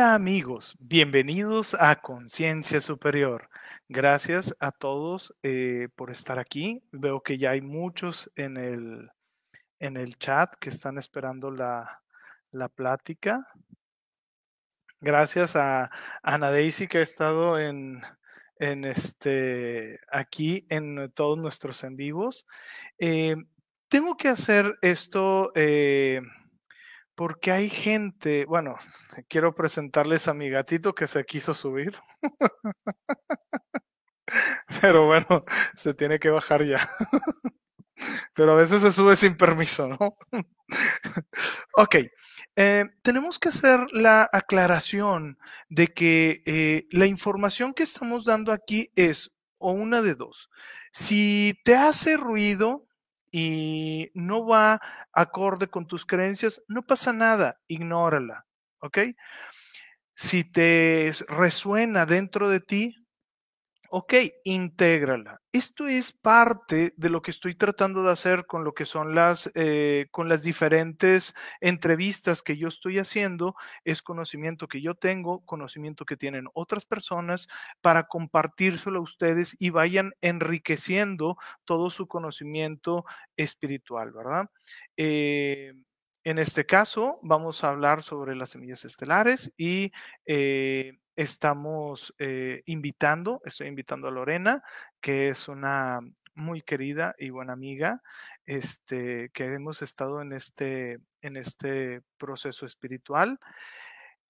Hola amigos, bienvenidos a Conciencia Superior. Gracias a todos eh, por estar aquí. Veo que ya hay muchos en el, en el chat que están esperando la, la plática. Gracias a Ana Daisy que ha estado en, en este, aquí en todos nuestros en vivos. Eh, tengo que hacer esto eh, porque hay gente, bueno, quiero presentarles a mi gatito que se quiso subir. Pero bueno, se tiene que bajar ya. Pero a veces se sube sin permiso, ¿no? ok, eh, tenemos que hacer la aclaración de que eh, la información que estamos dando aquí es o una de dos. Si te hace ruido y no va acorde con tus creencias, no pasa nada, ignórala, ¿ok? Si te resuena dentro de ti, Ok, intégrala. Esto es parte de lo que estoy tratando de hacer con lo que son las, eh, con las diferentes entrevistas que yo estoy haciendo. Es conocimiento que yo tengo, conocimiento que tienen otras personas para compartírselo a ustedes y vayan enriqueciendo todo su conocimiento espiritual, ¿verdad? Eh, en este caso, vamos a hablar sobre las semillas estelares y eh, estamos eh, invitando, estoy invitando a Lorena, que es una muy querida y buena amiga, este, que hemos estado en este, en este proceso espiritual.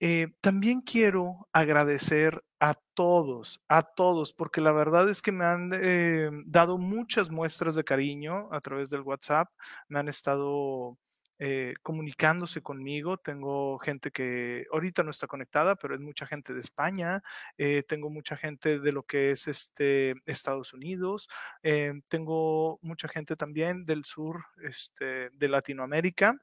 Eh, también quiero agradecer a todos, a todos, porque la verdad es que me han eh, dado muchas muestras de cariño a través del WhatsApp, me han estado eh, comunicándose conmigo. Tengo gente que ahorita no está conectada, pero es mucha gente de España. Eh, tengo mucha gente de lo que es este, Estados Unidos. Eh, tengo mucha gente también del sur este, de Latinoamérica.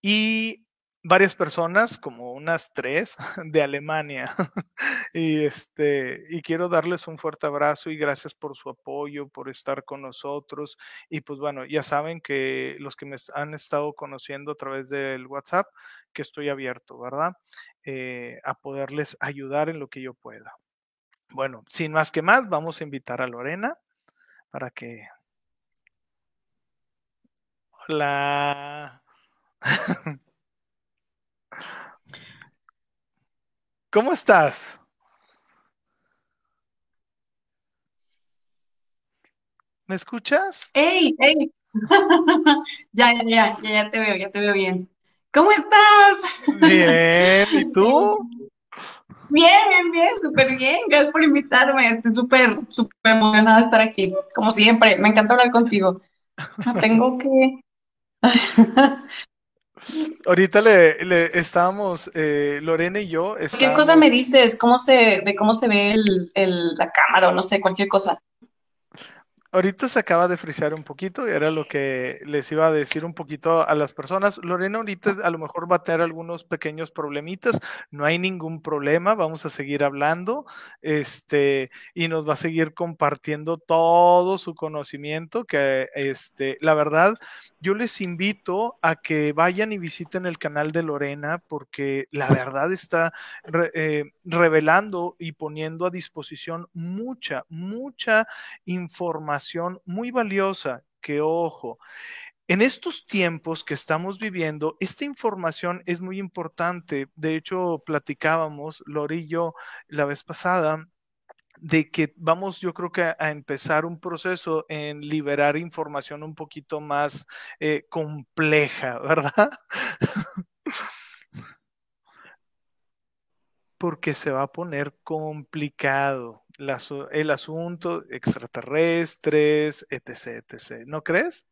Y varias personas, como unas tres, de Alemania. y, este, y quiero darles un fuerte abrazo y gracias por su apoyo, por estar con nosotros. Y pues bueno, ya saben que los que me han estado conociendo a través del WhatsApp, que estoy abierto, ¿verdad? Eh, a poderles ayudar en lo que yo pueda. Bueno, sin más que más, vamos a invitar a Lorena para que... Hola. ¿Cómo estás? ¿Me escuchas? ¡Ey! ¡Ey! ya, ya, ya, ya, ya te veo, ya te veo bien. ¿Cómo estás? Bien, ¿y tú? Bien, bien, bien, súper bien. Gracias por invitarme. Estoy súper, súper emocionada de estar aquí. Como siempre, me encanta hablar contigo. Tengo que. Ahorita le, le estábamos, eh, Lorena y yo. ¿Qué cosa me dices? ¿Cómo se, de cómo se ve el, el, la cámara o no sé, cualquier cosa? Ahorita se acaba de frisear un poquito era lo que les iba a decir un poquito a las personas. Lorena ahorita a lo mejor va a tener algunos pequeños problemitas, no hay ningún problema, vamos a seguir hablando este, y nos va a seguir compartiendo todo su conocimiento, que este, la verdad, yo les invito a que vayan y visiten el canal de Lorena porque la verdad está eh, revelando y poniendo a disposición mucha, mucha información muy valiosa que, ojo, en estos tiempos que estamos viviendo, esta información es muy importante. De hecho, platicábamos, Lori y yo, la vez pasada, de que vamos, yo creo que a, empezar un proceso en liberar información un poquito más eh, compleja, ¿verdad? Porque se va a poner complicado el asunto, extraterrestres, etc., etc. ¿No crees?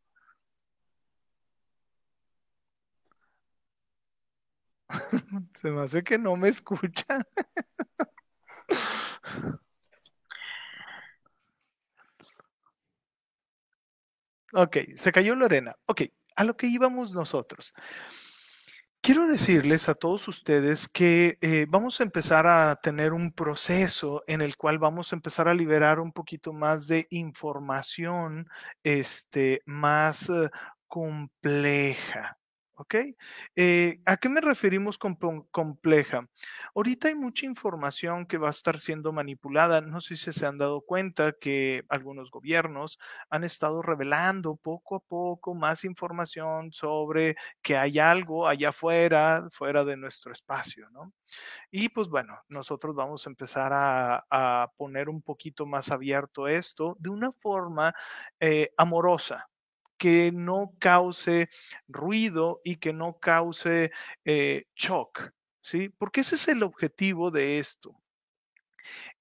Se me hace que no me escucha. ok, se cayó Lorena. Ok, a lo que íbamos nosotros. Quiero decirles a todos ustedes que eh, vamos a empezar a tener un proceso en el cual vamos a empezar a liberar un poquito más de información este, más eh, compleja. ¿Ok? Eh, ¿A qué me referimos con compleja? Ahorita hay mucha información que va a estar siendo manipulada. No sé si se han dado cuenta que algunos gobiernos han estado revelando poco a poco más información sobre que hay algo allá afuera, fuera de nuestro espacio, ¿no? Y pues bueno, nosotros vamos a empezar a, poner un poquito más abierto esto de una forma eh, amorosa que no cause ruido y que no cause eh, shock, ¿sí? Porque ese es el objetivo de esto.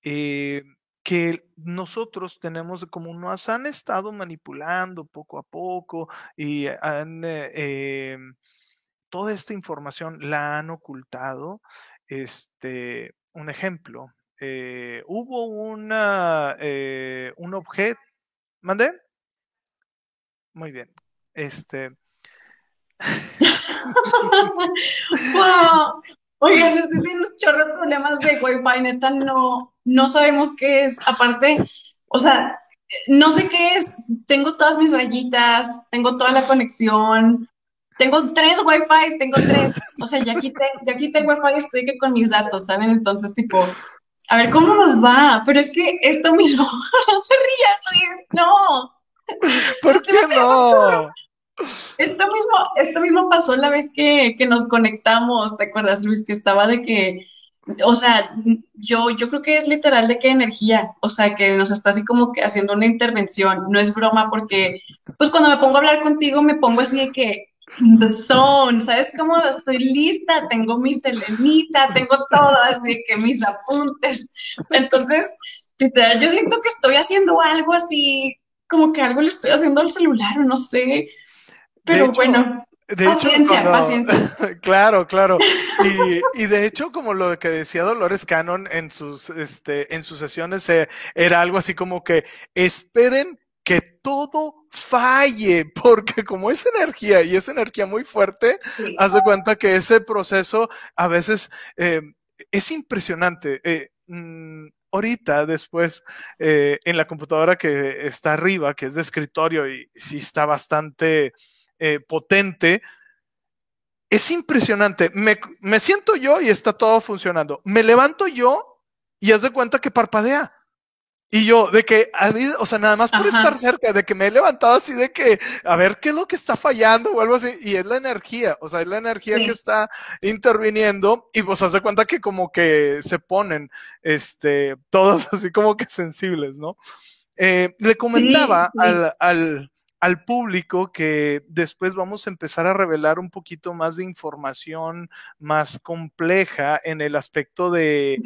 Eh, que nosotros tenemos, como nos han estado manipulando poco a poco y eh, em, toda esta información la han ocultado. Este, un ejemplo, hubo una, un objeto, ¿mandé? Muy bien. Este. wow. Oigan, estoy teniendo un chorro de problemas de Wi-Fi, neta, no, no sabemos qué es. Aparte, o sea, no sé qué es. Tengo todas mis rayitas, tengo toda la conexión, tengo tres Wi-Fi, tengo tres. O sea, ya quité, ya quité Wi-Fi, estoy que con mis datos, ¿saben? Entonces, tipo, a ver cómo nos va. Pero es que esto mismo, no te rías, Luis, no. ¿Por qué no? Esto mismo, esto mismo pasó la vez que, nos conectamos, ¿te acuerdas, Luis? Que estaba de que, o sea, yo, yo creo que es literal de qué energía, o sea, que nos está así como que haciendo una intervención, no es broma, porque pues cuando me pongo a hablar contigo me pongo así de que, the zone, ¿sabes cómo estoy lista? Tengo mi selenita, tengo todo, así que mis apuntes. Entonces, literal, yo siento que estoy haciendo algo así como que algo le estoy haciendo al celular o no sé. Pero bueno. De paciencia, hecho, paciencia. claro, claro. Y, de hecho, como lo que decía Dolores Cannon en sus, este, en sus sesiones, eh, era algo así como que esperen que todo falle, porque como es energía y es energía muy fuerte, haz de cuenta que ese proceso a veces eh, es impresionante. Eh, mm, ahorita, después, eh, en la computadora que está arriba, que es de escritorio y sí está bastante eh, potente, es impresionante. Me, me siento yo y está todo funcionando. Me levanto yo y haz de cuenta que parpadea. Y yo, de que, o sea, nada más por estar cerca, de que me he levantado así de que, a ver qué es lo que está fallando o algo así, y es la energía, o sea, es la energía que está interviniendo, y pues hace cuenta que como que se ponen, este, todos así como que sensibles, ¿no? Eh, le comentaba al, al, al público que después vamos a empezar a revelar un poquito más de información más compleja en el aspecto de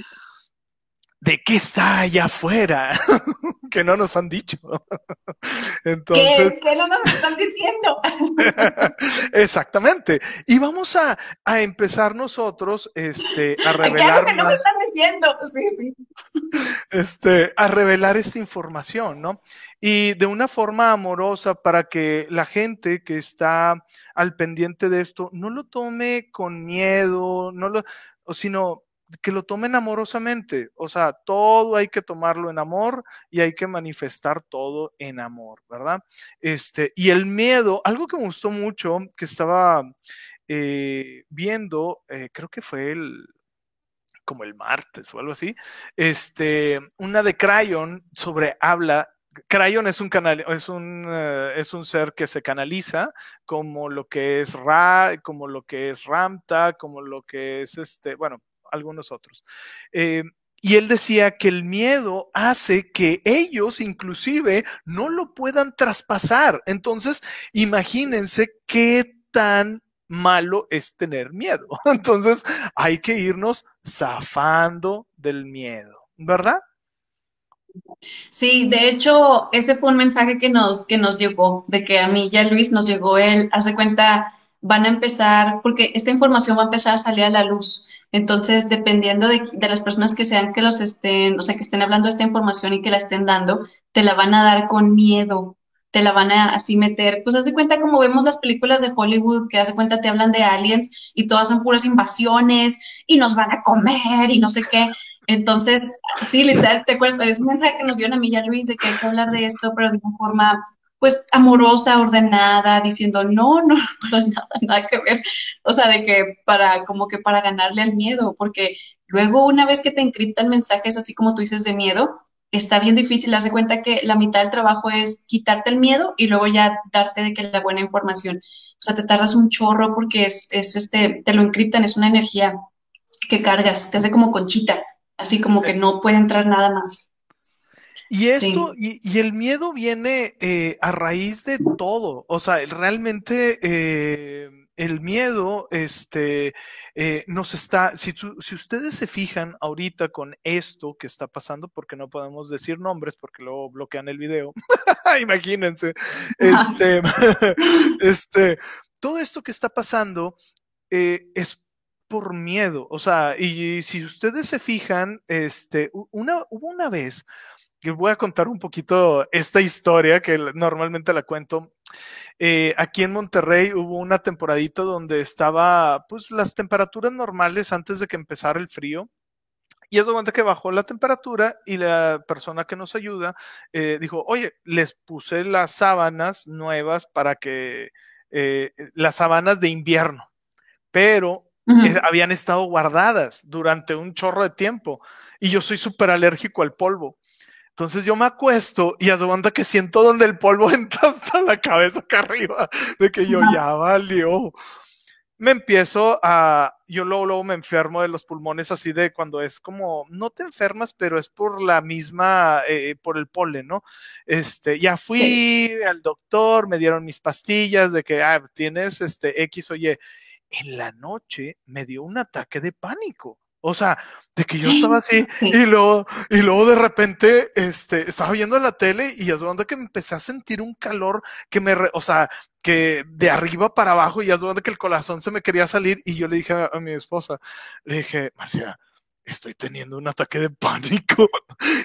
de qué está allá afuera, que no nos han dicho. Entonces, ¿Qué, no nos están diciendo? Exactamente. Y vamos a, empezar nosotros este, a revelar. que no están diciendo. Sí, sí. Este, a revelar esta información, ¿no? Y de una forma amorosa para que la gente que está al pendiente de esto no lo tome con miedo, no lo, sino que lo tomen amorosamente. O sea, todo hay que tomarlo en amor y hay que manifestar todo en amor, ¿verdad? Este, y el miedo, algo que me gustó mucho, que estaba eh, viendo, eh, creo que fue el como el martes o algo así, este, una de Crayon sobre habla Crayon es un canal, es un, eh, es un ser que se canaliza como lo que es Ra, como lo que es Ramta, como lo que es este, bueno, algunos otros. Eh, y él decía que el miedo hace que ellos inclusive no lo puedan traspasar. Entonces, imagínense qué tan malo es tener miedo. Entonces, hay que irnos zafando del miedo, ¿verdad? Sí, de hecho, ese fue un mensaje que nos, que nos llegó, de que a mí ya Luis nos llegó él, hace cuenta, van a empezar, porque esta información va a empezar a salir a la luz. Entonces, dependiendo de, las personas que sean que los estén, o sea, que estén hablando de esta información y que la estén dando, te la van a dar con miedo, te la van a así meter. Pues hace cuenta como vemos las películas de Hollywood, que hace cuenta te hablan de aliens y todas son puras invasiones y nos van a comer y no sé qué. Entonces, sí, literal, te acuerdas, es un mensaje que nos dio una Milla Luis de que hay que hablar de esto, pero de una forma pues amorosa, ordenada, diciendo, no, no, para nada, nada que ver. O sea, de que para, como que para ganarle al miedo, porque luego una vez que te encriptan mensajes así como tú dices de miedo, está bien difícil, haz de cuenta que la mitad del trabajo es quitarte el miedo y luego ya darte de que la buena información. O sea, te tardas un chorro porque es, es este, te lo encriptan, es una energía que cargas, te hace como conchita, así como que no puede entrar nada más. Y esto, y, y, el miedo viene eh, a raíz de todo. O sea, realmente eh, el miedo, este, eh, nos está, si, si ustedes se fijan ahorita con esto que está pasando, porque no podemos decir nombres porque luego bloquean el video. Imagínense. Este, este, todo esto que está pasando es por miedo. O sea, y si ustedes se fijan, este, una, hubo una vez voy a contar un poquito esta historia que normalmente la cuento. Eh, aquí en Monterrey hubo una temporadita donde estaba, pues, las temperaturas normales antes de que empezara el frío. Y es de que bajó la temperatura y la persona que nos ayuda eh, dijo, oye, les puse las sábanas nuevas para que, eh, las sábanas de invierno, pero habían estado guardadas durante un chorro de tiempo y yo soy súper alérgico al polvo. Entonces yo me acuesto y hace cuenta que siento donde el polvo entra hasta la cabeza acá arriba, de que yo ya valió. Me empiezo a, yo luego, luego me enfermo de los pulmones así de cuando es como, no te enfermas, pero es por la misma, eh, por el polen, ¿no? Este, ya fui al doctor, me dieron mis pastillas de que, ah, tienes este X o Y. En la noche me dio un ataque de pánico o sea, de que yo estaba así y luego, y luego de repente este, estaba viendo la tele y es donde que empecé a sentir un calor que me, o sea, que de arriba para abajo y es donde que el corazón se me quería salir y yo le dije a, a mi esposa, le dije, Marcia, estoy teniendo un ataque de pánico.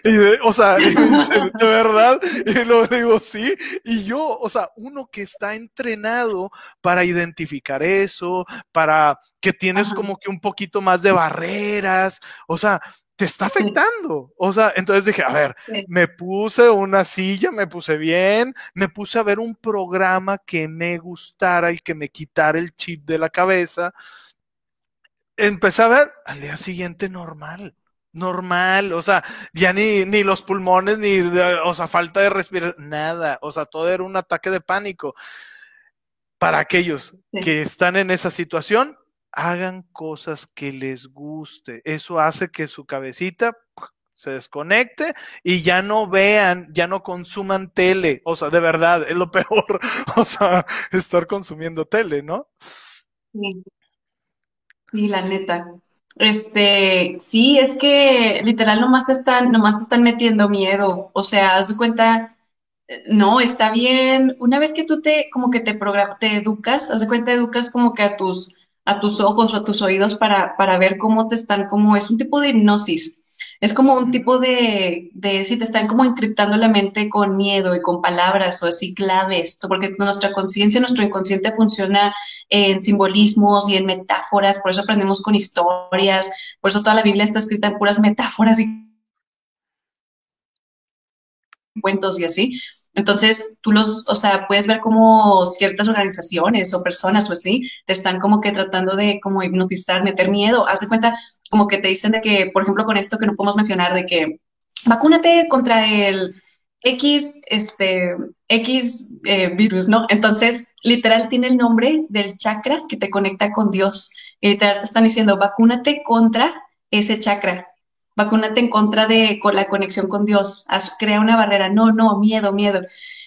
Y o sea, de verdad, y lo digo, sí. Y yo, o sea, uno que está entrenado para identificar eso, para que tienes como que un poquito más de barreras, o sea, te está afectando. O sea, entonces dije, a ver, me puse una silla, me puse bien, me puse a ver un programa que me gustara y que me quitara el chip de la cabeza empecé a ver al día siguiente normal, normal, o sea, ya ni, ni los pulmones, ni, o sea, falta de respirar, nada, o sea, todo era un ataque de pánico. Para aquellos que están en esa situación, hagan cosas que les guste. Eso hace que su cabecita se desconecte y ya no vean, ya no consuman tele. O sea, de verdad, es lo peor. O sea, estar consumiendo tele, ¿no? Sí. Sí, la neta. Este, sí, es que literal nomás te están, nomás te están metiendo miedo. O sea, haz de cuenta, eh, no, está bien. Una vez que tú te, como que te te educas, haz de cuenta, educas como que a tus, a tus ojos o a tus oídos para, para ver cómo te están, como es un tipo de hipnosis. Es como un tipo de, de, si te están como encriptando la mente con miedo y con palabras o así claves, porque nuestra conciencia, nuestro inconsciente funciona en simbolismos y en metáforas, por eso aprendemos con historias, por eso toda la Biblia está escrita en puras metáforas y cuentos y así. Entonces, tú los, o sea, puedes ver como ciertas organizaciones o personas o así te están como que tratando de como hipnotizar, meter miedo. Haz de cuenta, como que te dicen de que, por ejemplo, con esto que no podemos mencionar, de que vacúnate contra el X, este, X eh, virus, ¿no? Entonces, literal tiene el nombre del chakra que te conecta con Dios. Y literal te están diciendo, vacúnate contra ese chakra vacúnate en contra de con la conexión con Dios, haz, crea una barrera, no, no, miedo, miedo.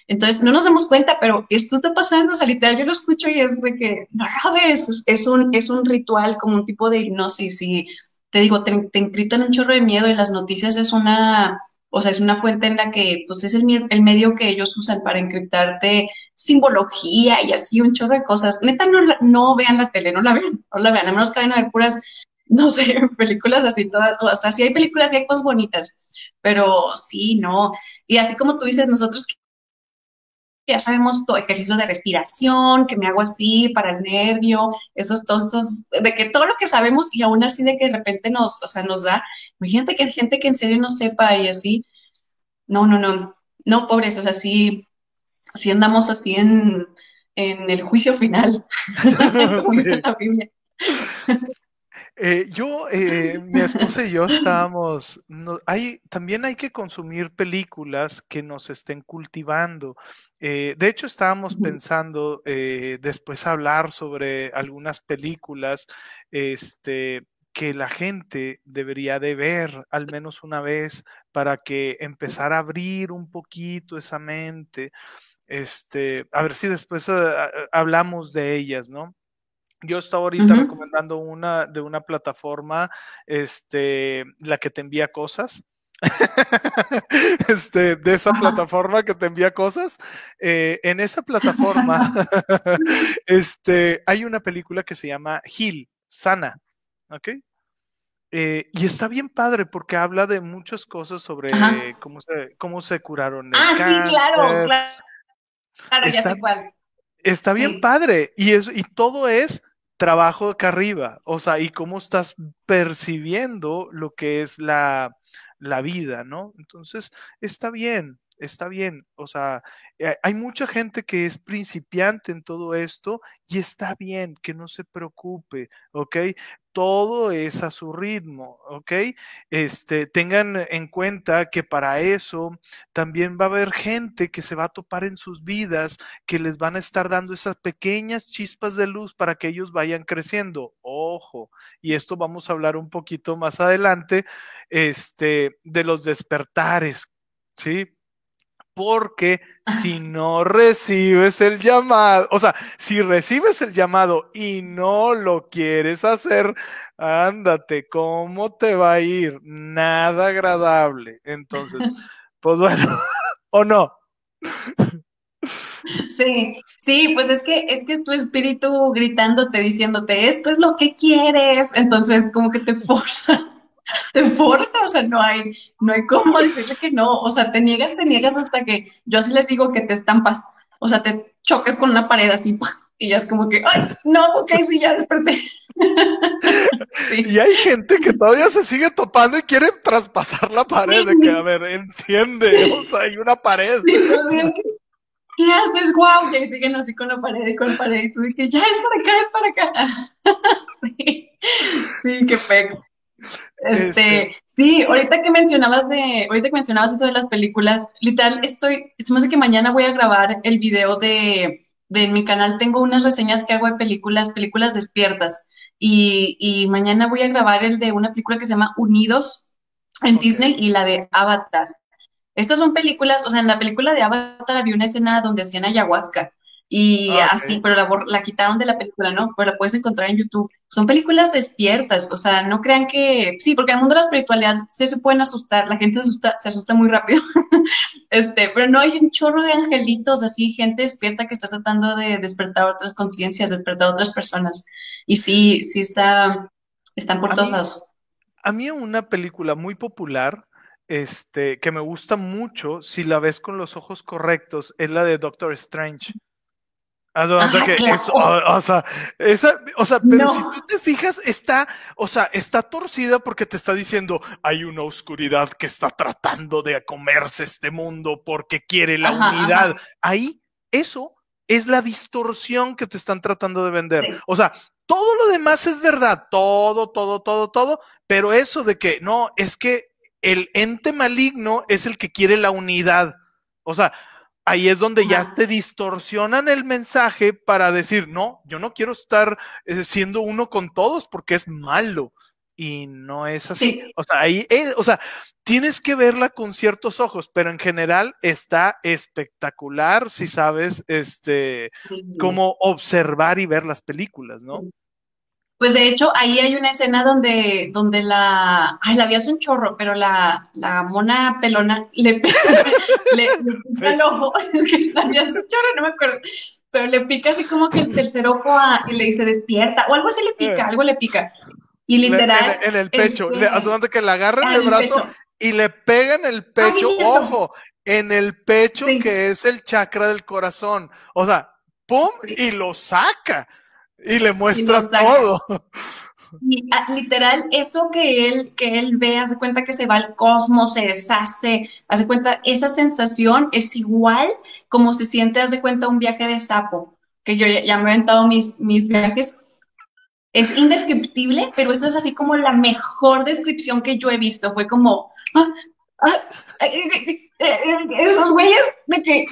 Entonces, no nos damos cuenta, pero esto está pasando, o sea, literal, yo lo escucho y es de que, no sabes, es un, es un ritual, como un tipo de hipnosis. Y te digo, te, te encriptan un chorro de miedo y las noticias es una, o sea, es una fuente en la que, pues, es el, el medio que ellos usan para encriptarte simbología y así, un chorro de cosas. Neta, no, no vean la tele, no la vean, no la vean, a menos que vayan a ver puras no sé, películas así todas, o sea, sí hay películas y hay cosas bonitas, pero sí, no. Y así como tú dices, nosotros ya sabemos todo, ejercicio de respiración, que me hago así para el nervio, esos, todos esos, de que todo lo que sabemos y aún así de que de repente nos, o sea, nos da, imagínate que hay gente que en serio no sepa y así, no, no, no, no, pobres, o sea, sí, así andamos así en, en el juicio final, como dice la Biblia. Eh, yo, eh, mi esposa y yo estábamos, hay, también hay que consumir películas que nos estén cultivando. Eh, de hecho, estábamos pensando después hablar sobre algunas películas este, que la gente debería de ver al menos una vez para que empezar a abrir un poquito esa mente. Este, a ver si después hablamos de ellas, ¿no? Yo estaba ahorita recomendando una de una plataforma, este, la que te envía cosas. este, de esa plataforma que te envía cosas. Eh, en esa plataforma, este, hay una película que se llama Heal, Sana, ¿ok? Eh, y está bien padre porque habla de muchas cosas sobre cómo se, cómo se curaron. ah, sí, claro, claro. Claro, ya sé cuál. Está bien padre. Y, eso, y todo es trabajo acá arriba. O sea, y cómo estás percibiendo lo que es la, la vida, ¿no? Entonces, está bien está bien. O sea, eh, hay mucha gente que es principiante en todo esto y está bien, que no se preocupe, ¿ok? Todo es a su ritmo, ¿ok? Este, tengan en cuenta que para eso también va a haber gente que se va a topar en sus vidas, que les van a estar dando esas pequeñas chispas de luz para que ellos vayan creciendo. Ojo, y esto vamos a hablar un poquito más adelante, este, de los despertares, ¿sí? Porque si no recibes el llamado, o sea, si recibes el llamado y no lo quieres hacer, ándate, ¿cómo te va a ir? Nada agradable. Entonces, pues bueno, ¿o no? Sí, sí, pues es que es que es tu espíritu gritándote, diciéndote, esto es lo que quieres, entonces como que te forza te forza, o sea, no hay, no hay cómo decirle que no, o sea, te niegas, te niegas hasta que yo así les digo que te estampas, o sea, te choques con una pared así, y ya es como que, ay, no, ok, sí, ya desperté. Y hay gente que todavía se sigue topando y quiere traspasar la pared, de que, a ver, entiende, o sea, hay una pared. ¿Qué haces? Wow, y siguen así con la pared y con la pared, y tú dices, ya es para acá, es para acá. sí, sí, qué pex. Este, este, sí, ahorita que mencionabas de, ahorita que mencionabas eso de las películas, literal, estoy, se me hace que mañana voy a grabar el video de, de mi canal, tengo unas reseñas que hago de películas, películas despiertas, y, y mañana voy a grabar el de una película que se llama Unidos en Disney y la de Avatar. Estas son películas, o sea, en la película de Avatar había una escena donde hacían ayahuasca y ah, así, pero la, la, quitaron de la película, ¿no? Pero la puedes encontrar en YouTube. Son películas despiertas, o sea, no crean que, sí, porque en el mundo de la espiritualidad se pueden asustar, la gente se asusta, se asusta muy rápido, este, pero no hay un chorro de angelitos, así, gente despierta que está tratando de despertar otras conciencias, despertar otras personas. Y sí, sí está, están por todos lados. A mí una película muy popular, este, que me gusta mucho, si la ves con los ojos correctos, es la de Doctor Strange o, sea, esa, o sea, pero si tú te fijas, está, o sea, está torcida porque te está diciendo, hay una oscuridad que está tratando de comerse este mundo porque quiere la unidad. Ahí, eso es la distorsión que te están tratando de vender. O sea, todo lo demás es verdad, todo, todo, todo, todo, pero eso de que no, es que el ente maligno es el que quiere la unidad. O sea, ahí es donde ya te distorsionan el mensaje para decir, no, yo no quiero estar eh, siendo uno con todos porque es malo. Y no es así. O sea, ahí, eh, o sea, tienes que verla con ciertos ojos, pero en general está espectacular si sabes, este, cómo observar y ver las películas, ¿no? Pues de hecho, ahí hay una escena donde, donde la, ay, la vi hace un chorro, pero la, la mona pelona le, le, pica el ojo, es que la vi hace un chorro, no me acuerdo, pero le pica así como que el tercer ojo a, y le dice despierta, o algo así le pica, eh. algo le pica. Y literal. en, el pecho, este, le, que le agarra en el brazo y le pega en el pecho, ojo, en el pecho que es el chakra del corazón. O sea, ¡pum! y lo saca. Y le muestra todo. Y ah, literal, eso que él, que él ve, hace cuenta que se va al cosmos, se deshace, hace cuenta, esa sensación es igual como se siente, hace cuenta, un viaje de sapo, que yo ya, me he aventado mis, mis viajes. Es indescriptible, pero eso es así como la mejor descripción que yo he visto. Fue como, ah, ah, esos güeyes de que,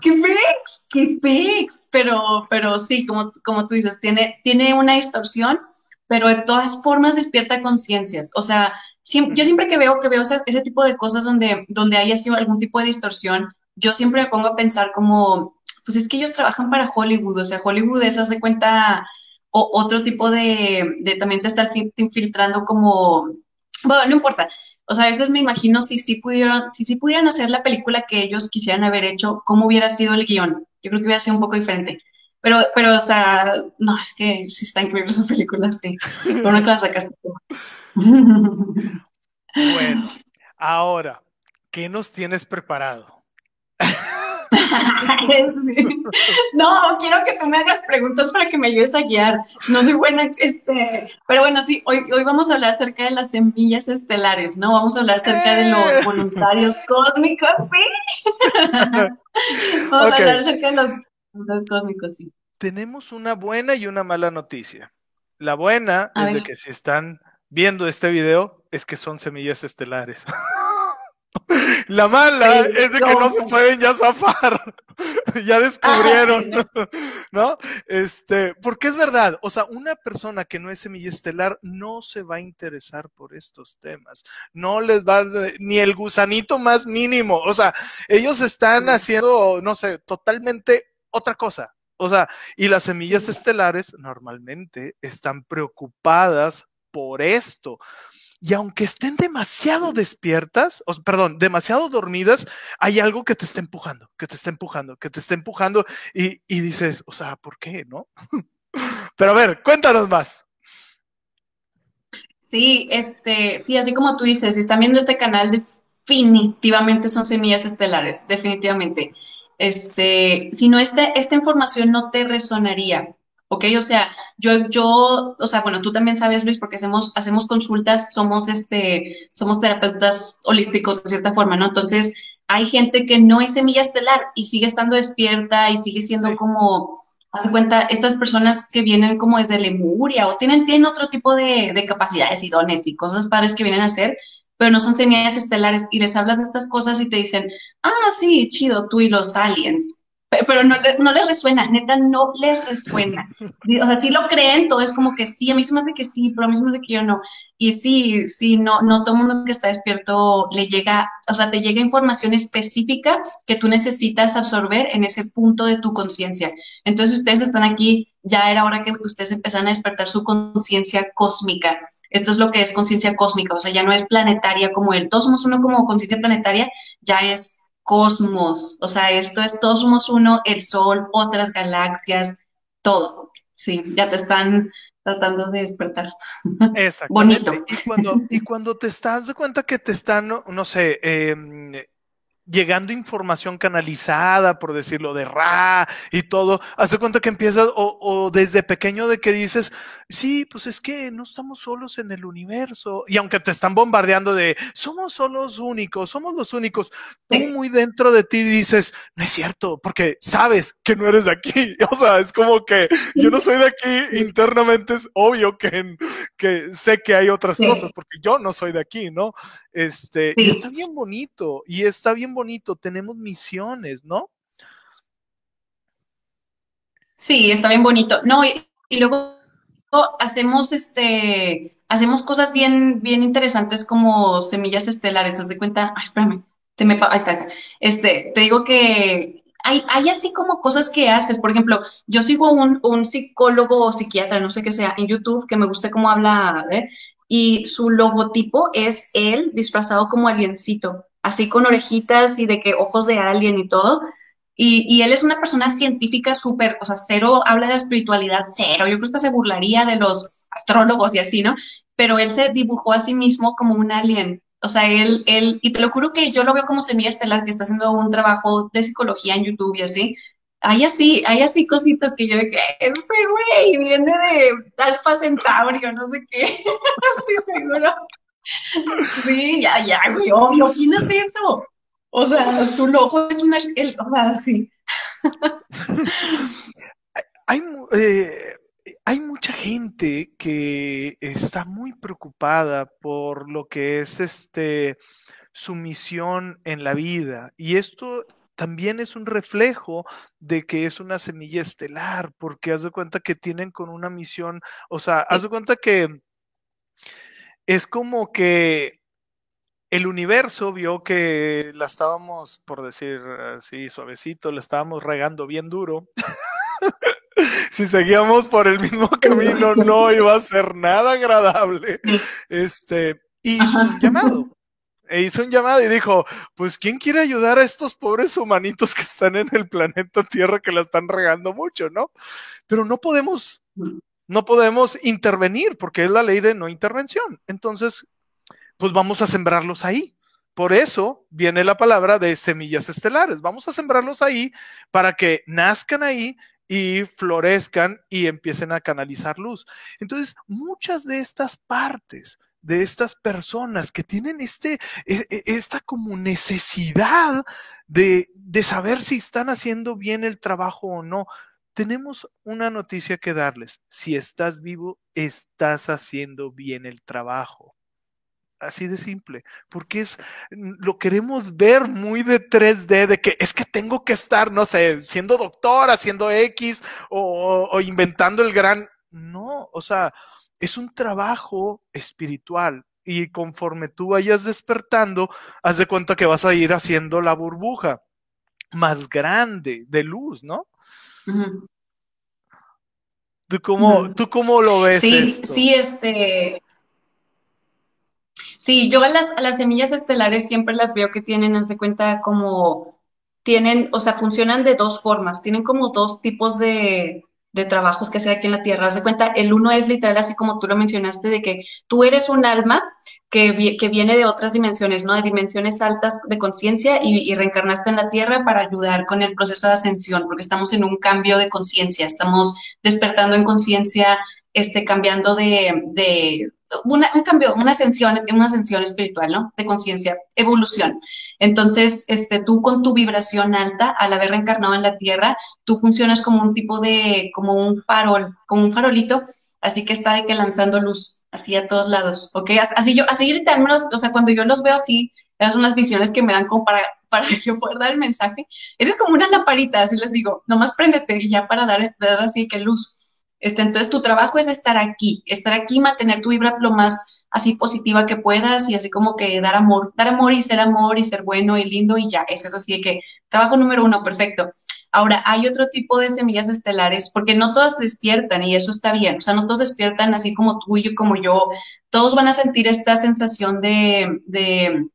qué pex, qué pex, pero, pero sí, como, como tú dices, tiene, tiene una distorsión pero de todas formas despierta conciencias. O sea, yo siempre que veo que veo ese, tipo de cosas donde, donde haya sido algún tipo de distorsión, yo siempre me pongo a pensar como, pues es que ellos trabajan para Hollywood, o sea, Hollywood es, haz de cuenta, o, otro tipo de, de, también te está infiltrando como, bueno, no importa. O sea, a veces me imagino si sí pudieran, si sí pudieran hacer la película que ellos quisieran haber hecho, cómo hubiera sido el guion. Yo creo que hubiera sido un poco diferente. Pero, pero, o sea, no, es que sí está increíble esa película, sí. Por una clase Bueno, ahora, ¿qué nos tienes preparado? No, quiero que tú me hagas preguntas para que me ayudes a guiar. No soy buena, este, pero bueno, sí, hoy, hoy vamos a hablar acerca de las semillas estelares, ¿no? Vamos a hablar acerca de los eh. voluntarios cósmicos, sí. Vamos a hablar acerca de los sí. Tenemos una buena y una mala noticia. La buena es de que si están viendo este video es que son semillas estelares. La mala es de que no se pueden ya zafar. ya descubrieron, ¿no? Este, porque es verdad, o sea, una persona que no es semilla estelar no se va a interesar por estos temas. No les va ni el gusanito más mínimo. O sea, ellos están haciendo, no sé, totalmente otra cosa. O sea, y las semillas estelares normalmente están preocupadas por esto. Y aunque estén demasiado despiertas, perdón, demasiado dormidas, hay algo que te está empujando, que te está empujando, que te está empujando y, y dices, o sea, ¿por qué? ¿No? Pero a ver, cuéntanos más. Sí, este, sí, así como tú dices, si están viendo este canal, definitivamente son semillas estelares, definitivamente este, si no, este, esta información no te resonaría, ¿ok? O sea, yo, yo, o sea, bueno, tú también sabes, Luis, porque hacemos, hacemos consultas, somos, este, somos terapeutas holísticos de cierta forma, ¿no? Entonces, hay gente que no es semilla estelar y sigue estando despierta y sigue siendo como, hace cuenta, estas personas que vienen como desde Lemuria o tienen, tienen otro tipo de, de capacidades y dones y cosas padres que vienen a hacer, pero no son semillas estelares y les hablas de estas cosas y te dicen, ah, sí, chido, tú y los aliens. Pero no, no les resuena, neta, no les resuena. O sea, sí lo creen, todo es como que sí, a mí se me hace que sí, pero a mí se me hace que yo no. Y sí, sí, no, no todo el mundo que está despierto le llega, o sea, te llega información específica que tú necesitas absorber en ese punto de tu conciencia. Entonces, ustedes están aquí, ya era hora que ustedes empezaran a despertar su conciencia cósmica. Esto es lo que es conciencia cósmica, o sea, ya no es planetaria como él. Todos somos uno como conciencia planetaria, ya es cosmos. O sea, esto es todos somos uno, el Sol, otras galaxias, todo. Sí, ya te están tratando de despertar. Exactamente. Bonito. Y cuando, y cuando te estás de cuenta que te están, no sé, eh, llegando información canalizada, por decirlo, de Ra y todo, hace cuenta que empiezas, o, desde pequeño de que dices, sí, pues es que no estamos solos en el universo, y aunque te están bombardeando de, somos solos únicos, somos los únicos, tú muy dentro de ti dices, no es cierto, porque sabes que no eres de aquí, o sea, es como que yo no soy de aquí, internamente es obvio que, que sé que hay otras cosas, porque yo no soy de aquí, ¿no? Este, y está bien bonito, y está bien bonito, tenemos misiones, ¿no? Sí, está bien bonito. No, y, luego hacemos este, hacemos cosas bien, bien interesantes como semillas estelares. Haz de cuenta, ay, espérame, te me, ahí está, este, te digo que hay, hay, así como cosas que haces. Por ejemplo, yo sigo un, un psicólogo o psiquiatra, no sé qué sea, en YouTube, que me gusta cómo habla, ¿eh? Y su logotipo es él disfrazado como aliencito así con orejitas y de que ojos de alien y todo. Y, él es una persona científica súper, o sea, cero, habla de espiritualidad, cero. Yo creo que se burlaría de los astrólogos y así, ¿no? Pero él se dibujó a sí mismo como un alien. O sea, él, él, y te lo juro que yo lo veo como semilla estelar, que está haciendo un trabajo de psicología en YouTube y así. Hay así, hay así cositas que yo de que ese güey viene de Alfa Centaurio, no sé qué. sí, seguro. Sí, ya, ya, güey, obvio, ¿quién es eso? O sea, su logo es una, el, o sea, sí. hay, eh, hay mucha gente que está muy preocupada por lo que es este su misión en la vida y esto también es un reflejo de que es una semilla estelar, porque haz de cuenta que tienen con una misión, o sea, haz de cuenta que es como que el universo vio que la estábamos, por decir así suavecito, la estábamos regando bien duro. si seguíamos por el mismo camino, no iba a ser nada agradable. Este, hizo un llamado. E hizo un llamado y dijo, pues ¿quién quiere ayudar a estos pobres humanitos que están en el planeta Tierra que la están regando mucho, ¿no? Pero no podemos, no podemos intervenir porque es la ley de no intervención. Entonces, pues vamos a sembrarlos ahí. Por eso viene la palabra de semillas estelares. Vamos a sembrarlos ahí para que nazcan ahí y florezcan y empiecen a canalizar luz. Entonces, muchas de estas partes de estas personas que tienen este, e, e, esta como necesidad de, de saber si están haciendo bien el trabajo o no. Tenemos una noticia que darles. Si estás vivo, estás haciendo bien el trabajo. Así de simple, porque es, lo queremos ver muy de 3D, de que es que tengo que estar, no sé, siendo doctor, haciendo X o, o inventando el gran, no, o sea, es un trabajo espiritual y conforme tú vayas despertando, haz de cuenta que vas a ir haciendo la burbuja más grande de luz, ¿no? ¿Tú, cómo, ¿Tú cómo lo ves? Sí, sí, este... Sí, yo a las, a las semillas estelares siempre las veo que tienen, haz de cuenta, como tienen, o sea, funcionan de dos formas, tienen como dos tipos de, de trabajos que sea aquí en la tierra. Haz de cuenta, el uno es literal, así como tú lo mencionaste, de que tú eres un alma que, que viene de otras dimensiones, ¿no? De dimensiones altas de conciencia y, reencarnaste en la tierra para ayudar con el proceso de ascensión, porque estamos en un cambio de conciencia, estamos despertando en conciencia, este, cambiando de, de una, un cambio, una ascensión, una ascensión espiritual, ¿no? De conciencia, evolución. Entonces, este, tú con tu vibración alta, al haber reencarnado en la Tierra, tú funcionas como un tipo de, como un farol, como un farolito, así que está de que lanzando luz, así a todos lados, ¿ok? Así yo, así literalmente, o sea, cuando yo los veo así, esas son las visiones que me dan como para, para yo poder dar el mensaje. Eres como una lamparita, así les digo, nomás préndete y ya para dar, dar así que luz. Este, entonces, tu trabajo es estar aquí, estar aquí, mantener tu vibra lo más así positiva que puedas y así como que dar amor, dar amor y ser amor y ser bueno y lindo y ya, ese es así de que trabajo número uno, perfecto. Ahora, hay otro tipo de semillas estelares, porque no todas despiertan y eso está bien, o sea, no todos despiertan así como tú y como yo, todos van a sentir esta sensación de, de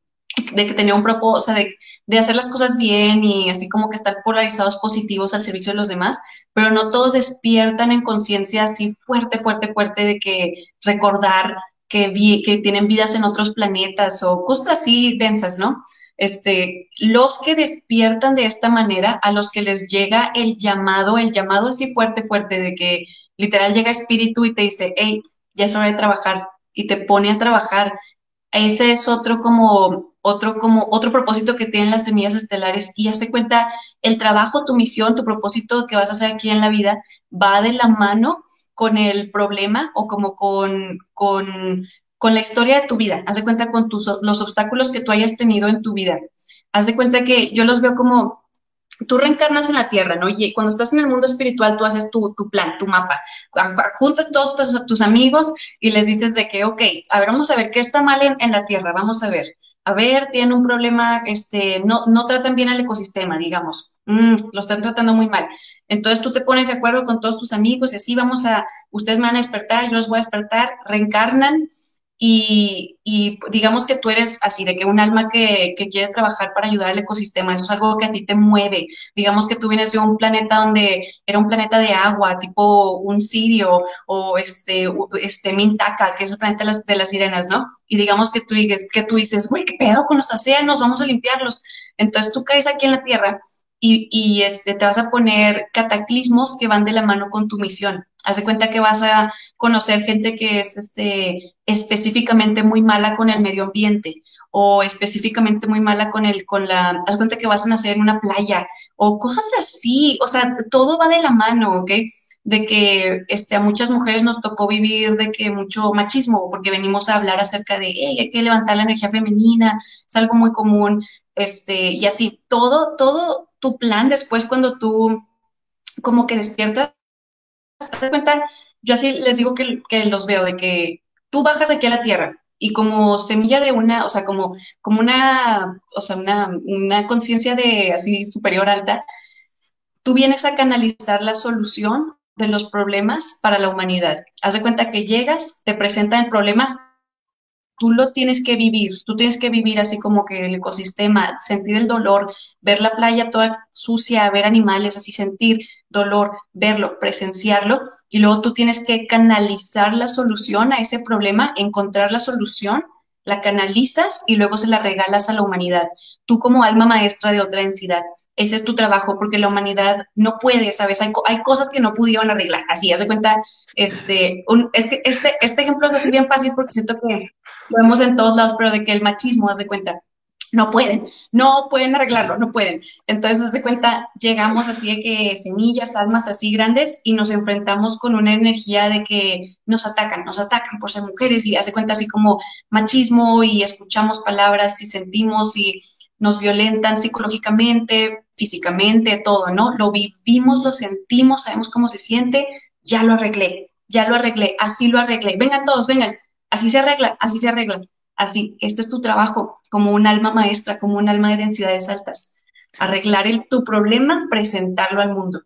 de que tenía un propósito, o sea, de, de, hacer las cosas bien y así como que estar polarizados positivos al servicio de los demás, pero no todos despiertan en conciencia así fuerte, fuerte, fuerte de que recordar que, que tienen vidas en otros planetas o cosas así densas, ¿no? Este, los que despiertan de esta manera, a los que les llega el llamado, el llamado así fuerte, fuerte, de que literal llega espíritu y te dice, hey, ya es hora de trabajar, y te pone a trabajar. Ese es otro como otro, como, otro propósito que tienen las semillas estelares y hace cuenta el trabajo, tu misión, tu propósito que vas a hacer aquí en la vida va de la mano con el problema o como con, con, con la historia de tu vida. Haz de cuenta con tus, los obstáculos que tú hayas tenido en tu vida. Haz de cuenta que yo los veo como tú reencarnas en la tierra, ¿no? Y cuando estás en el mundo espiritual, tú haces tu, tu plan, tu mapa. Juntas todos tus, amigos y les dices de que, ok, a ver, vamos a ver qué está mal en, en la tierra, vamos a ver a ver, tienen un problema, este, no, no tratan bien al ecosistema, digamos, mm, lo están tratando muy mal. Entonces tú te pones de acuerdo con todos tus amigos y así vamos a, ustedes me van a despertar, yo los voy a despertar, reencarnan y, y, digamos que tú eres así, de que un alma que, que, quiere trabajar para ayudar al ecosistema, eso es algo que a ti te mueve. Digamos que tú vienes de un planeta donde era un planeta de agua, tipo un Sirio o este, este Mintaka, que es el planeta de las, de las sirenas, ¿no? Y digamos que tú, que tú dices, güey, ¿qué pedo con los océanos? Vamos a limpiarlos. Entonces tú caes aquí en la Tierra y, este, te vas a poner cataclismos que van de la mano con tu misión. Haz de cuenta que vas a conocer gente que es este, específicamente muy mala con el medio ambiente o específicamente muy mala con el, con la, haz cuenta que vas a nacer en una playa o cosas así, o sea, todo va de la mano, ¿ok? De que este, a muchas mujeres nos tocó vivir de que mucho machismo, porque venimos a hablar acerca de, hey, hay que levantar la energía femenina, es algo muy común, este, y así, todo, todo tu plan después cuando tú como que despiertas, te cuenta, yo así les digo que, que los veo, de que tú bajas aquí a la tierra, y como semilla de una, o sea, como, como una, o sea, una, una conciencia de así superior alta, tú vienes a canalizar la solución de los problemas para la humanidad. Haz de cuenta que llegas, te presentan el problema, tú lo tienes que vivir, tú tienes que vivir así como que el ecosistema, sentir el dolor, ver la playa toda sucia, ver animales, así sentir dolor, verlo, presenciarlo, y luego tú tienes que canalizar la solución a ese problema, encontrar la solución, la canalizas y luego se la regalas a la humanidad tú como alma maestra de otra densidad. Ese es tu trabajo, porque la humanidad no puede, ¿sabes? Hay, hay cosas que no pudieron arreglar. Así, haz de cuenta, este, un, es que este, este ejemplo es así bien fácil porque siento que lo vemos en todos lados, pero de que el machismo, haz de cuenta, no pueden, no pueden arreglarlo, no pueden. Entonces, haz de cuenta, llegamos así de que semillas, almas así grandes y nos enfrentamos con una energía de que nos atacan, nos atacan por ser mujeres y hace cuenta así como machismo y escuchamos palabras y sentimos y nos violentan psicológicamente, físicamente, todo, ¿no? Lo vivimos, lo sentimos, sabemos cómo se siente, ya lo arreglé, ya lo arreglé, así lo arreglé. Vengan todos, vengan, así se arregla, así se arregla. Así, este es tu trabajo como un alma maestra, como un alma de densidades altas. Arreglar el, tu problema, presentarlo al mundo.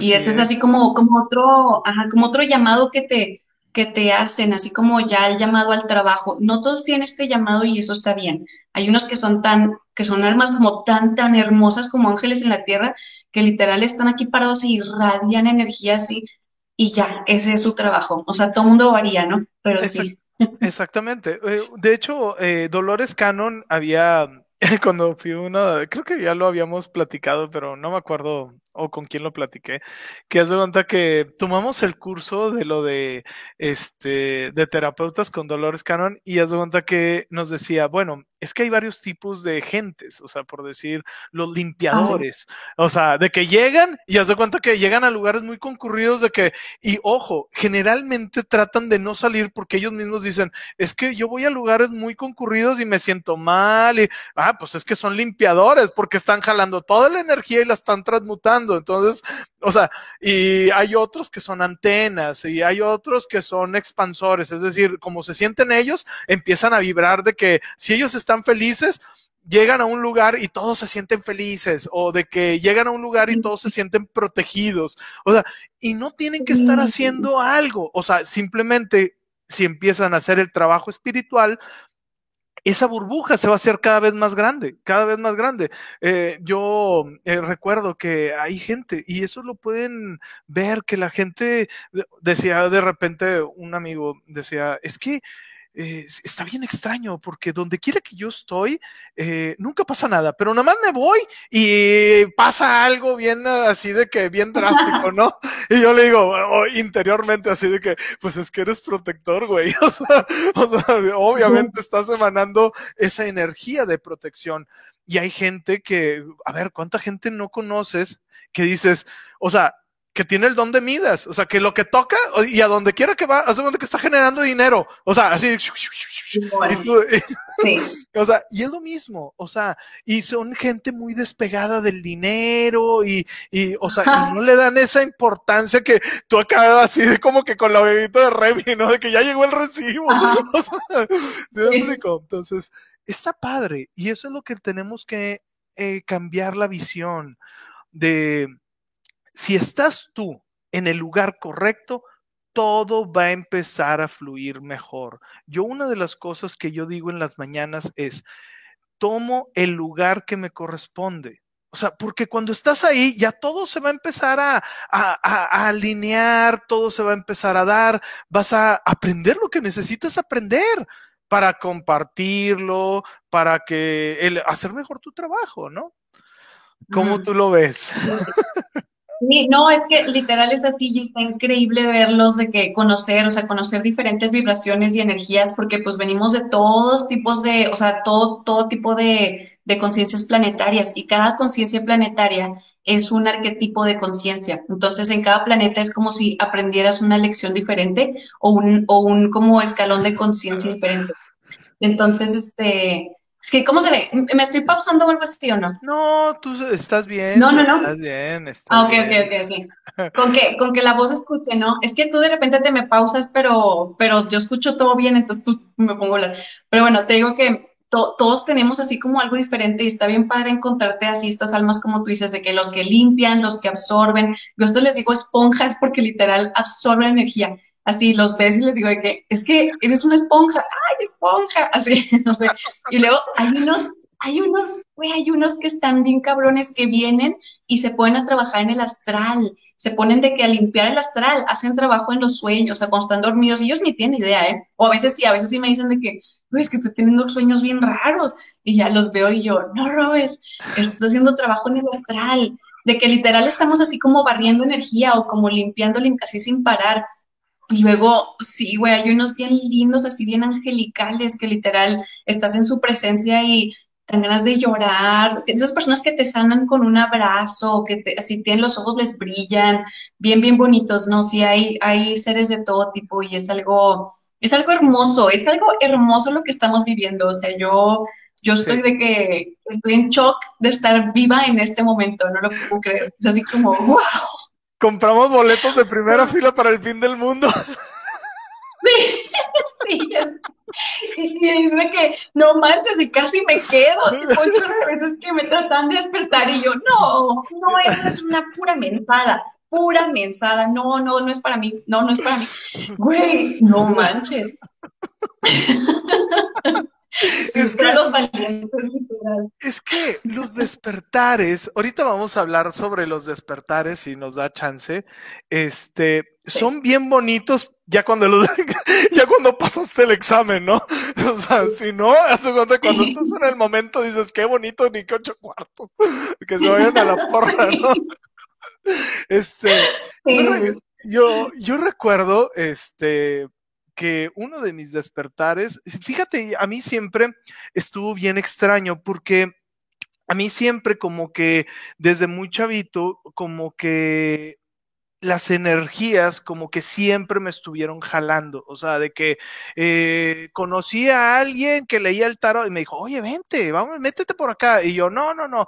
y ese es. así como, como otro, ajá, como otro llamado que te, que te hacen, así como ya el llamado al trabajo. No todos tienen este llamado y eso está bien. Hay unos que son tan, que son almas como tan, tan hermosas como ángeles en la tierra, que literal están aquí parados y irradian energía así, y ya, ese es su trabajo. O sea, todo mundo varía, ¿no? Pero sí. Exactamente. Eh, de hecho, eh, Dolores Cannon había, cuando fui uno, creo que ya lo habíamos platicado, pero no me acuerdo o con quién lo platiqué, que hace cuenta que tomamos el curso de lo de este de terapeutas con Dolores Cannon y hace cuenta que nos decía, bueno, es que hay varios tipos de gentes, o sea, por decir, los limpiadores, o sea, de que llegan y hace cuenta que llegan a lugares muy concurridos de que, y ojo, generalmente tratan de no salir porque ellos mismos dicen, es que yo voy a lugares muy concurridos y me siento mal y, ah, pues es que son limpiadores porque están jalando toda la energía y la están transmutando entonces, o sea, y hay otros que son antenas y hay otros que son expansores. Es decir, como se sienten ellos, empiezan a vibrar de que si ellos están felices, llegan a un lugar y todos se sienten felices, o de que llegan a un lugar y todos se sienten protegidos, o sea, y no tienen que estar haciendo algo, o sea, simplemente si empiezan a hacer el trabajo espiritual, esa burbuja se va a hacer cada vez más grande, cada vez más grande. Eh, yo eh, recuerdo que hay gente, y eso lo pueden ver, que la gente decía de repente, un amigo decía, es que eh, está bien extraño porque donde quiera que yo estoy, eh, nunca pasa nada, pero nada más me voy y pasa algo bien así de que bien drástico, ¿no? Y yo le digo interiormente así de que, pues es que eres protector, güey. O sea, o sea, obviamente estás emanando esa energía de protección. Y hay gente que, a ver, ¿cuánta gente no conoces que dices, o sea, que tiene el don de Midas, o sea, que lo que toca y a donde quiera que va, hace cuenta que está generando dinero, o sea, así. o sea, y es lo mismo, o sea, y son gente muy despegada del dinero y, y o sea, y no le dan esa importancia que tú acabas así de como que con la bebita de Remy, ¿no? De que ya llegó el recibo. O sea, Entonces, está padre y eso es lo que tenemos que eh, cambiar la visión de si estás tú en el lugar correcto, todo va a empezar a fluir mejor. Yo una de las cosas que yo digo en las mañanas es, tomo el lugar que me corresponde. O sea, porque cuando estás ahí, ya todo se va a empezar a, alinear, todo se va a empezar a dar, vas a aprender lo que necesitas aprender para compartirlo, para que el, hacer mejor tu trabajo, ¿no? ¿Cómo tú lo ves? Sí, no, es que literal es así y está increíble verlos de que conocer, o sea, conocer diferentes vibraciones y energías, porque pues venimos de todos tipos de, o sea, todo, todo tipo de, de conciencias planetarias y cada conciencia planetaria es un arquetipo de conciencia. Entonces, en cada planeta es como si aprendieras una lección diferente o un, o un como escalón de conciencia diferente. Entonces, este, es que, ¿cómo se ve? ¿Me estoy pausando o algo así o no? No, tú estás bien. No, no, no. Estás bien. Estás ah, ok, bien. ok, ok, ok. Con que, con que la voz escuche, ¿no? Es que tú de repente te me pausas, pero, pero yo escucho todo bien, entonces pues me pongo a hablar. Pero bueno, te digo que to- todos tenemos así como algo diferente y está bien padre encontrarte así estas almas como tú dices, de que los que limpian, los que absorben. Yo a esto les digo esponjas porque literal absorben energía. Así los ves y les digo de que es que eres una esponja, ¡ay, esponja! Así, no sé. Y luego hay unos, hay unos, güey, hay unos que están bien cabrones que vienen y se ponen a trabajar en el astral, se ponen de que a limpiar el astral, hacen trabajo en los sueños, o sea, cuando están dormidos, ellos ni tienen idea, ¿eh? O a veces sí, a veces sí me dicen de que, güey, es que estoy teniendo sueños bien raros, y ya los veo y yo, no robes, estás haciendo trabajo en el astral, de que literal estamos así como barriendo energía o como limpiando, lim- así sin parar. Y luego, sí, güey, hay unos bien lindos, así bien angelicales, que literal estás en su presencia y dan ganas de llorar. Esas personas que te sanan con un abrazo, que te- así tienen los ojos, les brillan, bien, bien bonitos, ¿no? Sí, hay, hay seres de todo tipo y es algo, es algo hermoso, es algo hermoso lo que estamos viviendo. O sea, yo, yo estoy Sí. de que estoy en shock de estar viva en este momento, no lo puedo creer. Es así como, wow. Compramos boletos de primera fila para el fin del mundo. Sí, es- y, y dice que no manches y casi me quedo, de veces que me tratan de despertar y yo, no, no, eso es una pura mensada, pura mensada, no, no, no es para mí, no, no es para mí. Güey, no manches. Sí, Es que- los valientes, literal. Es que los despertares, ahorita vamos a hablar sobre los despertares si nos da chance. Este, son bien bonitos ya cuando los, ya cuando pasaste el examen, ¿no? O sea, si no, hace cuenta cuando estás en el momento dices qué bonito ni que ocho cuartos, que se vayan a la porra, ¿no? Este, yo, yo recuerdo, este, que uno de mis despertares, fíjate, a mí siempre estuvo bien extraño porque a mí siempre como que desde muy chavito, como que las energías como que siempre me estuvieron jalando, o sea, de que eh, conocí a alguien que leía el tarot y me dijo, oye, vente, vamos, métete por acá. Y yo, no, no, no,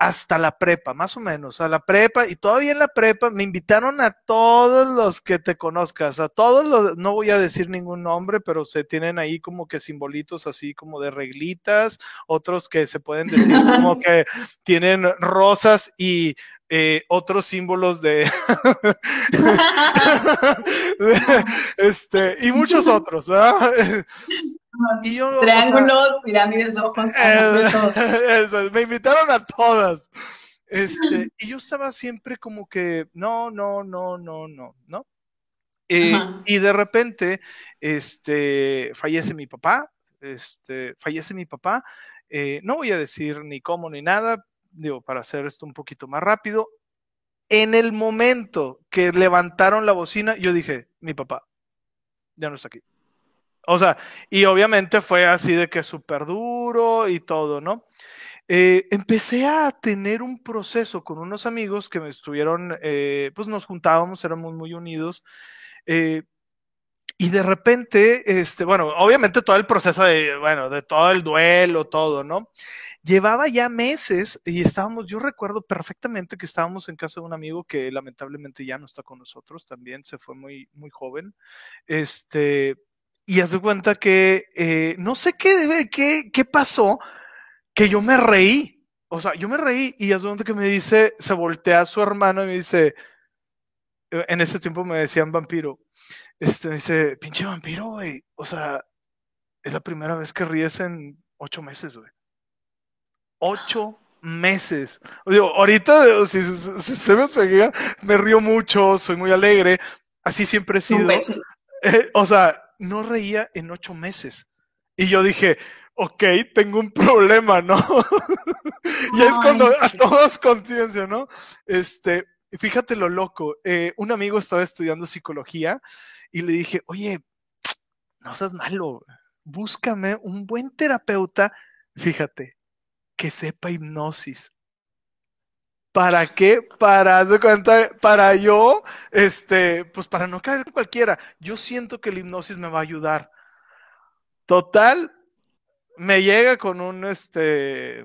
hasta la prepa, más o menos, a la prepa, y todavía en la prepa me invitaron a todos los que te conozcas, a todos los, no voy a decir ningún nombre, pero se tienen ahí como que simbolitos así como de reglitas, otros que se pueden decir como que tienen rosas y eh, otros símbolos de, este, y muchos otros, ¿verdad? Y yo, o sea, Triángulos, pirámides, ojos, eh, eso, me invitaron a todas. Este, y yo estaba siempre como que, no, no, no, no, no, ¿no? Eh, y de repente, este, fallece mi papá, este, fallece mi papá, eh, no voy a decir ni cómo ni nada, digo, para hacer esto un poquito más rápido. En el momento que levantaron la bocina, yo dije, mi papá ya no está aquí. O sea, y obviamente fue así de que súper duro y todo, ¿no? Eh, empecé a tener un proceso con unos amigos que me estuvieron, eh, pues nos juntábamos, éramos muy unidos. eh, y de repente, este, bueno, obviamente todo el proceso de, bueno, de todo el duelo, todo, ¿no? Llevaba ya meses y estábamos, yo recuerdo perfectamente que estábamos en casa de un amigo que lamentablemente ya no está con nosotros, también se fue muy, muy joven. Este, y haz de cuenta que eh, no sé qué, qué, qué pasó, que yo me reí. O sea, yo me reí y haz de cuenta que me dice, se voltea a su hermano y me dice, eh, en ese tiempo me decían vampiro. Este, me dice, pinche vampiro, güey. O sea, es la primera vez que ríes en ocho meses, güey. Ocho meses. Digo, ahorita, si, si- se me peguea, me río mucho, soy muy alegre. Así siempre he sido. Eh, o sea, no reía en ocho meses. Y yo dije, ok, tengo un problema, ¿no? y es cuando a todos conciencia, ¿no? Este, fíjate lo loco. Eh, un amigo estaba estudiando psicología y le dije, oye, no seas malo, búscame un buen terapeuta, fíjate, que sepa hipnosis. ¿Para qué? Para, de cuenta, para yo, este, pues para no caer en cualquiera. Yo siento que la hipnosis me va a ayudar. Total, me llega con un, este,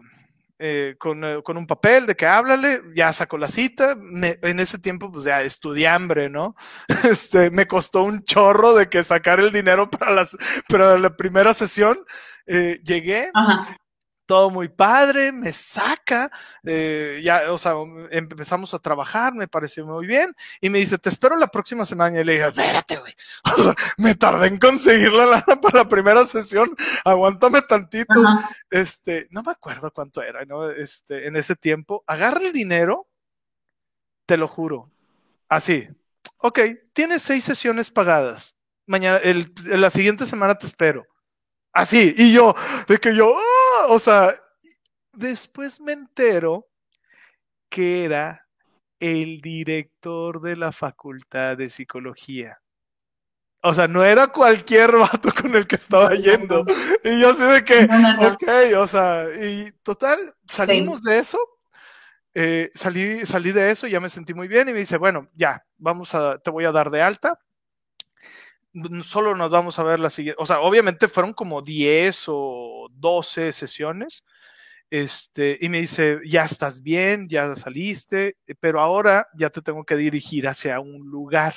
eh, con, eh, con, un papel de que háblale, ya sacó la cita, en ese tiempo pues ya estudié hambre, ¿no? Este, me costó un chorro de que sacar el dinero para, las, para la primera sesión, eh, llegué, Ajá todo muy padre, me saca, eh, ya, o sea, empezamos a trabajar, me pareció muy bien, y me dice, te espero la próxima semana, y le dije, espérate, güey, o sea, me tardé en conseguir la lana para la primera sesión, aguántame tantito, este, no me acuerdo cuánto era, ¿no? Este, en ese tiempo, agarra el dinero, te lo juro, así, ok, tienes seis sesiones pagadas, mañana, el, la siguiente semana te espero Así, y yo, de que yo, ¡ah! O sea, después me entero que era el director de la facultad de psicología. O sea, no era cualquier vato con el que estaba yendo. Y yo así de que, ok, o sea, y total, salimos de eso. Eh, salí, salí de eso, ya me sentí muy bien y me dice, bueno, ya, vamos a, te voy a dar de alta solo nos vamos a ver la siguiente, o sea, obviamente fueron como 10 o 12 sesiones, este, y me dice, ya estás bien, ya saliste, pero ahora ya te tengo que dirigir hacia un lugar.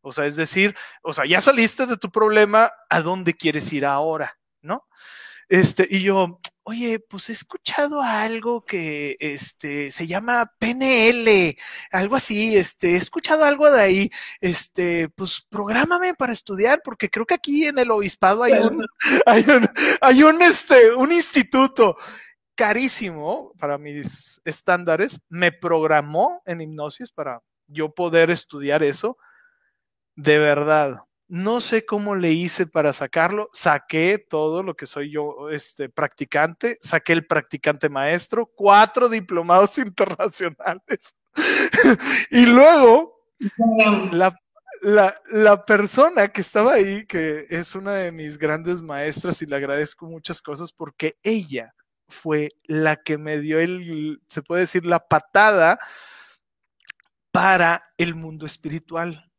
O sea, es decir, o sea, ya saliste de tu problema, ¿a dónde quieres ir ahora? ¿No? Este, y yo, oye, pues he escuchado algo que este, se llama PNL, algo así, este, he escuchado algo de ahí, este, pues prográmame para estudiar, porque creo que aquí en el obispado hay un, hay un, hay un, este, un instituto carísimo para mis estándares, me programó en hipnosis para yo poder estudiar eso, de verdad no sé cómo le hice para sacarlo. Saqué todo lo que soy yo, este practicante. Saqué el practicante maestro, cuatro diplomados internacionales. y luego, la, la, persona que estaba ahí, que es una de mis grandes maestras y le agradezco muchas cosas porque ella fue la que me dio el, se puede decir, la patada para el mundo espiritual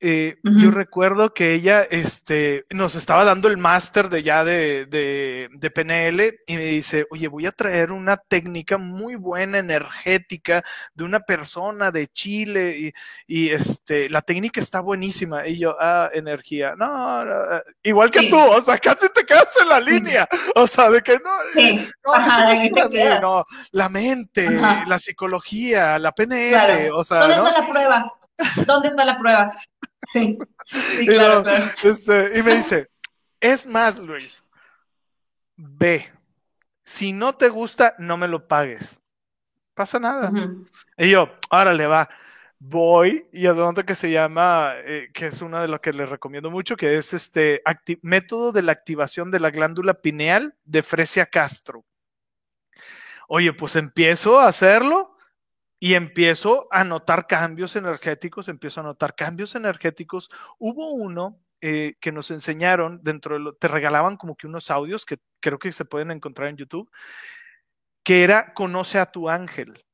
eh, yo recuerdo que ella este, nos estaba dando el máster de ya de, de, PNL y me dice, oye, voy a traer una técnica muy buena, energética, de una persona de Chile y, y este, la técnica está buenísima. Y yo, ah, energía, no, igual que tú, o sea, casi te quedas en la línea, o sea, de que no, eh, no, no, la mente, la psicología, la PNL, o sea. ¿Dónde está la prueba? ¿Dónde está la prueba? Sí, sí claro, claro. Este, y me dice, es más, Luis, ve, si no te gusta, no me lo pagues. Pasa nada. Y yo, ahora le va. Voy y a donde que se llama, eh, que es una de las que le recomiendo mucho, que es este método de la activación de la glándula pineal de Fresia Castro. Oye, pues empiezo a hacerlo y empiezo a notar cambios energéticos, empiezo a notar cambios energéticos. Hubo uno eh, que nos enseñaron dentro de lo, te regalaban como que unos audios que creo que se pueden encontrar en YouTube, que era conoce a tu ángel.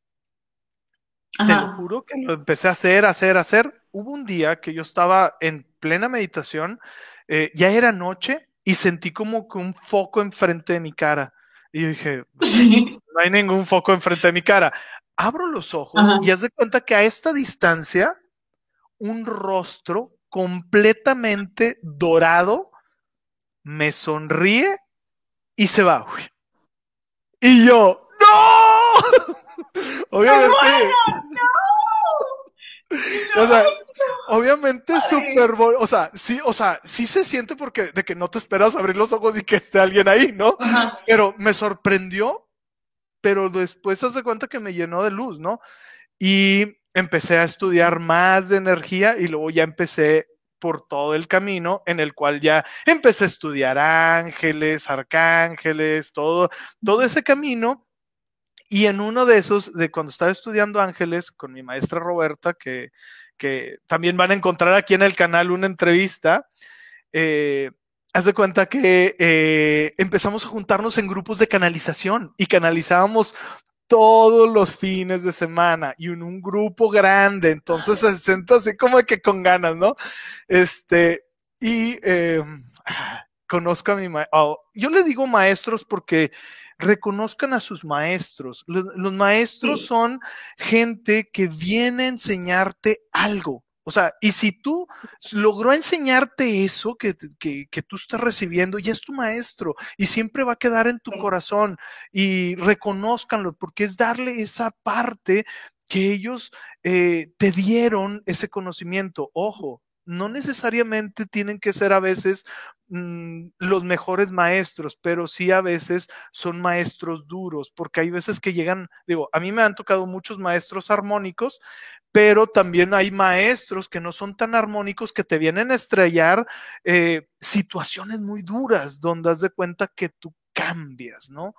Te lo juro que lo empecé a hacer, hacer, hacer. Hubo un día que yo estaba en plena meditación, eh, ya era noche y sentí como que un foco enfrente de mi cara. Y yo dije, no hay ningún foco enfrente de mi cara abro los ojos y haz de cuenta que a esta distancia, un rostro completamente dorado me sonríe y se va. Y yo, ¡No! Obviamente. O sea, obviamente súper, o sea, sí, o sea, sí se siente porque de que no te esperas abrir los ojos y que esté alguien ahí, ¿no? Pero me sorprendió pero después hace cuenta que me llenó de luz, ¿no? Y empecé a estudiar más de energía y luego ya empecé por todo el camino en el cual ya empecé a estudiar ángeles, arcángeles, todo, todo ese camino Y en uno de esos, de cuando estaba estudiando Ángeles con mi maestra Roberta, que, que también van a encontrar aquí en el canal una entrevista, eh, haz de cuenta que eh, empezamos a juntarnos en grupos de canalización y canalizábamos todos los fines de semana y en un grupo grande, entonces se siente así como que con ganas, ¿no? Este, y eh, conozco a mi maestro, oh, yo le digo maestros porque reconozcan a sus maestros. Los, maestros son gente que viene a enseñarte algo. O sea, y si tú logró enseñarte eso que, que, que, tú estás recibiendo, ya es tu maestro y siempre va a quedar en tu corazón y reconózcanlo porque es darle esa parte que ellos eh, te dieron ese conocimiento. Ojo, no necesariamente tienen que ser a veces mm, los mejores maestros, pero sí a veces son maestros duros, porque hay veces que llegan, digo, a mí me han tocado muchos maestros armónicos, pero también hay maestros que no son tan armónicos que te vienen a estrellar eh, situaciones muy duras, donde das de cuenta que tú cambias, ¿no?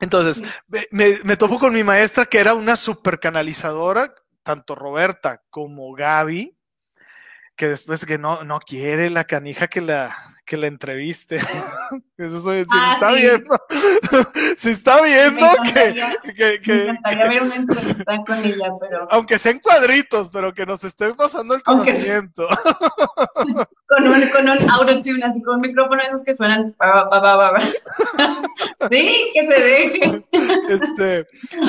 Entonces, me, me topo con mi maestra que era una super canalizadora, tanto Roberta como Gaby, que después que no, no quiere la canija que la, que la entreviste. Eso si ah, está viendo, si está viendo que, que, que, Me ver una entrevista con ella, pero. Aunque sea en cuadritos, pero que nos esté pasando el conocimiento. con un, con un autotune, así con un micrófono esos que suenan. sí, que se deje. este,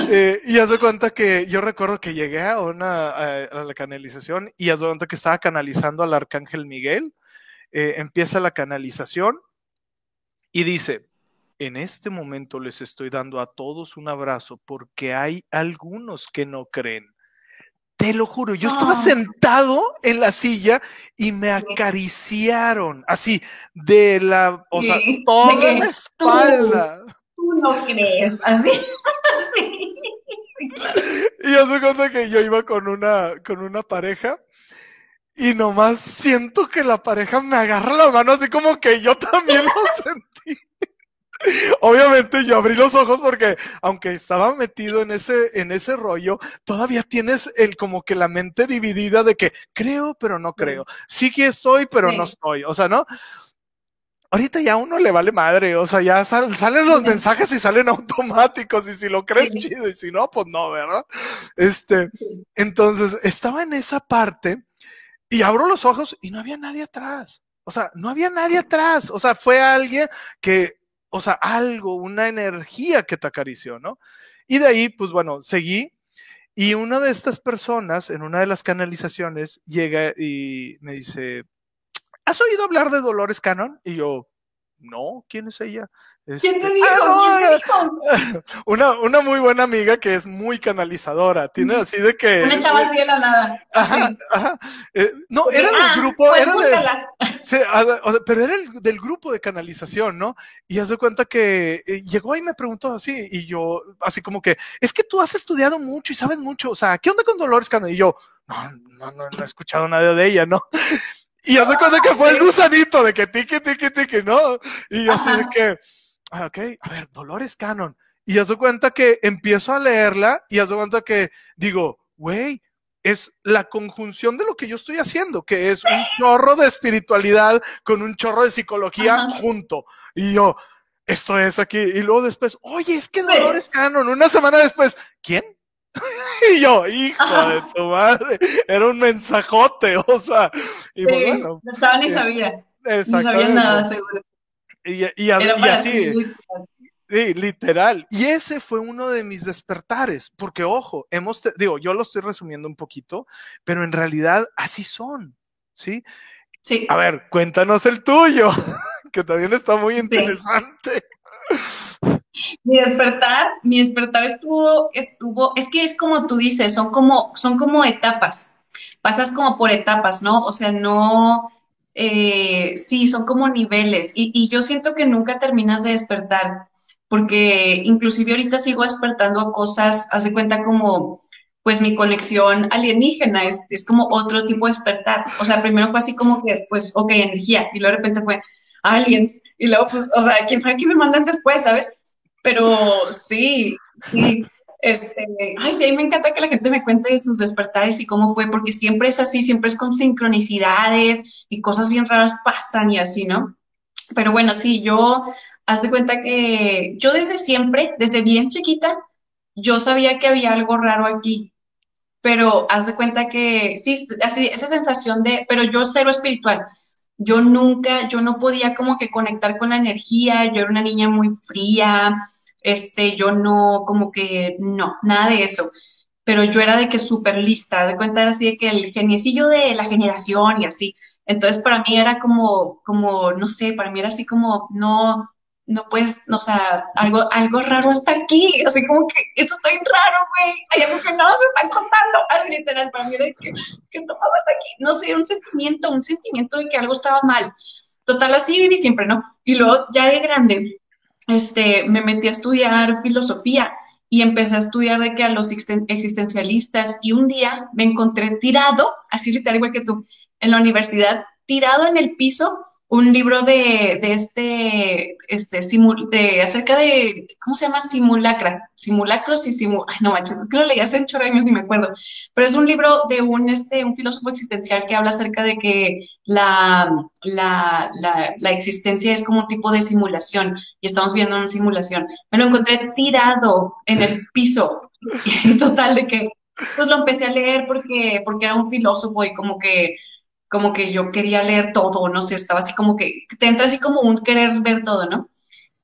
eh, y haz de cuenta que yo recuerdo que llegué a una a, la canalización y haz de cuenta que estaba canalizando al arcángel Miguel. Eh, empieza la canalización y dice, en este momento les estoy dando a todos un abrazo porque hay algunos que no creen. Te lo juro, yo estaba ah. sentado en la silla y me acariciaron así de la, o sea, toda la espalda. Tú, no crees, así. Y hace cuenta que yo iba con una, con una pareja y nomás siento que la pareja me agarra la mano así como que yo también lo sentí. Obviamente yo abrí los ojos porque aunque estaba metido en ese, en ese rollo, todavía tienes el como que la mente dividida de que creo, pero no creo. Sí que estoy, pero no estoy. O sea, ¿no? Ahorita ya a uno le vale madre, o sea, ya salen los mensajes y salen automáticos, y si lo crees, chido, y si no, pues no, ¿verdad? Este, entonces, estaba en esa parte, y abro los ojos y no había nadie atrás. O sea, no había nadie atrás. O sea, fue alguien que o sea, algo, una energía que te acarició, ¿no? Y de ahí, pues bueno, seguí y una de estas personas en una de las canalizaciones llega y me dice, ¿has oído hablar de Dolores Cannon? Y yo, no, ¿quién es ella? ¿Quién te este, dijo? Ah, ¿Quién te dijo? Una, una muy buena amiga que es muy canalizadora. Tiene así de que. Una chava así de la nada. Ajá, ajá. Eh, no, era del ah, grupo, pues era de. Sí, pero era el, del grupo de canalización, ¿no? Y hace cuenta que eh, llegó y me preguntó así, y yo, así como que, es que tú has estudiado mucho y sabes mucho, o sea, ¿qué onda con Dolores Cano? Y yo, no, no, no, no he escuchado nada de ella, ¿no? Y hace cuenta que fue el gusanito de que tiki, tiki, tiki, ¿no? Y yo así de que, ah, ok, a ver, Dolores Cannon. Y hace cuenta que empiezo a leerla y hace cuenta que digo, güey, es la conjunción de lo que yo estoy haciendo, que es un chorro de espiritualidad con un chorro de psicología junto. Y yo, esto es aquí. Y luego después, oye, es que Dolores Cannon, una semana después, ¿quién? y yo, hijo de tu madre, era un mensajote, o sea, y pues bueno. No estaba ni sabía. No sabía nada, seguro. Y, y, así, sí, literal. Y ese fue uno de mis despertares, porque ojo, hemos, digo, yo lo estoy resumiendo un poquito, pero en realidad así son, ¿sí? Sí. A ver, cuéntanos el tuyo, que también está muy interesante. Mi despertar, mi despertar estuvo, estuvo, es que es como tú dices, son como, son como etapas, pasas como por etapas, ¿no? O sea, no, eh, sí, son como niveles y, y, yo siento que nunca terminas de despertar, porque inclusive ahorita sigo despertando cosas, hace cuenta como, pues mi conexión alienígena es, es como otro tipo de despertar. O sea, primero fue así como que, pues, ok, energía, y luego de repente fue aliens, y luego, pues, o sea, quién sabe qué me mandan después, ¿sabes? Pero sí, Sí, este, ay, sí, a mí me encanta que la gente me cuente de sus despertares y cómo fue, porque siempre es así, siempre es con sincronicidades y cosas bien raras pasan y así, ¿no? Pero bueno, sí, yo, haz de cuenta que yo desde siempre, desde bien chiquita, yo sabía que había algo raro aquí, pero haz de cuenta que, sí, así, esa sensación de, pero yo cero espiritual. Yo nunca, yo no podía como que conectar con la energía, yo era una niña muy fría, este, yo no, como que, no, nada de eso. Pero yo era de que súper lista, de cuenta era así de que el geniecillo de la generación y así. Entonces para mí era como, como, no sé, para mí era así como, no, no puedes, o sea, algo, algo raro está aquí, así como que esto está bien raro, güey, hay algo que no nos están contando, así literal, para mí era que, ¿qué está pasando aquí? No sé, un sentimiento, un sentimiento de que algo estaba mal. Total, así viví siempre, ¿no? Y luego ya de grande, este, me metí a estudiar filosofía y empecé a estudiar de que a los existencialistas y un día me encontré tirado, así literal igual que tú, en la universidad, tirado en el piso un libro de, de este, este, simul, de, acerca de, ¿cómo se llama? Simulacra, simulacros y simul, ay, no manches, es que lo leí hace ocho años ni me acuerdo, pero es un libro de un, este, un filósofo existencial que habla acerca de que la, la, la, la existencia es como un tipo de simulación y estamos viendo una simulación. Me lo encontré tirado en el piso, y total de que, pues lo empecé a leer porque, porque era un filósofo y como que como que yo quería leer todo, no sé, estaba así como que te entra así como un querer ver todo, ¿no?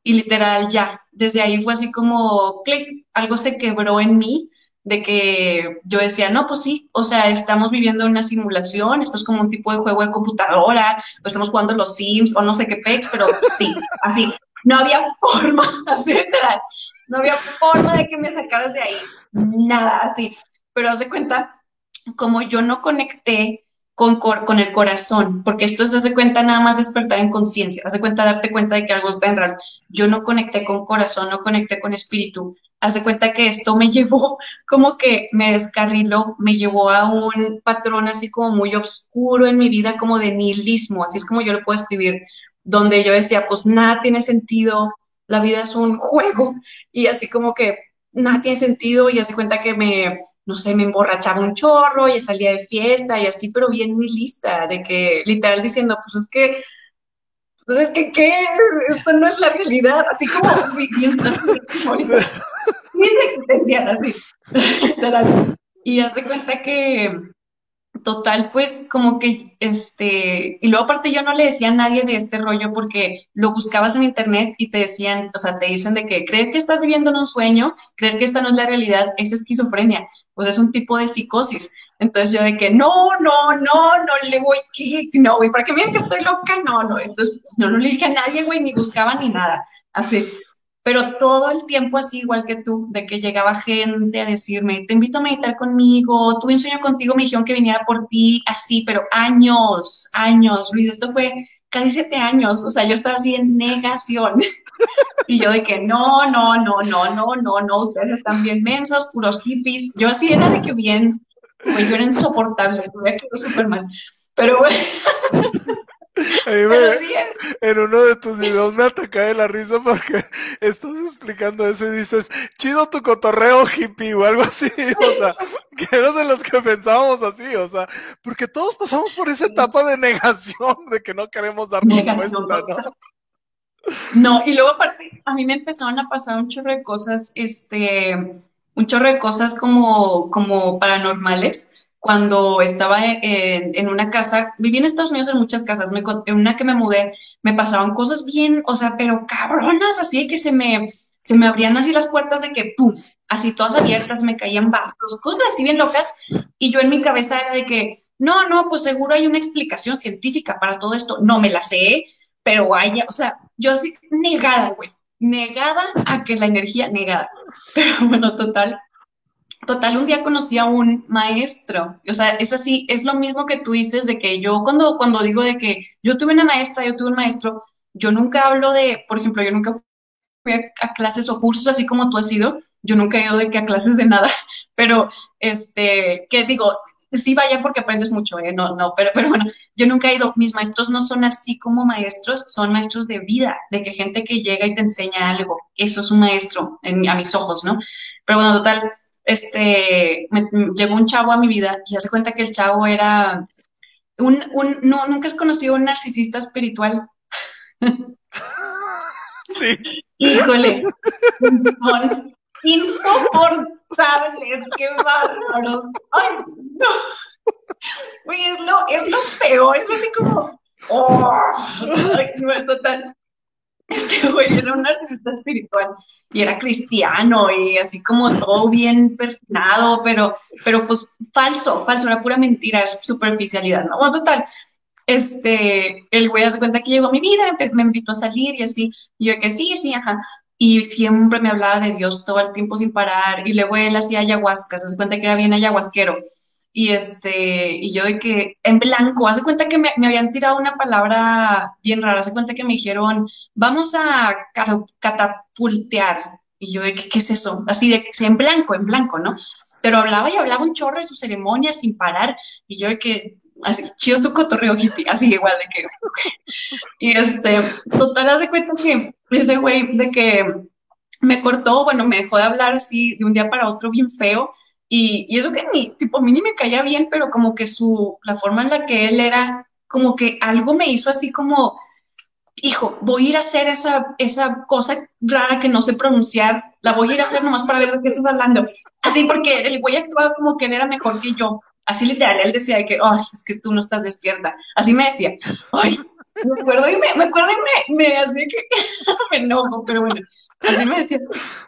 Y literal ya, desde ahí fue así como clic, algo se quebró en mí de que yo decía, no, pues sí, o sea, estamos viviendo una simulación, esto es como un tipo de juego de computadora, o estamos jugando los Sims o no sé qué pex, pero sí, así, no había forma, así literal, no había forma de que me sacaras de ahí, nada, así, pero haz de cuenta, como yo no conecté con, con, el corazón, porque esto se hace cuenta nada más despertar en conciencia, hace cuenta darte cuenta de que algo está en raro. Yo no conecté con corazón, no conecté con espíritu. Hace cuenta que esto me llevó como que me descarriló, me llevó a un patrón así como muy oscuro en mi vida, como de nihilismo, así es como yo lo puedo escribir, donde yo decía, pues nada tiene sentido, la vida es un juego, y así como que nada tiene sentido y hace cuenta que me, no sé, me emborrachaba un chorro y salía de fiesta y así, pero bien mi lista, de que literal diciendo, pues es que, pues es que, ¿qué? Esto no es la realidad, así como viviendo, mis existencial, así, Y hace cuenta que, total, pues como que, este, y luego aparte yo no le decía a nadie de este rollo porque lo buscabas en internet y te decían, o sea, te dicen de que creer que estás viviendo en un sueño, creer que esta no es la realidad, es esquizofrenia, pues es un tipo de psicosis. Entonces yo de que no, no, no, no le voy, ¿qué? No, güey, para que vean que estoy loca, no, no. Entonces no, no le dije a nadie, güey, ni buscaba ni nada, así pero todo el tiempo así, igual que tú, de que llegaba gente a decirme, te invito a meditar conmigo, tuve un sueño contigo, me dijeron que viniera por ti, así, pero años, años, Luis, esto fue casi siete años, o sea, yo estaba así en negación. y yo de que no, no, no, no, no, no, no, ustedes están bien mensos, puros hippies. Yo así era de que bien, pues yo era insoportable, me quedó súper mal. Pero bueno. en uno de tus videos me atacé de la risa porque estás explicando eso y dices, chido tu cotorreo hippie o algo así, o sea, que eres de los que pensábamos así, o sea, porque todos pasamos por esa etapa de negación, de que no queremos darnos cuenta, ¿no? No, y luego aparte, a mí me empezaron a pasar un chorro de cosas, este, un chorro de cosas como, como paranormales cuando estaba en, una casa, viví en Estados Unidos en muchas casas, en una que me mudé, me pasaban cosas bien, o sea, pero cabronas, así que se me, se me abrían así las puertas de que, ¡pum!, así todas abiertas, me caían vasos, cosas así bien locas, y yo en mi cabeza era de que, no, no, pues seguro hay una explicación científica para todo esto, no me la sé, pero vaya, o sea, yo así negada, güey, negada a que la energía, negada, pero bueno, total, Total, un día conocí a un maestro, o sea, es así, es lo mismo que tú dices de que yo cuando, cuando digo de que yo tuve una maestra, yo tuve un maestro, yo nunca hablo de, por ejemplo, yo nunca fui a, clases o cursos así como tú has ido, yo nunca he ido de que a clases de nada, pero, este, que digo, sí vaya porque aprendes mucho, ¿eh? No, no, pero, pero bueno, yo nunca he ido, mis maestros no son así como maestros, son maestros de vida, de que gente que llega y te enseña algo, eso es un maestro a mis ojos, ¿no? Pero bueno, total, este, llegó un chavo a mi vida y hace cuenta que el chavo era un, un no, nunca has conocido un narcisista espiritual. Sí. Híjole, son insoportables, qué bárbaros. Ay, no. Uy, es lo, es lo peor, es así como, oh, ay, no total. Este güey era un narcisista espiritual y era cristiano y así como todo bien personado, pero, pero pues falso, falso, era pura mentira, superficialidad, ¿no? Bueno, total, este, el güey hace cuenta que llegó a mi vida, me invitó a salir y así, y yo que sí, sí, ajá, y siempre me hablaba de Dios todo el tiempo sin parar, y luego él hacía ayahuasca, se hace cuenta que era bien ayahuasquero, y este, y yo de que en blanco, hace cuenta que me, habían tirado una palabra bien rara, hace cuenta que me dijeron, vamos a catapultear, y yo de que, ¿qué es eso? Así de, en blanco, en blanco, ¿no? Pero hablaba y hablaba un chorro de sus ceremonias sin parar, y yo de que, así, chido tu cotorreo hippie, así igual de que, y este, total, hace cuenta que ese güey de que me cortó, bueno, me dejó de hablar así de un día para otro bien feo, y, y eso que ni, tipo, a mí ni me caía bien, pero como que su, la forma en la que él era, como que algo me hizo así como, hijo, voy a ir a hacer esa, esa cosa rara que no sé pronunciar, la voy a ir a hacer nomás para ver de qué estás hablando. Así porque el güey actuaba como que él era mejor que yo. Así literal, él decía que, ay, es que tú no estás despierta. Así me decía, ay, me acuerdo y me, me acuerdo y me, me así que me enojo, pero bueno, así me decía.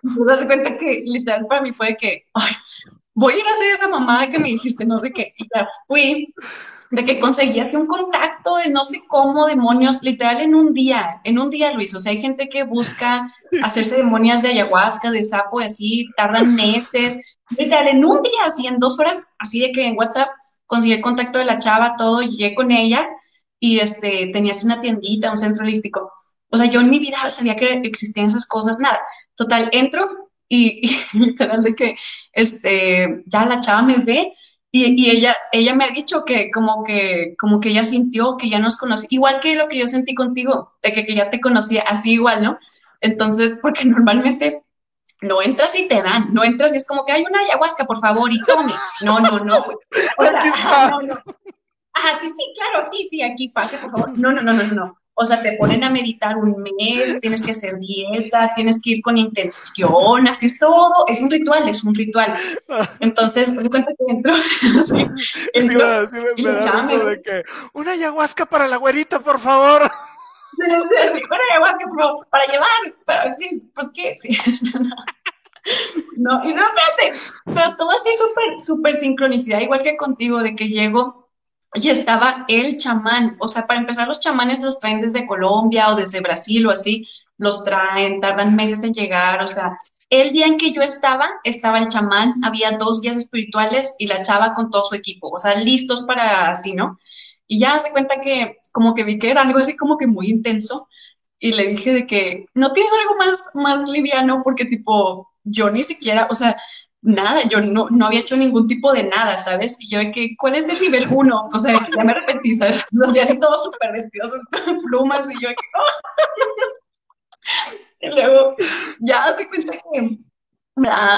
Entonces, das cuenta que literal para mí fue que, ay, voy a ir a hacer esa mamada que me dijiste, no sé qué. Y ya fui, de que conseguí así un contacto de no sé cómo, demonios, literal en un día, en un día, Luis. O sea, hay gente que busca hacerse demonias de ayahuasca, de sapo, así, tardan meses, literal, en un día, así en dos horas, así de que en WhatsApp conseguí el contacto de la chava, todo, llegué con ella y este, tenía así una tiendita, un centro holístico. O sea, yo en mi vida sabía que existían esas cosas, nada. Total, entro y, literal de que este, ya la chava me ve y, y, ella, ella me ha dicho que como que, como que ella sintió que ya nos conocía, igual que lo que yo sentí contigo, de que, que ya te conocía, así igual, ¿no? Entonces, porque normalmente no entras y te dan, no entras y es como que hay una ayahuasca, por favor, y tome. No, no, no, O sea, no, no. Ah, sí, sí, claro, sí, sí, aquí pase, por favor. No, no, no, no, no. O sea, te ponen a meditar un mes, tienes que hacer dieta, tienes que ir con intención, así es todo. Es un ritual, es un ritual. Entonces, me cuenta que entro. así, entro sí, sí, me, me de que, una ayahuasca para la güerita, por favor. Sí, sí, una ayahuasca para llevar. Para, sí, pues qué. Sí, no, y no, espérate. Pero todo así súper, súper sincronicidad, igual que contigo, de que llego y estaba el chamán. O sea, para empezar, los chamanes los traen desde Colombia o desde Brasil o así, los traen, tardan meses en llegar. O sea, el día en que yo estaba, estaba el chamán, había dos guías espirituales y la chava con todo su equipo, o sea, listos para así, ¿no? Y ya se cuenta que como que vi que era algo así como que muy intenso y le dije de que no tienes algo más, más liviano porque tipo, yo ni siquiera, o sea, nada, yo no, no había hecho ningún tipo de nada, ¿sabes? Y yo de que, ¿cuál es el nivel uno? O sea, ya me arrepentí, ¿sabes? Los vi así todos súper vestidos con plumas y yo de que, y luego ya se cuenta que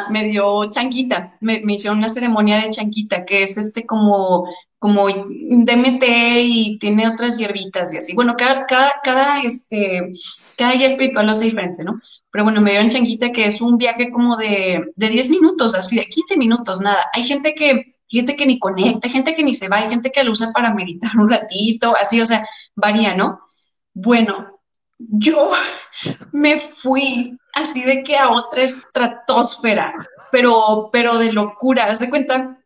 me dio changuita, me, me, hicieron una ceremonia de changuita, que es este como, como DMT y tiene otras hierbitas y así. Bueno, cada, cada, cada, este, cada guía espiritual hace diferente, ¿no? Pero bueno, me dieron changuita que es un viaje como de, de 10 minutos, así de 15 minutos, nada. Hay gente que, gente que ni conecta, gente que ni se va, hay gente que lo usa para meditar un ratito, así, o sea, varía, ¿no? Bueno, yo me fui así de que a otra estratosfera, pero, pero de locura, ¿se cuenta?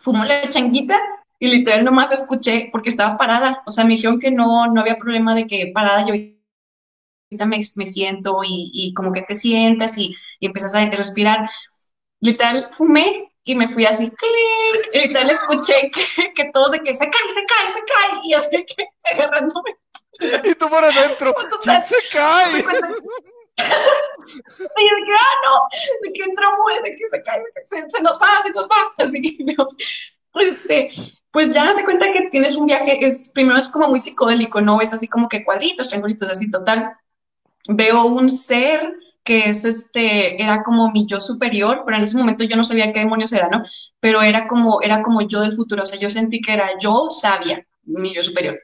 Fumó la changuita y literal nomás escuché porque estaba parada, o sea, me dijeron que no, no había problema de que parada yo me, me siento y, y, como que te sientas y, y empiezas a respirar. Literal, fumé y me fui así, clic, y literal escuché que, que todos de que se cae, se cae, se cae, y así que agarrándome. Y tú por adentro, ¿quién se cae? Y de que, ah, no, de que entra de que se cae, se, se, nos va, se nos va. Así que, este, pues ya se cuenta que tienes un viaje, es, primero es como muy psicodélico, ¿no? Es así como que cuadritos, triangulitos, así total. Veo un ser que es este, era como mi yo superior, pero en ese momento yo no sabía qué demonios era, ¿no? Pero era como, era como yo del futuro, o sea, yo sentí que era yo sabia, mi yo superior,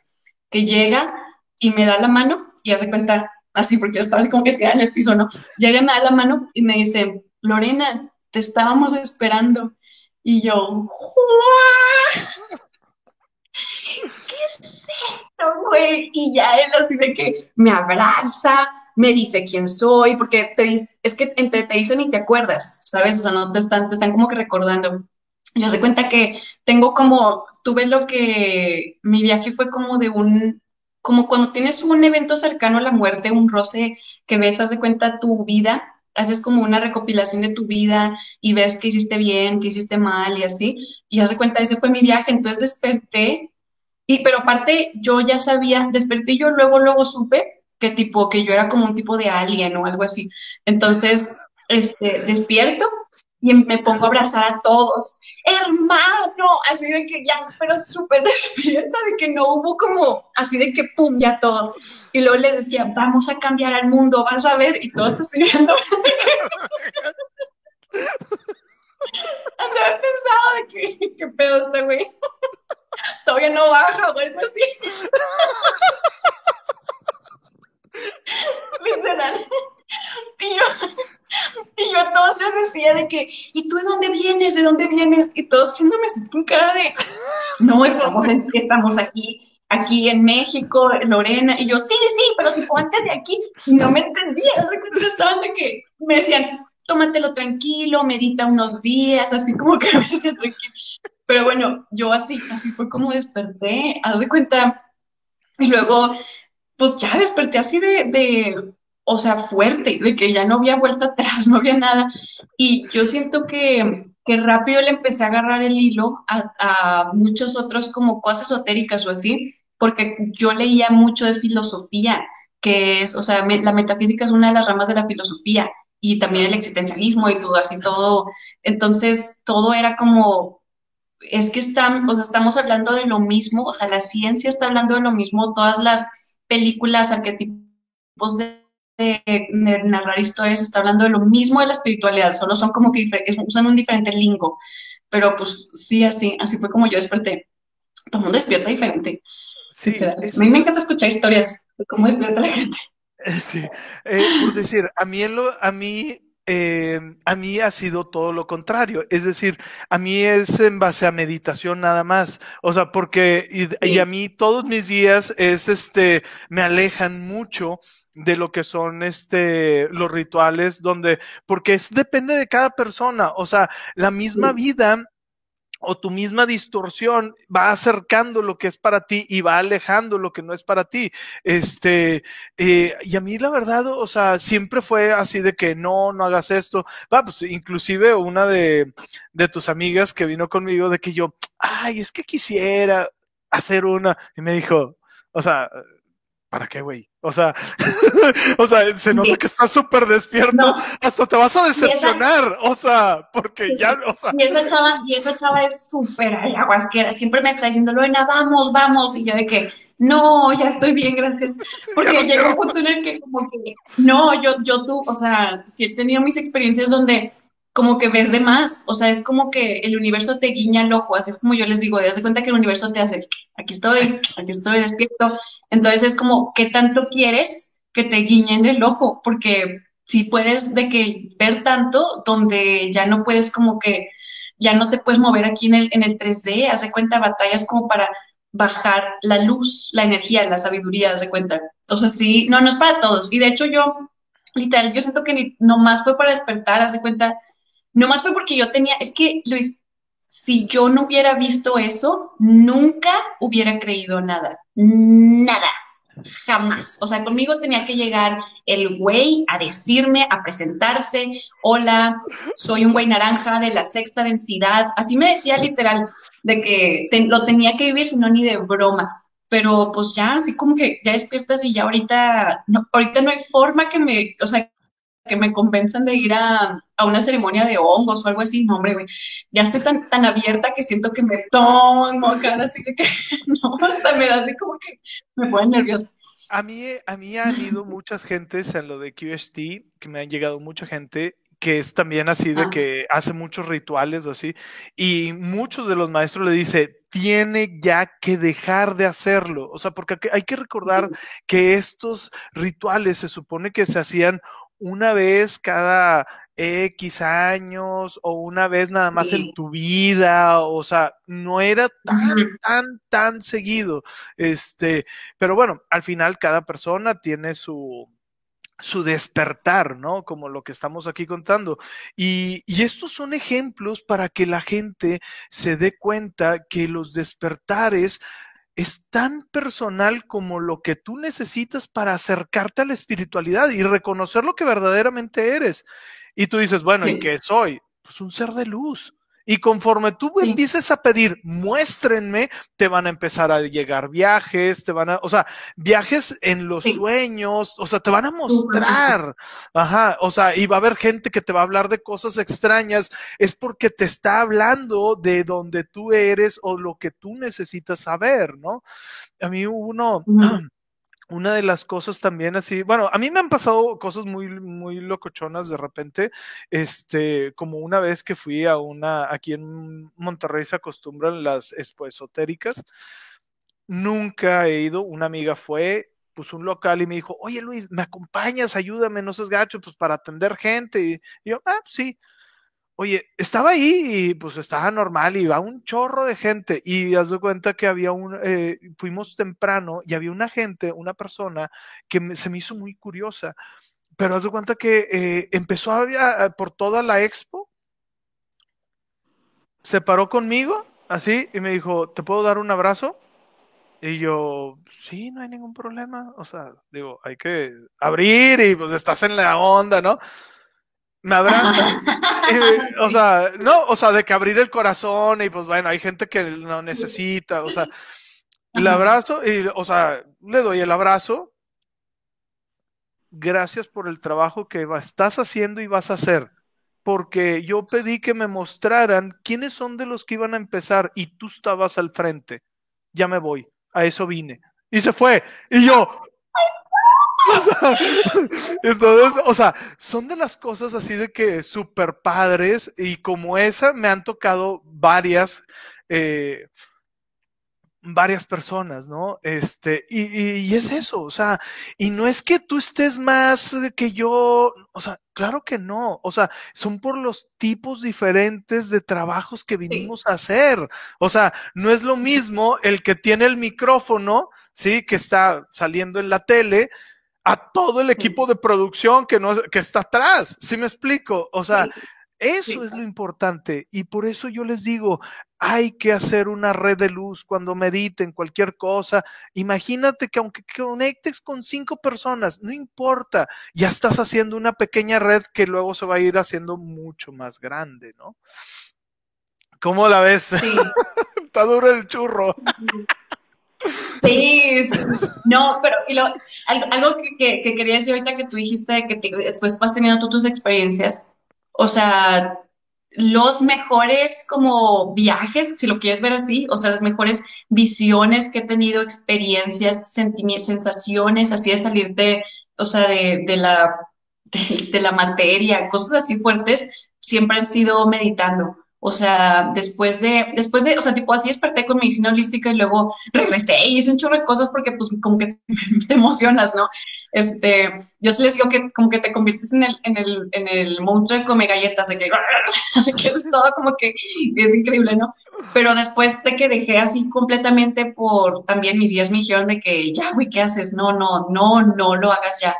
que llega y me da la mano y hace cuenta, así, porque yo estaba así como que tirada en el piso, ¿no? Llega me da la mano y me dice, Lorena, te estábamos esperando. Y yo, ¿qué es esto, güey? Y ya él así de que me abraza, me dice quién soy, porque te es que entre te dicen y te acuerdas, ¿sabes? O sea, no te están, te están como que recordando. Yo se cuenta que tengo como, tuve lo que, mi viaje fue como de un, como cuando tienes un evento cercano a la muerte, un roce que ves, haz de cuenta tu vida, haces como una recopilación de tu vida y ves qué hiciste bien, qué hiciste mal y así, y haz de cuenta, ese fue mi viaje, entonces desperté y, pero aparte, yo ya sabía, desperté yo luego, luego supe que tipo, que yo era como un tipo de alien o algo así. Entonces, este, despierto y me pongo a abrazar a todos. Hermano, así de que ya, pero súper despierta, de que no hubo como, así de que pum, ya todo. Y luego les decía, vamos a cambiar al mundo, vas a ver, y todos así viendo. Andaba pensado de que, qué pedo este güey todavía no baja o algo así. Literal. Y yo, y yo a todos les decía de que, ¿y tú de dónde vienes? ¿De dónde vienes? Y todos viéndome con cara de, no, estamos, en, estamos aquí, aquí en México, Lorena. Y yo, sí, sí, pero si antes de aquí, y no me entendía. Estaban de que me decían, tómatelo tranquilo, medita unos días, así como que me decía tranquilo. Pero bueno, yo así, así fue como desperté, haz de cuenta. Y luego, pues ya desperté así de, de, o sea, fuerte, de que ya no había vuelta atrás, no había nada. Y yo siento que, que rápido le empecé a agarrar el hilo a, a muchos otros como cosas esotéricas o así, porque yo leía mucho de filosofía, que es, o sea, la metafísica es una de las ramas de la filosofía y también el existencialismo y todo así, todo. Entonces, todo era como es que están, estamos hablando de lo mismo, o sea, la ciencia está hablando de lo mismo, todas las películas, arquetipos de, narrar historias, está hablando de lo mismo de la espiritualidad, solo son como que usan un diferente lingo, pero pues sí, así, así fue como yo desperté. Todo el mundo despierta diferente. Sí, a mí me encanta escuchar historias de cómo despierta la gente. Sí, eh, por decir, a mí, a mí eh, a mí ha sido todo lo contrario. Es decir, a mí es en base a meditación nada más. O sea, porque, y, a mí todos mis días es este, me alejan mucho de lo que son este los rituales donde porque es depende de cada persona o sea la misma vida o tu misma distorsión va acercando lo que es para ti y va alejando lo que no es para ti. Este, eh, y a mí la verdad, o sea, siempre fue así de que no, no hagas esto. Va, pues inclusive una de, de tus amigas que vino conmigo de que yo, ay, es que quisiera hacer una. Y me dijo, o sea, ¿para qué, güey? O sea, o sea, se nota que estás súper despierto, hasta te vas a decepcionar, o sea, porque ya, o sea. Y esa chava, y esa chava es súper aguasquera, siempre me está diciendo, Lorena, vamos, vamos, y yo de que, no, ya estoy bien, gracias, porque llegó un punto en el que como que, no, yo, yo tú, o sea, sí he tenido mis experiencias donde como que ves de más, o sea, es como que el universo te guiña el ojo, así es como yo les digo, das cuenta que el universo te hace, aquí estoy, aquí estoy despierto, entonces es como, ¿qué tanto quieres que te guiñen el ojo? Porque si puedes de que ver tanto, donde ya no puedes como que, ya no te puedes mover aquí en el, en el 3D, hace cuenta batallas como para bajar la luz, la energía, la sabiduría, hace cuenta. O sea, sí, no, no es para todos. Y de hecho yo, literal, yo siento que ni, nomás fue para despertar, hace cuenta, Nomás fue porque yo tenía, es que Luis, si yo no hubiera visto eso, nunca hubiera creído nada. Nada. Jamás. O sea, conmigo tenía que llegar el güey a decirme, a presentarse, hola, soy un güey naranja de la sexta densidad. Así me decía literal, de que lo tenía que vivir, sino ni de broma. Pero pues ya, así como que ya despiertas y ya ahorita, no, ahorita no hay forma que me, o sea, que me convenzan de ir a, a, una ceremonia de hongos o algo así, no, hombre, ya estoy tan, tan abierta que siento que me tomo, cara, así de que, no, hasta me da así como que me pone nerviosa. A mí, a mí han ido muchas gentes en lo de QST, que me han llegado mucha gente que es también así de ah. que hace muchos rituales o así, y muchos de los maestros le dice, tiene ya que dejar de hacerlo, o sea, porque hay que recordar que estos rituales se supone que se hacían una vez cada X años o una vez nada más en tu vida, o sea, no era tan, tan, tan seguido. Este, pero bueno, al final cada persona tiene su, su despertar, ¿no? Como lo que estamos aquí contando. Y, y, estos son ejemplos para que la gente se dé cuenta que los despertares es tan personal como lo que tú necesitas para acercarte a la espiritualidad y reconocer lo que verdaderamente eres. Y tú dices, bueno, ¿y qué soy? Pues un ser de luz. Y conforme tú empieces a pedir, muéstrenme, te van a empezar a llegar viajes, te van a, o sea, viajes en los sueños, o sea, te van a mostrar. Ajá, o sea, y va a haber gente que te va a hablar de cosas extrañas, es porque te está hablando de donde tú eres o lo que tú necesitas saber, ¿no? A mí uno, una de las cosas también así, bueno, a mí me han pasado cosas muy, muy locochonas de repente, este, como una vez que fui a una, aquí en Monterrey se acostumbran las esotéricas, nunca he ido, una amiga fue, puso un local y me dijo, oye Luis, ¿me acompañas? Ayúdame, no seas gacho, pues para atender gente, y, yo, ah, sí, Oye, estaba ahí y pues estaba normal y un chorro de gente y haz de cuenta que había un, eh, fuimos temprano y había una gente, una persona que se me hizo muy curiosa, pero haz de cuenta que eh, empezó a, por toda la expo, se paró conmigo así y me dijo, ¿te puedo dar un abrazo? Y yo, sí, no hay ningún problema. O sea, digo, hay que abrir y pues estás en la onda, ¿no? Me abraza. o sea, no, o sea, de que abrir el corazón y pues bueno, hay gente que no necesita, o sea, le abrazo y, o sea, le doy el abrazo. Gracias por el trabajo que estás haciendo y vas a hacer. Porque yo pedí que me mostraran quiénes son de los que iban a empezar y tú estabas al frente. Ya me voy. A eso vine. Y se fue. Y yo, entonces, o sea, son de las cosas así de que súper padres y como esa me han tocado varias, eh, varias personas, ¿no? Este, y, es eso, o sea, y no es que tú estés más que yo, o sea, claro que no, o sea, son por los tipos diferentes de trabajos que vinimos a hacer, o sea, no es lo mismo el que tiene el micrófono, ¿sí? Que está saliendo en la tele, a todo el equipo de producción que, no, que está atrás. ¿Sí me explico? O sea, eso es lo importante. Y por eso yo les digo, hay que hacer una red de luz cuando mediten cualquier cosa. Imagínate que aunque conectes con cinco personas, no importa, ya estás haciendo una pequeña red que luego se va a ir haciendo mucho más grande, ¿no? ¿Cómo la ves? Sí. Está duro el churro. Sí, no, pero y lo, algo, que, quería decir ahorita que tú dijiste que después vas teniendo tus experiencias, o sea, los mejores como viajes, si lo quieres ver así, o sea, las mejores visiones que he tenido, experiencias, sentimientos, sensaciones, así de salir de, o sea, de, de la, de la materia, cosas así fuertes, siempre han sido meditando. O sea, después de, después de, o sea, tipo así desperté con medicina holística y luego regresé y hice un chorro de cosas porque pues como que te emocionas, ¿no? Este, yo les digo que como que te conviertes en el, en el, en el monstruo de come galletas, de que, así que es todo como que es increíble, ¿no? Pero después de que dejé así completamente por, también mis días me dijeron de que, ya, güey, ¿qué haces? No, no, no, no lo hagas ya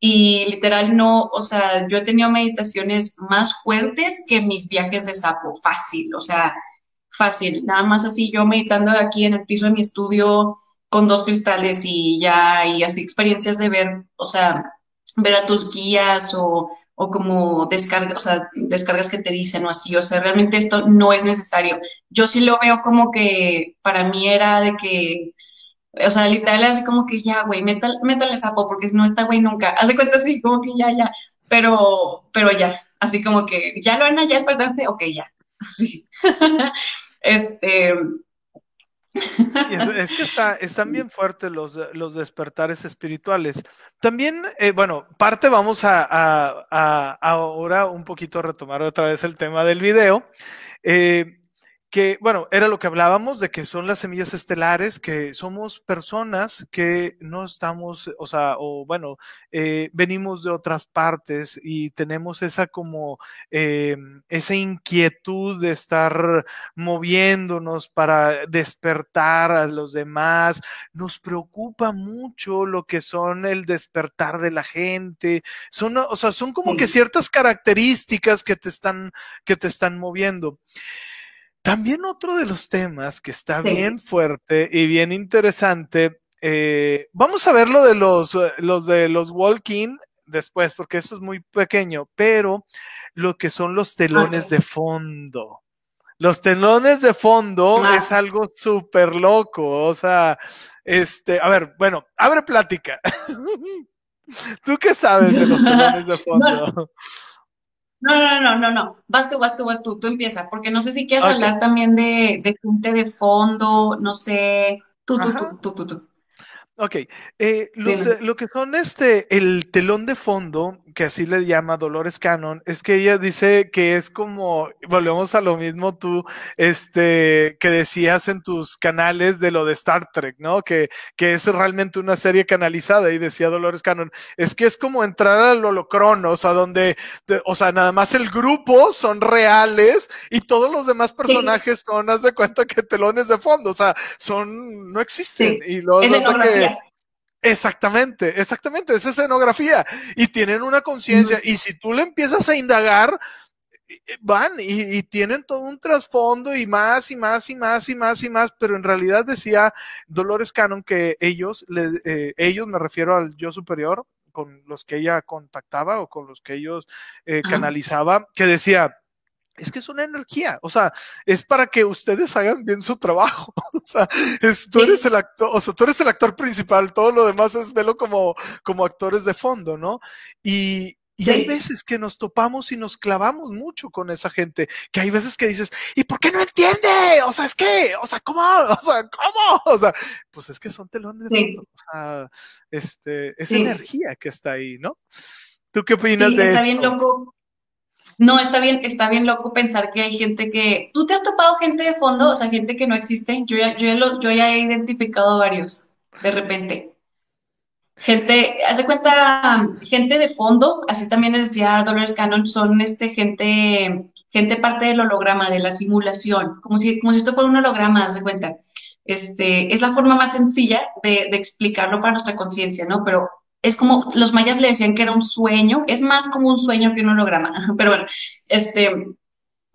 y literal no, o sea, yo he tenido meditaciones más fuertes que mis viajes de sapo, fácil, o sea, fácil, nada más así yo meditando aquí en el piso de mi estudio con dos cristales y ya, y así experiencias de ver, o sea, ver a tus guías o, o como descargas, o sea, descargas que te dicen o así, o sea, realmente esto no es necesario. Yo sí lo veo como que para mí era de que o sea, literal, así como que ya, güey, métale, sapo, porque si no está güey nunca. Hace cuenta así, como que ya, ya. pero, pero ya, así como que, ya Lorena, ya despertaste, ok, ya. Sí. este, es, que está, están bien fuertes los, los despertares espirituales. También, eh, bueno, parte vamos a, a, ahora un poquito retomar otra vez el tema del video. Eh, que, bueno, era lo que hablábamos de que son las semillas estelares, que somos personas que no estamos, o sea, o bueno, eh, venimos de otras partes y tenemos esa como, eh, esa inquietud de estar moviéndonos para despertar a los demás. Nos preocupa mucho lo que son el despertar de la gente. Son, o sea, son como que ciertas características que te están, que te están moviendo. También otro de los temas que está bien fuerte y bien interesante, eh, vamos a ver lo de los, eh, los de los walking después, porque eso es muy pequeño, pero lo que son los telones de fondo. Los telones de fondo ah. es algo súper loco, o sea, este, a ver, bueno, abre plática. ¿Tú qué sabes de los telones de fondo? No, no, no, no, no. Vas tú, vas tú, vas tú. Tú empieza, porque no sé si quieres hablar también de, de gente de fondo, no sé. Tú, tú, tú, tú, tú, tú. Ok, eh, lo que son este, el telón de fondo, que así le llama Dolores Cannon, es que ella dice que es como, volvemos a lo mismo tú, este, que decías en tus canales de lo de Star Trek, ¿no? Que, que es realmente una serie canalizada y decía Dolores Cannon, es que es como entrar al holocrono, o sea, donde, o sea, nada más el grupo son reales y todos los demás personajes son, haz de cuenta que telones de fondo, o sea, son, no existen. Y luego que, Exactamente, exactamente, es escenografía. Y tienen una conciencia y si tú le empiezas a indagar, eh, van y, tienen todo un trasfondo y más y más y más y más y más, pero en realidad decía Dolores Cannon que ellos, eh, ellos me refiero al yo superior, con los que ella contactaba o con los que ellos eh, canalizaba, que decía, es que es una energía, o sea, es para que ustedes hagan bien su trabajo, o sea, tú eres el actor, o sea, tú eres el actor principal, todo lo demás es velo como, como actores de fondo, ¿no? Y, y hay veces que nos topamos y nos clavamos mucho con esa gente, que hay veces que dices, ¿y por qué no entiende? O sea, es que, o sea, ¿cómo? O sea, ¿cómo? O sea, pues es que son telones de fondo, o sea, este, es energía que está ahí, ¿no? ¿Tú qué opinas de está bien loco no, está bien, está bien loco pensar que hay gente que. ¿Tú te has topado gente de fondo? O sea, gente que no existe. Yo ya, yo ya he identificado varios, de repente. Gente, hace cuenta, gente de fondo, así también decía Dolores Cannon, son este gente, gente parte del holograma, de la simulación, como si, como si esto fuera un holograma, hace cuenta. Este, es la forma más sencilla de explicarlo para nuestra conciencia, ¿no? Pero es como, los mayas le decían que era un sueño, es más como un sueño que un holograma, pero bueno, este,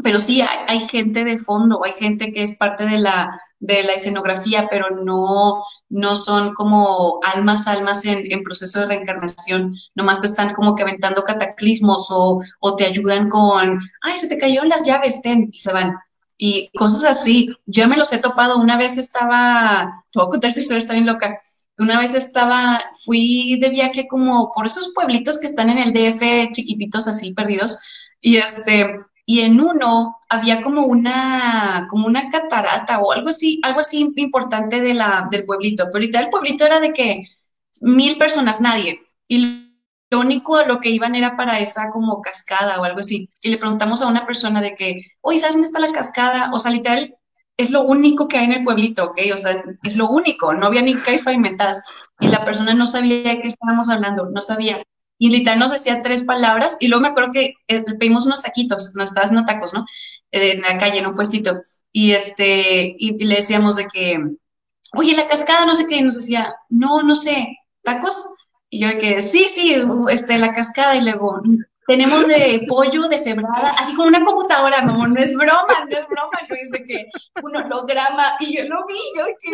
pero sí, hay, gente de fondo, hay gente que es parte de la, de la escenografía, pero no, no son como almas, almas en, en, proceso de reencarnación, nomás te están como que aventando cataclismos o, o te ayudan con, ay, se te cayeron las llaves, ten, y se van. Y cosas así, yo me los he topado, una vez estaba, te voy a contar esta historia, está bien loca, una vez estaba, fui de viaje como por esos pueblitos que están en el DF, chiquititos así, perdidos, y este, y en uno había como una, como una catarata o algo así, algo así importante de la, del pueblito, pero ahorita el pueblito era de que mil personas, nadie, y lo único lo que iban era para esa como cascada o algo así, y le preguntamos a una persona de que, oye, ¿sabes dónde está la cascada? O sea, literal, es lo único que hay en el pueblito, ¿ok? O sea, es lo único, no había ni calles pavimentadas y la persona no sabía de qué estábamos hablando, no sabía. Y literal nos decía tres palabras y luego me acuerdo que eh, pedimos unos taquitos, nos estabas haciendo tacos, ¿no? en la calle, en un puestito. Y este, y, le decíamos de que, oye, la cascada, no sé qué, y nos decía, no, no sé, ¿tacos? Y yo de que, sí, sí, este, la cascada, y luego, tenemos de pollo, de cebrada, así como una computadora, no, no es broma, no es broma, Luis, de que un holograma, y yo lo vi, yo que,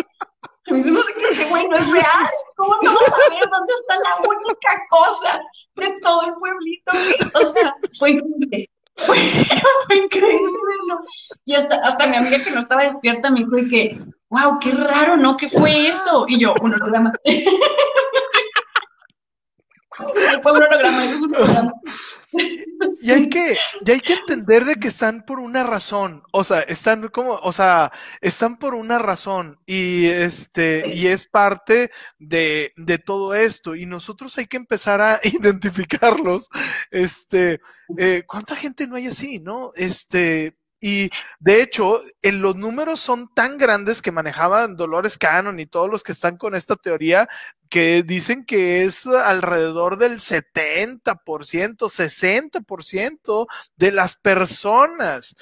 a mí que, güey, no es real, ¿cómo no vas a ver dónde está la única cosa de todo el pueblito? O sea, fue increíble. Fue, increíble ¿no? Y hasta, hasta mi amiga que no estaba despierta me dijo que, wow, qué raro, ¿no? ¿Qué fue eso? Y yo, un holograma. fue un holograma, eso es un holograma. Y hay que, y hay que entender de que están por una razón. O sea, están como, o sea, están por una razón. Y este, y es parte de, de todo esto. Y nosotros hay que empezar a identificarlos. Este, eh, ¿cuánta gente no hay así, no? Este, y de hecho, en los números son tan grandes que manejaban Dolores Cannon y todos los que están con esta teoría que dicen que es alrededor del 70%, 60% de las personas.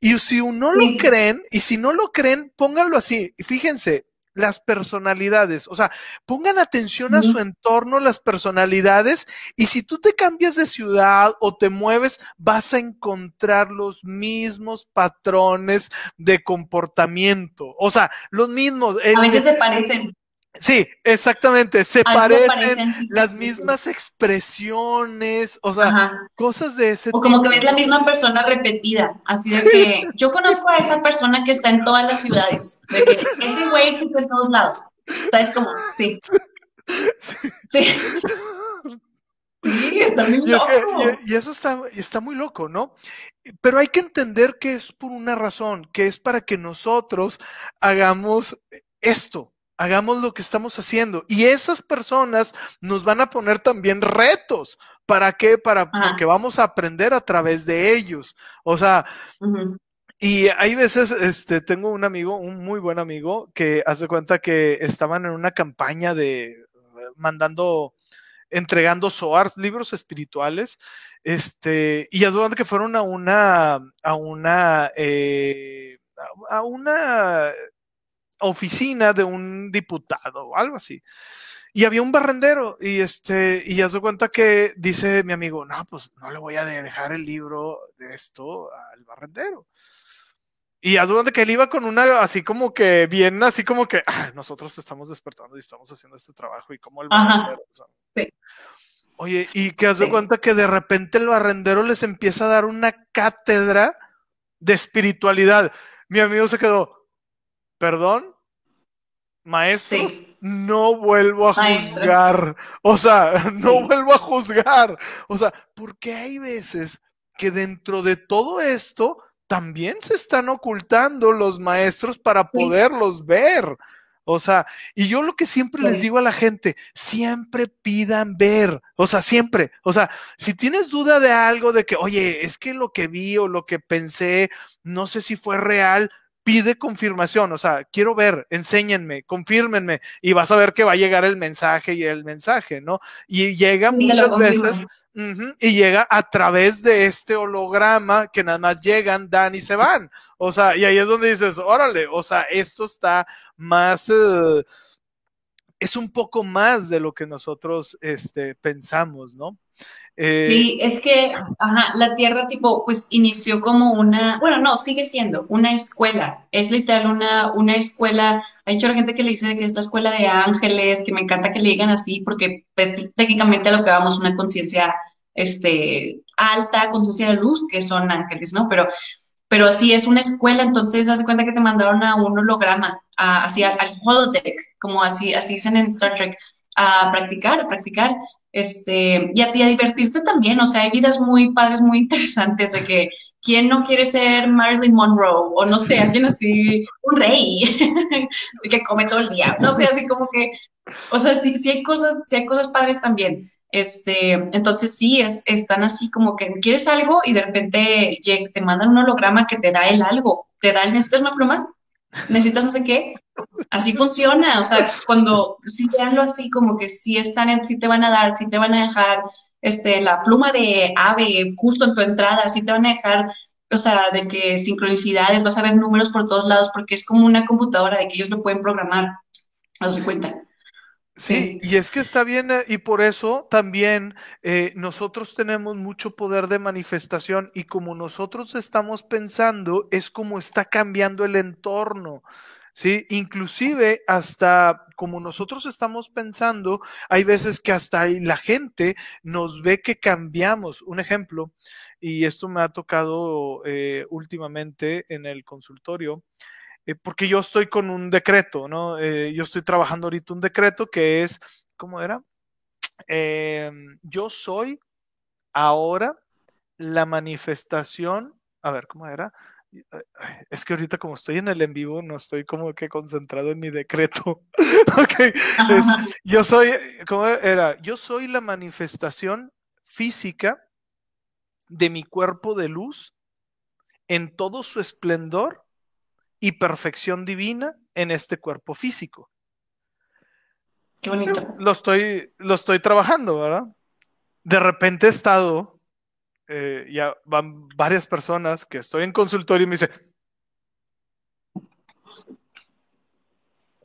Y si uno lo creen, y si no lo creen, pónganlo así. Fíjense, las personalidades. O sea, pongan atención a su entorno, las personalidades, y si tú te cambias de ciudad o te mueves, vas a encontrar los mismos patrones de comportamiento. O sea, los mismos. a veces se parecen. Sí, exactamente, se parecen, las mismas expresiones, o sea, cosas de ese tipo. O como que ves la misma persona repetida, así de que yo conozco a esa persona que está en todas las ciudades, de que ese güey existe en todos lados. O sea, es como, sí. Sí. Sí, está muy loco. y, eso está, está muy loco, ¿no? Pero hay que entender que es por una razón, que es para que nosotros hagamos esto, hagamos lo que estamos haciendo. Y esas personas nos van a poner también retos. ¿Para qué? Para, porque vamos a aprender a través de ellos. O sea, y hay veces, este, tengo un amigo, un muy buen amigo, que hace cuenta que estaban en una campaña de mandando, entregando SOARs, libros espirituales, este, y ya que fueron a una, a una, eh, a una oficina de un diputado o algo así. Y había un barrendero y este, y ya se cuenta que dice mi amigo, no, pues no le voy a dejar el libro de esto al barrendero. Y a donde que él iba con una, así como que bien, así como que ah, nosotros estamos despertando y estamos haciendo este trabajo y como el barrendero. Oye, y que haz de cuenta que de repente el barrendero les empieza a dar una cátedra de espiritualidad. Mi amigo se quedó, perdón, maestro, no vuelvo a juzgar. O sea, no vuelvo a juzgar. O sea, porque hay veces que dentro de todo esto también se están ocultando los maestros para poderlos ver. O sea, y yo lo que siempre les digo a la gente, siempre pidan ver, o sea, siempre, o sea, si tienes duda de algo, de que, oye, es que lo que vi o lo que pensé, no sé si fue real, pide confirmación, o sea, quiero ver, enséñenme, confírmenme, y vas a ver que va a llegar el mensaje y el mensaje, ¿no? Y llega muchas veces, y llega a través de este holograma que nada más llegan, dan y se van. O sea, y ahí es donde dices, órale, o sea, esto está más... Eh, es un poco más de lo que nosotros este, pensamos, ¿no? Eh, sí, es que ajá, la Tierra tipo, pues inició como una, bueno, no, sigue siendo una escuela, es literal una, una escuela, hay mucha gente que le dice que es la escuela de ángeles, que me encanta que le digan así, porque pues, técnicamente lo que vamos una conciencia este, alta, conciencia de luz, que son ángeles, ¿no? Pero, pero así es una escuela, entonces hace cuenta que te mandaron a un holograma, así al, al holodeck, como así, así dicen en Star Trek, a practicar, a practicar este, y a, divertirte también, o sea, hay vidas muy padres, muy interesantes de que quién no quiere ser Marilyn Monroe o no sé, alguien así, un rey que come todo el día, no sé, así como que, o sea, sí, sí hay cosas, sí hay cosas padres también. Este, entonces sí, es, están así como que quieres algo y de repente te mandan un holograma que te da el algo, te da el, ¿necesitas una pluma? Necesitas no sé qué. Así funciona, o sea, cuando si veanlo así, como que si están, en, si te van a dar, si te van a dejar este, la pluma de ave justo en tu entrada, si te van a dejar, o sea, de que sincronicidades, vas a ver números por todos lados, porque es como una computadora de que ellos lo pueden programar, a su cuenta. Sí, y es que está bien, eh, y por eso también eh, nosotros tenemos mucho poder de manifestación y como nosotros estamos pensando, es como está cambiando el entorno. Sí, inclusive hasta como nosotros estamos pensando, hay veces que hasta la gente nos ve que cambiamos. Un ejemplo, y esto me ha tocado eh, últimamente en el consultorio, eh, porque yo estoy con un decreto, ¿no? Eh, yo estoy trabajando ahorita un decreto que es, ¿cómo era? Em, yo soy ahora la manifestación, a ver, ¿cómo era? Es que ahorita como estoy en el en vivo, no estoy como que concentrado en mi decreto. ok, yo soy, ¿cómo era? Yo soy la manifestación física de mi cuerpo de luz en todo su esplendor y perfección divina en este cuerpo físico. Qué bonito. Lo estoy, lo estoy trabajando, ¿verdad? De repente he estado, eh, ya van varias personas que estoy en consultorio y me dicen,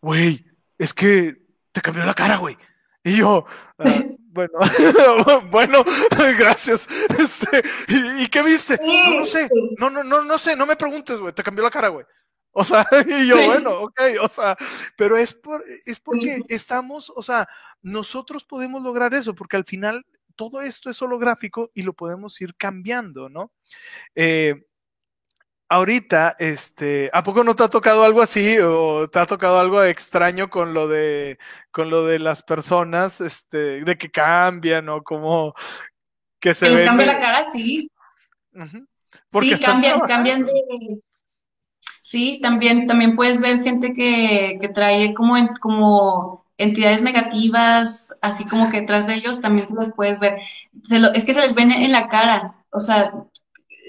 güey, es que te cambió la cara, güey. Y yo, ah, bueno, bueno, gracias. Este, ¿y, qué viste? No, no sé, no, no, no, no sé, no me preguntes, güey, te cambió la cara, güey. O sea, y yo, bueno, ok, o sea, pero es, por, es porque estamos, o sea, nosotros podemos lograr eso, porque al final todo esto es holográfico y lo podemos ir cambiando, ¿no? Eh, ahorita, este, ¿a poco no te ha tocado algo así o te ha tocado algo extraño con lo de, con lo de las personas, este, de que cambian o como que se que les cambia la cara, sí. sí, cambian, cambian de, Sí, también, también puedes ver gente que, que trae como, como entidades negativas, así como que detrás de ellos también se los puedes ver. es que se les ven en la cara, o sea,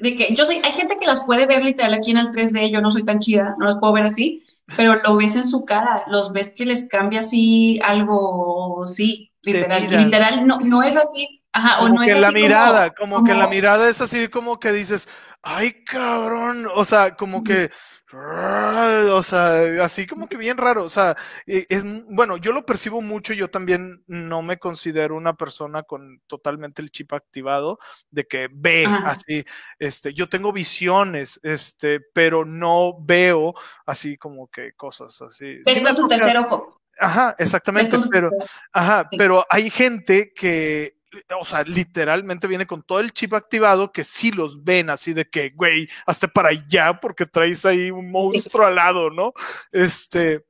de que yo soy, hay gente que las puede ver literal aquí en el 3D, yo no soy tan chida, no las puedo ver así, pero lo ves en su cara, los ves que les cambia así algo, sí, literal, literal, no, no es así, Ajá, como o no que es la mirada, como, que la mirada es así como que dices, ay cabrón, o sea, como que o sea, así como que bien raro, o sea, e, es, bueno, yo lo percibo mucho, yo también no me considero una persona con totalmente el chip activado de que ve así, este, yo tengo visiones, este, pero no veo así como que cosas así. Ves con tu tercer ojo. Ajá, exactamente, pero, ajá, pero hay gente que o sea, literalmente viene con todo el chip activado que sí los ven así de que, güey, hasta para allá porque traes ahí un monstruo al lado, ¿no? Este,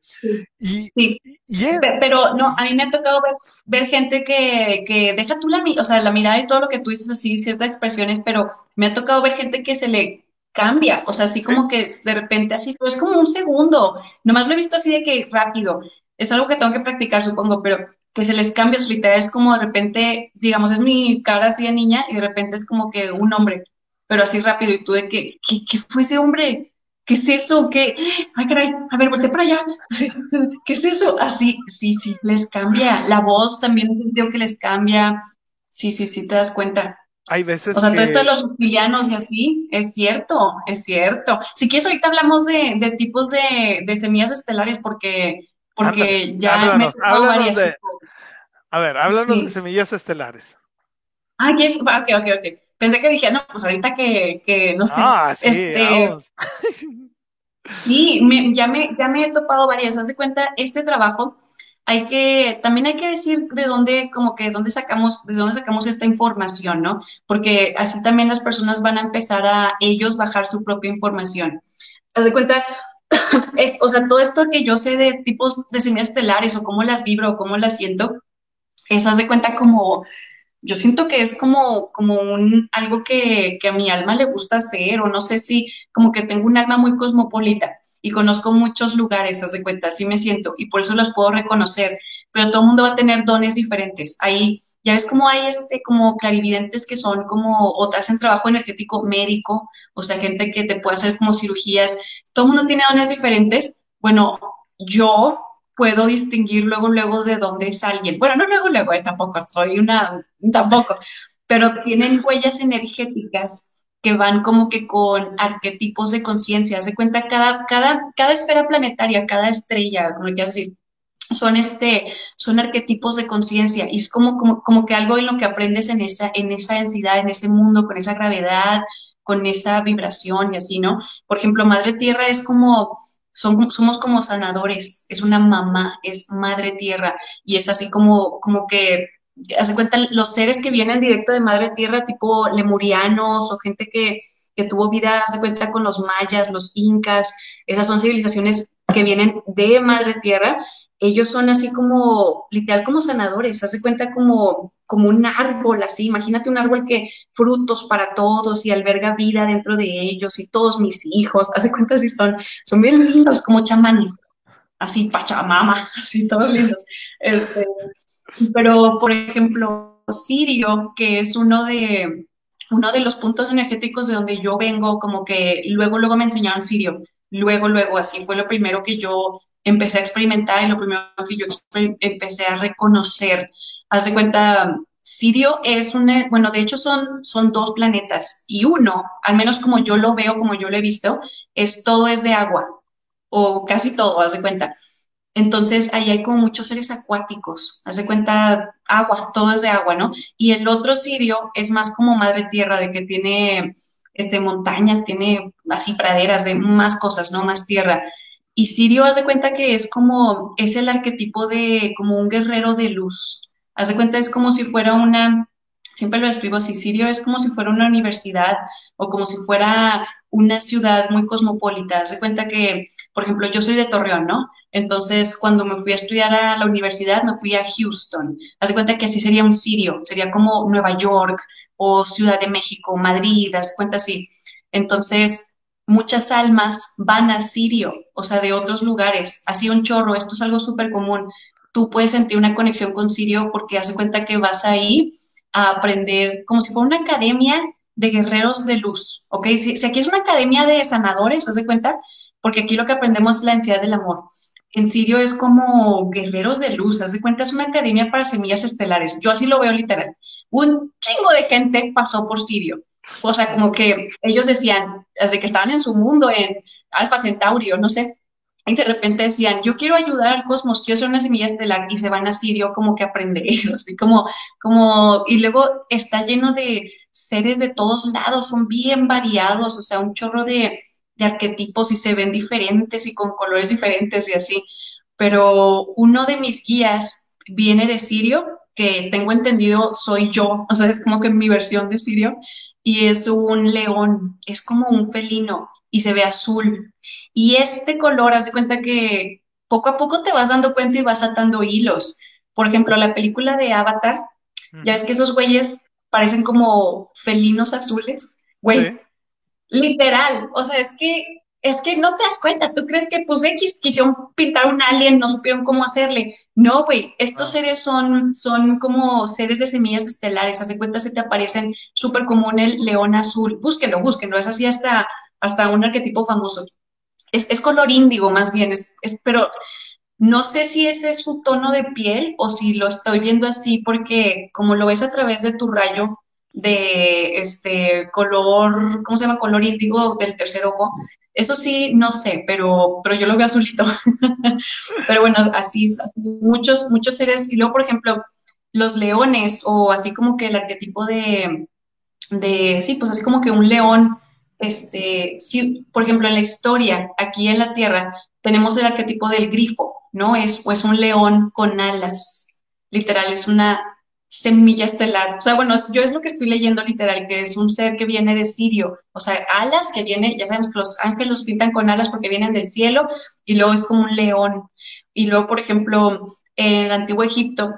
y, sí. Pero no, a mí me ha tocado ver, gente que, que deja tú la, o sea, la mirada y todo lo que tú dices así, ciertas expresiones, pero me ha tocado ver gente que se le cambia, o sea, así como que de repente así, pues es como un segundo, nomás lo he visto así de que rápido, es algo que tengo que practicar, supongo, pero que se les cambia su literal, es como de repente, digamos, es mi cara así de niña y de repente es como que un hombre, pero así rápido y tú de que, ¿qué, fue ese hombre? ¿Qué es eso? ¿Qué? Ay, caray, a ver, volteé para allá. ¿Qué es eso? Así, sí, sí, les cambia. La voz también sentido que les cambia. Sí, sí, sí, te das cuenta. Hay veces. O sea, todo esto de los reptilianos y así, es cierto, es cierto. Si quieres, ahorita hablamos de, de tipos de, de semillas estelares, porque porque ya me varias. A ver, háblanos de semillas estelares. Ah, ¿qué es? Ok, ok, ok. Pensé que dije, no, pues ahorita que, que no sé. Ah, sí, este, sí me, ya, me, ya me he topado varias. Haz de cuenta, este trabajo, hay que, también hay que decir de dónde, como que dónde sacamos, de dónde sacamos esta información, ¿no? Porque así también las personas van a empezar a ellos bajar su propia información. Haz de cuenta, es, o sea, todo esto que yo sé de tipos de semillas estelares o cómo las vibro o cómo las siento, eso hace cuenta como, yo siento que es como, como un, algo que, que, a mi alma le gusta hacer o no sé si, como que tengo un alma muy cosmopolita y conozco muchos lugares, haz de cuenta, así me siento y por eso las puedo reconocer, pero todo el mundo va a tener dones diferentes. Ahí, ya ves como hay este, como clarividentes que son como, o te trabajo energético médico, o sea, gente que te puede hacer como cirugías todo el mundo tiene dones diferentes. Bueno, yo puedo distinguir luego, luego de dónde es alguien. Bueno, no luego, luego, eh, tampoco soy una, tampoco, pero tienen huellas energéticas que van como que con arquetipos de conciencia. Se cuenta cada, cada, cada esfera planetaria, cada estrella, como quieras decir, son este, son arquetipos de conciencia y es como, como, como que algo en lo que aprendes en esa, en esa densidad, en ese mundo, con esa gravedad, con esa vibración y así, ¿no? Por ejemplo, Madre Tierra es como, son, somos como sanadores, es una mamá, es Madre Tierra y es así como, como que, hace cuenta, los seres que vienen directo de Madre Tierra, tipo lemurianos o gente que, que tuvo vida, hace cuenta, con los mayas, los incas, esas son civilizaciones que vienen de Madre Tierra ellos son así como, literal como sanadores, hace cuenta como, como un árbol así, imagínate un árbol que frutos para todos y alberga vida dentro de ellos y todos mis hijos, hace cuenta así son, son bien lindos como chamanes, así pachamama, así todos lindos. Este, pero, por ejemplo, Sirio, que es uno de, uno de los puntos energéticos de donde yo vengo, como que luego, luego me enseñaron Sirio, luego, luego, así fue lo primero que yo empecé a experimentar y lo primero que yo empecé a reconocer. Haz de cuenta, Sirio es un, bueno, de hecho son, son dos planetas y uno, al menos como yo lo veo, como yo lo he visto, es todo es de agua o casi todo, haz de cuenta. Entonces ahí hay como muchos seres acuáticos, haz de cuenta agua, todo es de agua, ¿no? Y el otro Sirio es más como madre tierra, de que tiene este, montañas, tiene así praderas, de más cosas, ¿no? Más tierra. Y Sirio, haz de cuenta que es como, es el arquetipo de como un guerrero de luz. Haz de cuenta, es como si fuera una, siempre lo escribo así, Sirio es como si fuera una universidad o como si fuera una ciudad muy cosmopolita. Haz de cuenta que, por ejemplo, yo soy de Torreón, ¿no? Entonces, cuando me fui a estudiar a la universidad, me fui a Houston. Haz de cuenta que así sería un Sirio, sería como Nueva York o Ciudad de México, Madrid, haz cuenta así. Entonces, muchas almas van a Sirio, o sea, de otros lugares, así un chorro, esto es algo súper común. Tú puedes sentir una conexión con Sirio porque hace cuenta que vas ahí a aprender como si fuera una academia de guerreros de luz, ¿ok? Si, aquí es una academia de sanadores, ¿haz cuenta? Porque aquí lo que aprendemos es la ansiedad del amor. En Sirio es como guerreros de luz, haz de cuenta, es una academia para semillas estelares. Yo así lo veo literal. Un chingo de gente pasó por Sirio o sea, como que ellos decían, desde que estaban en su mundo, en Alfa Centaurio, no sé, y de repente decían, yo quiero ayudar al cosmos, quiero ser una semilla estelar, y se van a Sirio como que aprender, así como, como, y luego está lleno de seres de todos lados, son bien variados, o sea, un chorro de, de arquetipos y se ven diferentes y con colores diferentes y así. Pero uno de mis guías viene de Sirio, que tengo entendido soy yo, o sea, es como que mi versión de Sirio, y es un león, es como un felino y se ve azul. Y este color, haz de cuenta que poco a poco te vas dando cuenta y vas atando hilos. Por ejemplo, la película de Avatar, ya ves que esos güeyes parecen como felinos azules. Güey, literal, o sea, es que es que no te das cuenta, tú crees que pues X quisieron pintar un alien, no supieron cómo hacerle. No, güey, estos ah. seres son, son como seres de semillas estelares, hace cuenta se te aparecen súper común el león azul, búsquenlo, búsquenlo, es así hasta, hasta un arquetipo famoso. Es, es color índigo más bien, es, es, pero no sé si ese es su tono de piel o si lo estoy viendo así porque como lo ves a través de tu rayo de este color, ¿cómo se llama? Color índigo del tercer ojo, eso sí, no sé, pero, pero yo lo veo azulito. pero bueno, así, muchos, muchos seres. Y luego, por ejemplo, los leones, o así como que el arquetipo de, de sí, pues así como que un león, este, sí, por ejemplo, en la historia, aquí en la Tierra, tenemos el arquetipo del grifo, ¿no? Es pues un león con alas. Literal, es una semilla estelar. O sea, bueno, yo es lo que estoy leyendo literal, que es un ser que viene de Sirio. O sea, alas que viene, ya sabemos que los ángeles los pintan con alas porque vienen del cielo y luego es como un león. Y luego, por ejemplo, en el antiguo Egipto,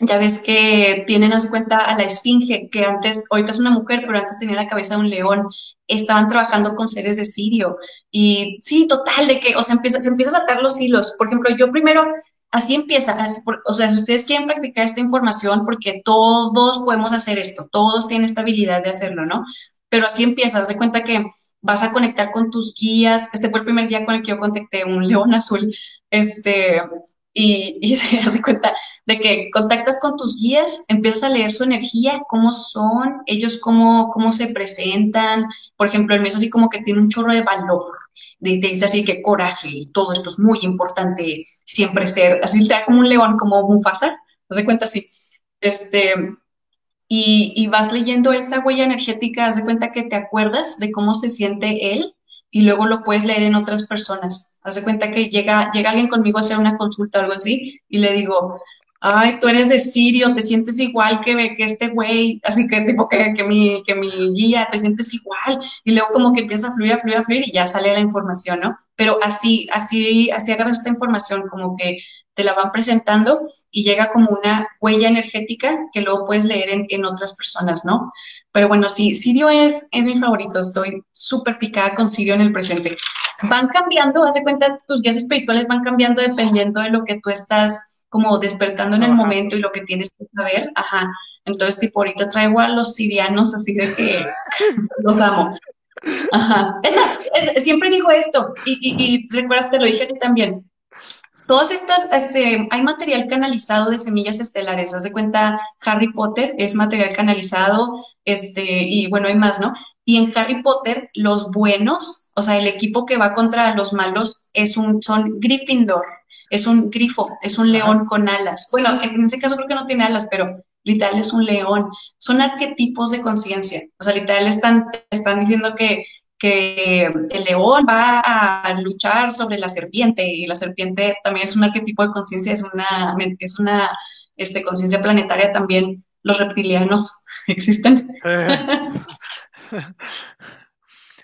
ya ves que tienen, a cuenta, a la esfinge, que antes, ahorita es una mujer, pero antes tenía la cabeza de un león. Estaban trabajando con seres de Sirio. Y sí, total, de que, o sea, empieza, se empiezan a atar los hilos. Por ejemplo, yo primero así empieza, o sea, si ustedes quieren practicar esta información, porque todos podemos hacer esto, todos tienen esta habilidad de hacerlo, ¿no? Pero así empieza, haz de cuenta que vas a conectar con tus guías, este fue el primer día con el que yo contacté un león azul, este, y, y se hace cuenta de que contactas con tus guías, empiezas a leer su energía, cómo son, ellos cómo, cómo se presentan, por ejemplo, el mes así como que tiene un chorro de valor, de, dice así que coraje y todo esto es muy importante, siempre ser, así te da como un león, como Mufasa, ¿te das cuenta así? Este, y, y, vas leyendo esa huella energética, haz cuenta que te acuerdas de cómo se siente él y luego lo puedes leer en otras personas. Haz de cuenta que llega, llega alguien conmigo a hacer una consulta o algo así y le digo, ay, tú eres de Sirio, te sientes igual que, que este güey, así que tipo que, que, mi, que mi guía, te sientes igual, y luego como que empieza a fluir, a fluir, a fluir y ya sale la información, ¿no? Pero así, así, así agarras esta información, como que te la van presentando y llega como una huella energética que luego puedes leer en, otras personas, ¿no? Pero bueno, sí, Sirio es, es mi favorito, estoy súper picada con Sirio en el presente. Van cambiando, hace cuenta, tus guías espirituales van cambiando dependiendo de lo que tú estás como despertando en el momento y lo que tienes que saber, ajá. Entonces, tipo, ahorita traigo a los sirianos así de que los amo. Ajá. siempre digo esto, y, y, recuerdas, te lo dije a ti también. Todas estas, este, hay material canalizado de semillas estelares. Haz de cuenta, Harry Potter es material canalizado, este, y bueno, hay más, ¿no? Y en Harry Potter, los buenos, o sea, el equipo que va contra los malos es un, son Gryffindor, es un grifo, es un león con alas. Bueno, en ese caso creo que no tiene alas, pero literal es un león. Son arquetipos de conciencia. O sea, literal están, están diciendo que, que el león va a luchar sobre la serpiente y la serpiente también es un arquetipo de conciencia, es una, es una este, conciencia planetaria también. Los reptilianos existen. Eh.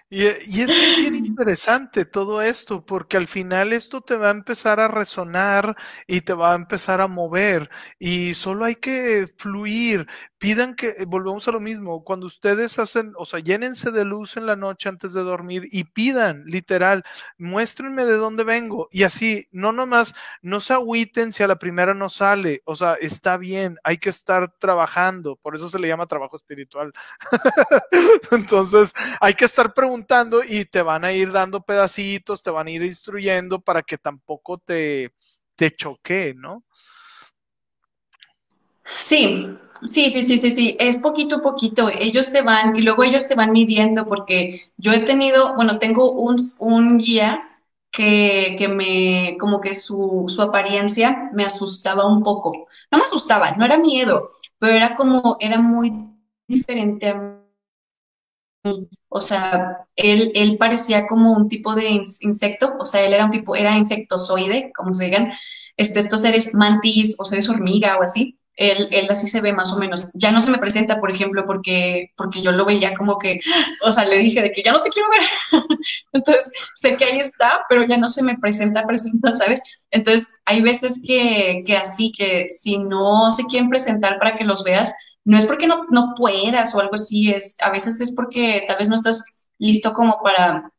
Y, y, es que es bien interesante todo esto, porque al final esto te va a empezar a resonar y te va a empezar a mover y solo hay que fluir pidan que, eh, volvemos a lo mismo, cuando ustedes hacen, o sea, llénense de luz en la noche antes de dormir y pidan, literal, muéstrenme de dónde vengo. Y así, no nomás, no se agüiten si a la primera no sale, o sea, está bien, hay que estar trabajando, por eso se le llama trabajo espiritual. Entonces, hay que estar preguntando y te van a ir dando pedacitos, te van a ir instruyendo para que tampoco te, te choque, ¿no? Sí, sí, sí, sí, sí, sí, es poquito a poquito. Ellos te van y luego ellos te van midiendo porque yo he tenido, bueno, tengo un, un guía que, que, me, como que su, su apariencia me asustaba un poco. No me asustaba, no era miedo, pero era como, era muy diferente a mí. O sea, él, él parecía como un tipo de insecto, o sea, él era un tipo, era insectozoide, como se digan, este, estos seres mantis o seres hormiga o así él, él, así se ve más o menos. Ya no se me presenta, por ejemplo, porque, porque yo lo veía como que, o sea, le dije de que ya no te quiero ver. Entonces, sé que ahí está, pero ya no se me presenta, presenta, ¿sabes? Entonces, hay veces que, que así, que si no se quieren presentar para que los veas, no es porque no, no puedas o algo así, es, a veces es porque tal vez no estás listo como para,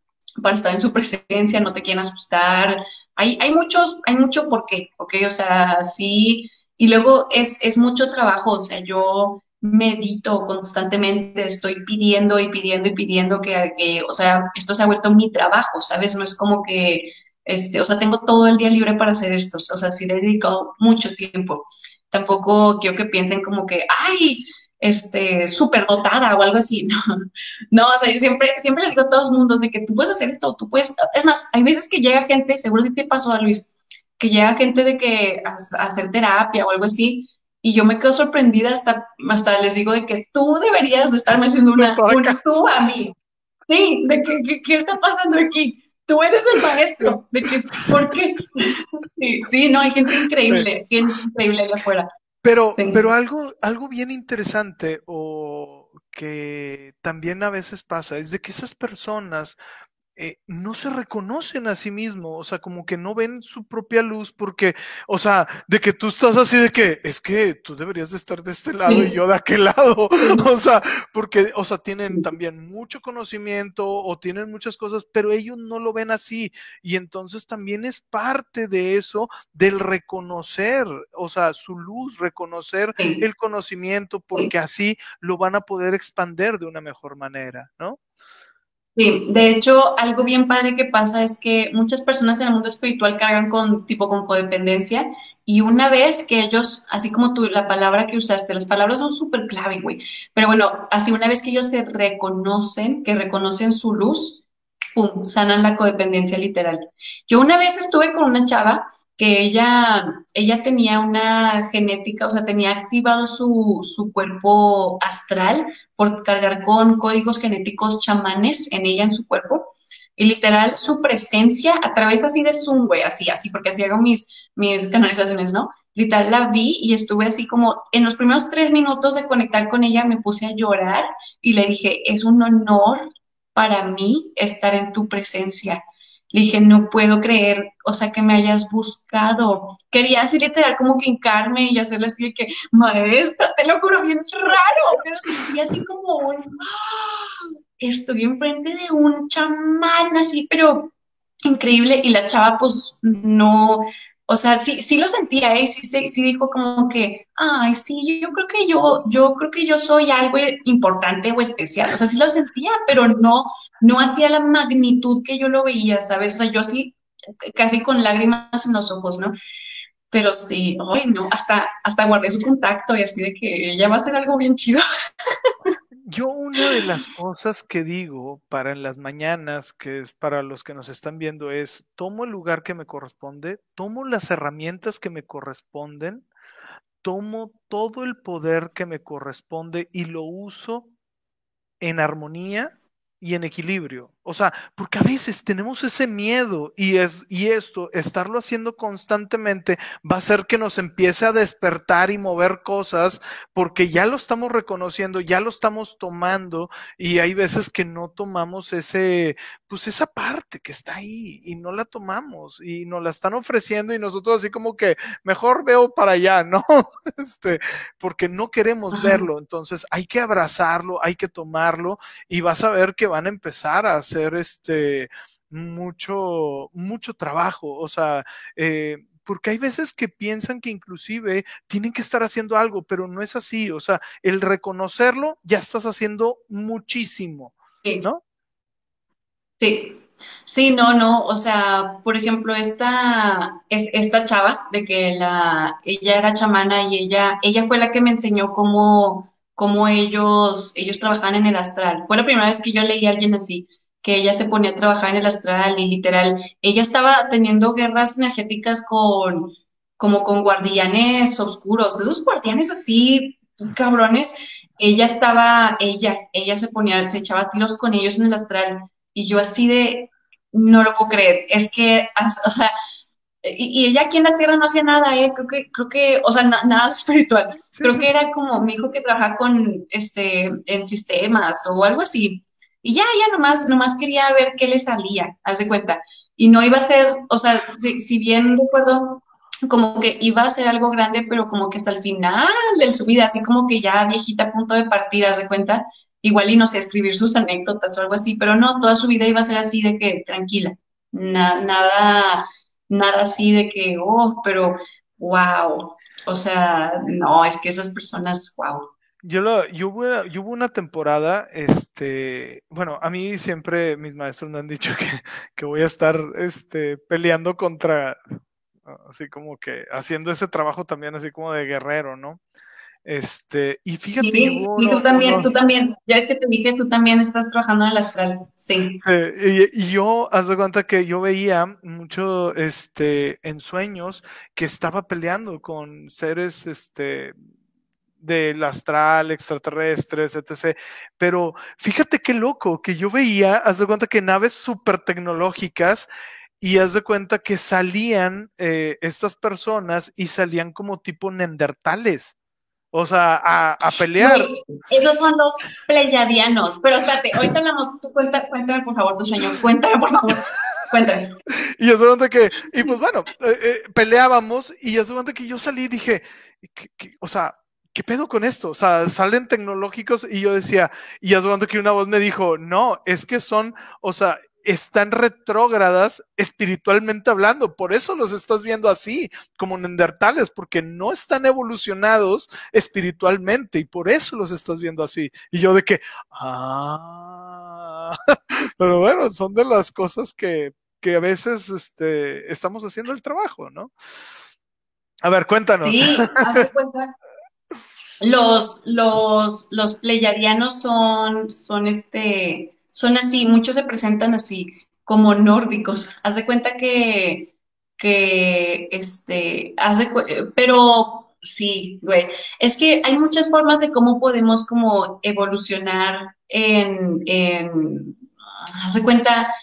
para estar en su presencia, no te quieren asustar. Hay, hay muchos, hay mucho por qué, ¿ok? O sea, sí y luego es, es mucho trabajo, o sea, yo medito constantemente, estoy pidiendo y pidiendo y pidiendo que, que, o sea, esto se ha vuelto mi trabajo, ¿sabes? No es como que, este, o sea, tengo todo el día libre para hacer esto, o sea, sí he dedicado mucho tiempo. Tampoco quiero que piensen como que, ay, este, súper dotada o algo así, no, no, o sea, yo siempre, siempre le digo a todos los mundos de que tú puedes hacer esto, tú puedes, es más, hay veces que llega gente, seguro que te pasó a Luis, que llega gente de que a, hacer terapia o algo así, y yo me quedo sorprendida hasta, hasta les digo de que tú deberías de estarme haciendo una, una tú a mí. Sí, de que, ¿qué está pasando aquí? Tú eres el maestro, de que, ¿por qué? Sí, sí no, hay gente increíble, gente increíble allá afuera. Pero, pero algo, algo bien interesante o que también a veces pasa es de que esas personas eh, no se reconocen a sí mismos, o sea, como que no ven su propia luz, porque, o sea, de que tú estás así de que, es que tú deberías de estar de este lado y yo de aquel lado, o sea, porque, o sea, tienen también mucho conocimiento o tienen muchas cosas, pero ellos no lo ven así, y entonces también es parte de eso, del reconocer, o sea, su luz, reconocer el conocimiento, porque así lo van a poder expander de una mejor manera, ¿no? Sí, de hecho, algo bien padre que pasa es que muchas personas en el mundo espiritual cargan con tipo con codependencia y una vez que ellos, así como tú, la palabra que usaste, las palabras son súper clave, güey, pero bueno, así una vez que ellos se reconocen, que reconocen su luz, pum, sanan la codependencia literal. Yo una vez estuve con una chava que ella, ella tenía una genética, o sea, tenía activado su, su cuerpo astral por cargar con códigos genéticos chamanes en ella, en su cuerpo. Y literal, su presencia a través así de Zoom, güey, así, así, porque así hago mis, mis canalizaciones, ¿no? Literal, la vi y estuve así como, en los primeros tres minutos de conectar con ella, me puse a llorar y le dije, es un honor para mí estar en tu presencia Le dije, no puedo creer, o sea, que me hayas buscado. Quería así literal como que hincarme y hacerle así de que, maestra, te lo juro, bien raro, pero sentía así como un, ¡ah! estoy enfrente de un chamán así, pero increíble y la chava pues no, o sea, sí, sí lo sentía, ¿eh? sí, sí, sí dijo como que, ay, sí, yo creo que yo, yo creo que yo soy algo importante o especial, o sea, sí lo sentía, pero no, no hacía la magnitud que yo lo veía, ¿sabes? O sea, yo así, casi con lágrimas en los ojos, ¿no? Pero sí, ay, no, hasta, hasta guardé su contacto y así de que ella va a ser algo bien chido. Yo una de las cosas que digo para en las mañanas, que es para los que nos están viendo, es tomo el lugar que me corresponde, tomo las herramientas que me corresponden, tomo todo el poder que me corresponde y lo uso en armonía y en equilibrio. O sea, porque a veces tenemos ese miedo y, es, y esto, estarlo haciendo constantemente, va a hacer que nos empiece a despertar y mover cosas porque ya lo estamos reconociendo, ya lo estamos tomando y hay veces que no tomamos ese, pues esa parte que está ahí y no la tomamos y nos la están ofreciendo y nosotros así como que mejor veo para allá, ¿no? Este, porque no queremos verlo. Entonces hay que abrazarlo, hay que tomarlo y vas a ver que van a empezar a hacer este mucho, mucho trabajo. O sea, eh, porque hay veces que piensan que inclusive tienen que estar haciendo algo, pero no es así. O sea, el reconocerlo, ya estás haciendo muchísimo, ¿no? Sí, sí, no, no. O sea, por ejemplo, esta, es, esta chava, de que la, ella era chamana y ella, ella fue la que me enseñó cómo, cómo ellos, ellos trabajaban en el astral. Fue la primera vez que yo leí a alguien así que ella se ponía a trabajar en el astral y literal, ella estaba teniendo guerras energéticas con, como con guardianes oscuros, de esos guardianes así, cabrones, ella estaba, ella, ella se ponía, se echaba tiros con ellos en el astral y yo así de, no lo puedo creer, es que, o sea, y, ella aquí en la tierra no hacía nada, ¿eh? creo que, creo que, o sea, nada espiritual, creo que era como mi hijo que trabajaba con, este, en sistemas o algo así, y ya, ya nomás, nomás quería ver qué le salía, haz de cuenta. Y no iba a ser, o sea, si, bien recuerdo, como que iba a ser algo grande, pero como que hasta el final de su vida, así como que ya viejita a punto de partir, haz de cuenta, igual y no sé, escribir sus anécdotas o algo así, pero no, toda su vida iba a ser así de que tranquila, nada, nada así de que, oh, pero wow, o sea, no, es que esas personas, wow. Yo, lo, yo, hubo, yo hubo una temporada, este, bueno, a mí siempre mis maestros me han dicho que, que voy a estar este, peleando contra, así como que haciendo ese trabajo también así como de guerrero, ¿no? Este, y fíjate. Sí, y tú también, tú también, ya es que te dije, tú también estás trabajando en el astral, sí. sí y, y, yo, haz de cuenta que yo veía mucho, este, en sueños que estaba peleando con seres, este, del astral, extraterrestres, etc. Pero fíjate qué loco, que yo veía, haz de cuenta que naves súper tecnológicas y haz de cuenta que salían eh, estas personas y salían como tipo nendertales. O sea, a, pelear. esos son los pleyadianos. Pero espérate, ahorita hablamos. Tú cuenta, cuéntame por favor tu sueño. Cuéntame por favor. Cuéntame. y es de que, y pues bueno, eh, eh, peleábamos y es de que yo salí y dije, o sea, ¿qué pedo con esto? O sea, salen tecnológicos y yo decía, y durante que una voz me dijo, no, es que son, o sea, están retrógradas espiritualmente hablando, por eso los estás viendo así, como nendertales, porque no están evolucionados espiritualmente y por eso los estás viendo así. Y yo de que, ah, pero bueno, son de las cosas que, que a veces este, estamos haciendo el trabajo, ¿no? A ver, cuéntanos. Sí, hace cuenta los, los, los pleyadianos son, son este, son así, muchos se presentan así, como nórdicos. Haz de cuenta que, que, este, hace, pero sí, güey, es que hay muchas formas de cómo podemos como evolucionar en, en, haz de cuenta,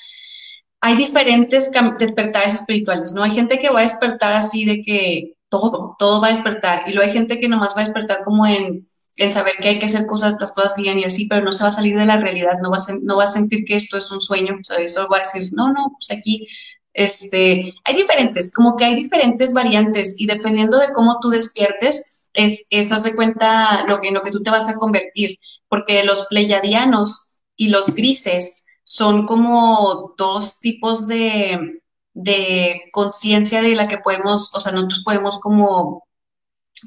hay diferentes despertares espirituales, ¿no? Hay gente que va a despertar así de que todo, todo va a despertar. Y luego hay gente que nomás va a despertar como en, en saber que hay que hacer cosas, las cosas bien y así, pero no se va a salir de la realidad, no va a, no va a sentir que esto es un sueño, o sea, eso va a decir, no, no, pues aquí, este, hay diferentes, como que hay diferentes variantes y dependiendo de cómo tú despiertes, es, es haz de cuenta lo que, lo que tú te vas a convertir, porque los pleiadianos y los grises son como dos tipos de, de conciencia de la que podemos, o sea, nosotros podemos como,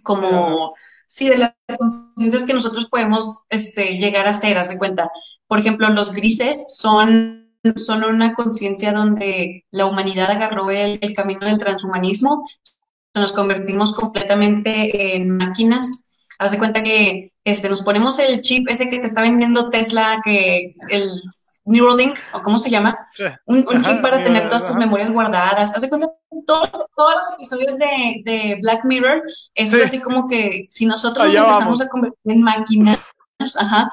como sí, de las conciencias que nosotros podemos este, llegar a ser, haz de cuenta. Por ejemplo, los grises son, son una conciencia donde la humanidad agarró el, el camino del transhumanismo, nos convertimos completamente en máquinas. Haz de cuenta que este, nos ponemos el chip ese que te está vendiendo Tesla, que el Neuralink, o cómo se llama, un, chip para tener todas tus memorias guardadas. Haz de cuenta todos, todos los episodios de, de Black Mirror, es así como que si nosotros nos empezamos a convertir en máquinas, ajá,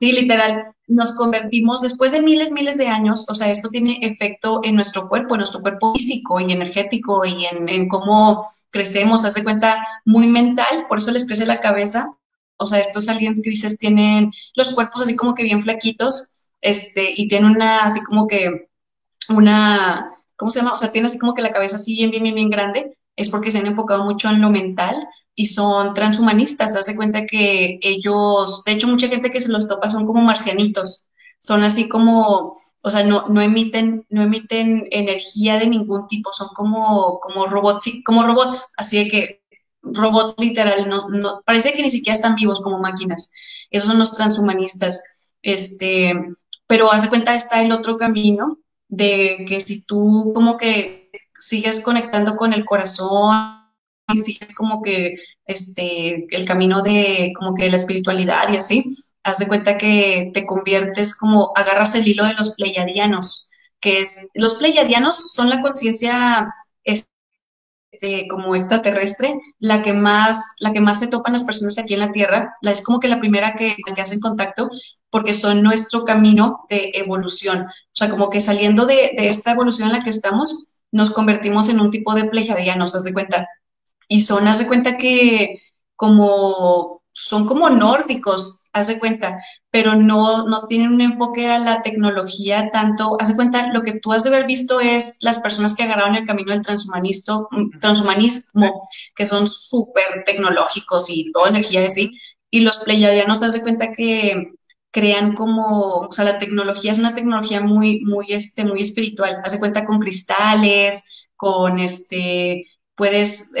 sí, literal, nos convertimos después de miles, miles de años, o sea, esto tiene efecto en nuestro cuerpo, en nuestro cuerpo físico y energético y en, en cómo crecemos, hace cuenta, muy mental, por eso les crece la cabeza. O sea, estos aliens grises tienen los cuerpos así como que bien flaquitos, este, y tienen una, así como que, una, ¿cómo se llama? O sea, tiene así como que la cabeza así bien, bien, bien, bien grande, es porque se han enfocado mucho en lo mental y son transhumanistas. Haz de cuenta que ellos, de hecho, mucha gente que se los topa son como marcianitos, son así como, o sea, no, no emiten, no emiten energía de ningún tipo, son como, como robots, como robots, así de que robots literal, no, no, parece que ni siquiera están vivos como máquinas. Esos son los transhumanistas. Este, pero haz de cuenta está el otro camino de que si tú como que sigues conectando con el corazón y sigues como que este el camino de como que la espiritualidad y así, haz de cuenta que te conviertes como agarras el hilo de los pleiadianos, que es los pleiadianos son la conciencia este, como extraterrestre, la que más la que más se topan las personas aquí en la Tierra, es como que la primera que, que hacen contacto porque son nuestro camino de evolución. O sea, como que saliendo de, de esta evolución en la que estamos, nos convertimos en un tipo de plejadianos, haz de cuenta. Y son, haz de cuenta que como, son como nórdicos, haz de cuenta, pero no, no tienen un enfoque a la tecnología tanto, haz de cuenta, lo que tú has de haber visto es las personas que agarraron el camino del transhumanismo, transhumanismo que son súper tecnológicos y toda energía y así, y los pleyadianos, haz de cuenta que crean como, o sea, la tecnología es una tecnología muy, muy, este, muy espiritual. Hace cuenta con cristales, con este, puedes,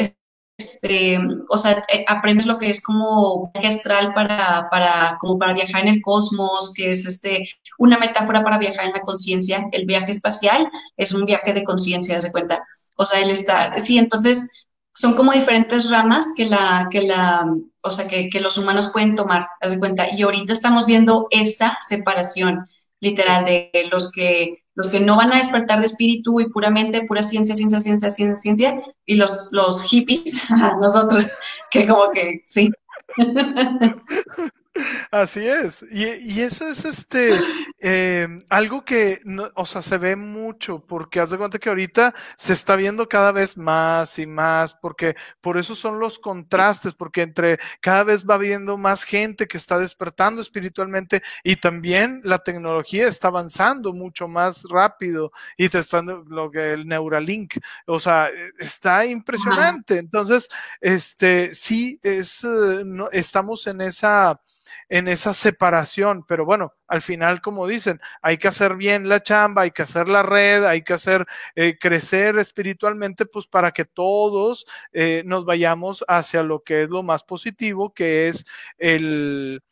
este, o sea, eh, aprendes lo que es como viaje astral para, para, como para viajar en el cosmos, que es este, una metáfora para viajar en la conciencia. El viaje espacial es un viaje de conciencia, hace cuenta. O sea, el estar, sí, entonces son como diferentes ramas que la, que la, o sea, que, que los humanos pueden tomar, haz de cuenta. Y ahorita estamos viendo esa separación literal de los que, los que no van a despertar de espíritu y puramente, pura ciencia, ciencia, ciencia, ciencia, ciencia, y los, los hippies, nosotros, que como que sí. Así es. Y, eso es este em, algo que no, o sea, se ve mucho, porque haz de cuenta que ahorita se está viendo cada vez más y más, porque por eso son los contrastes, porque entre cada vez va viendo más gente que está despertando espiritualmente y también la tecnología está avanzando mucho más rápido y te está lo que el Neuralink, o sea, está impresionante. Entonces, este sí es eh, no, estamos en esa en esa separación, pero bueno, al final, como dicen, hay que hacer bien la chamba, hay que hacer la red, hay que hacer eh, crecer espiritualmente, pues para que todos eh, nos vayamos hacia lo que es lo más positivo, que es el,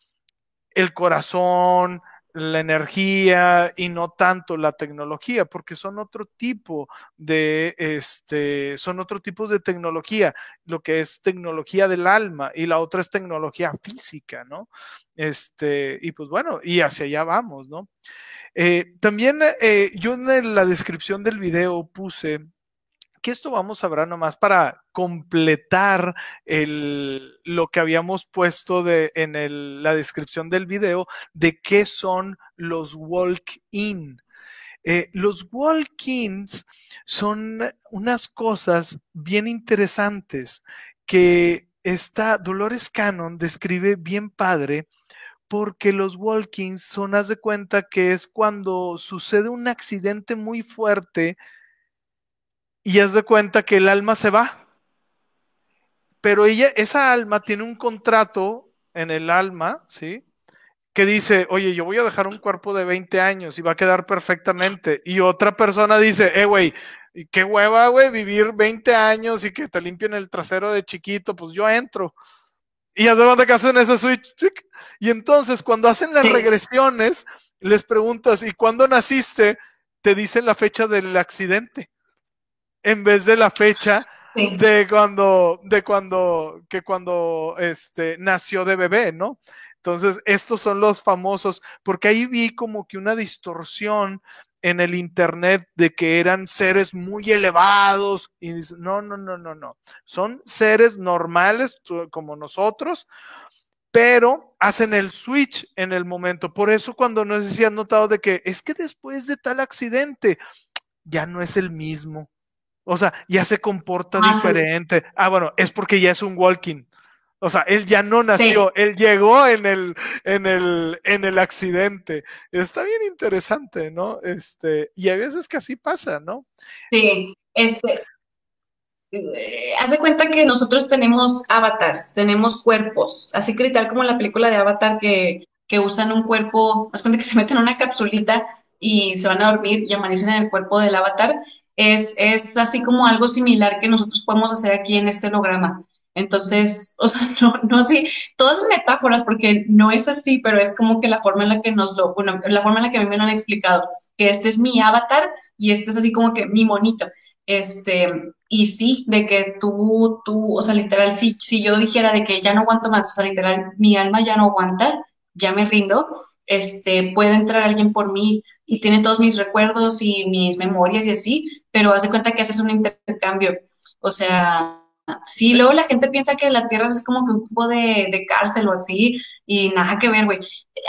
el corazón, la energía y no tanto la tecnología, porque son otro tipo de, este, son otro tipo de tecnología, lo que es tecnología del alma y la otra es tecnología física, ¿no? Este, y pues bueno, y hacia allá vamos, ¿no? Eh, también eh, yo en la descripción del video puse que esto vamos a hablar nomás para completar el, lo que habíamos puesto de, en la descripción del video de qué son los walk-in. Eh, los walk-ins son unas cosas bien interesantes que esta Dolores Cannon describe bien padre porque los walkings son, haz de cuenta que es cuando sucede un accidente muy fuerte y haz de cuenta que el alma se va. Pero ella, esa alma tiene un contrato en el alma, ¿sí? Que dice, oye, yo voy a dejar un cuerpo de 20 años y va a quedar perfectamente. Y otra persona dice, eh, güey, qué hueva, güey, vivir 20 años y que te limpien el trasero de chiquito, pues yo entro. Y ya de que hacen ese switch. Y entonces, cuando hacen las regresiones, les preguntas, ¿y cuándo naciste? Te dicen la fecha del accidente. En vez de la fecha de cuando, de cuando, que cuando este, nació de bebé, ¿no? Entonces, estos son los famosos, porque ahí vi como que una distorsión en el internet de que eran seres muy elevados y dice, no, no, no, no, no. Son seres normales como nosotros, pero hacen el switch en el momento. Por eso cuando no sé si han notado de que es que después de tal accidente ya no es el mismo. O sea, ya se comporta ah, diferente. Ah, bueno, es porque ya es un walking. O sea, él ya no nació, él llegó en el, en el, en el accidente. Está bien interesante, ¿no? Este, y a veces que así pasa, ¿no? Sí, este, eh, haz de cuenta que nosotros tenemos avatars, tenemos cuerpos, así que tal como en la película de Avatar que, que usan un cuerpo, haz cuenta que se meten en una capsulita y se van a dormir y amanecen en el cuerpo del avatar, es, es así como algo similar que nosotros podemos hacer aquí en este holograma. Entonces, o sea, no, no todas metáforas porque no es así, pero es como que la forma en la que nos lo, bueno, la forma en la que a mí me han explicado, que este es mi avatar y este es así como que mi monito. Este, y sí, de que tú, tú, o sea, literal, si, si yo dijera de que ya no aguanto más, o sea, literal, mi alma ya no aguanta, ya me rindo, este, puede entrar alguien por mí y tiene todos mis recuerdos y mis memorias y así, pero hace cuenta que haces un intercambio. O sea, Sí, luego la gente piensa que la Tierra es como que un tipo de, cárcel o así, y nada que ver, güey.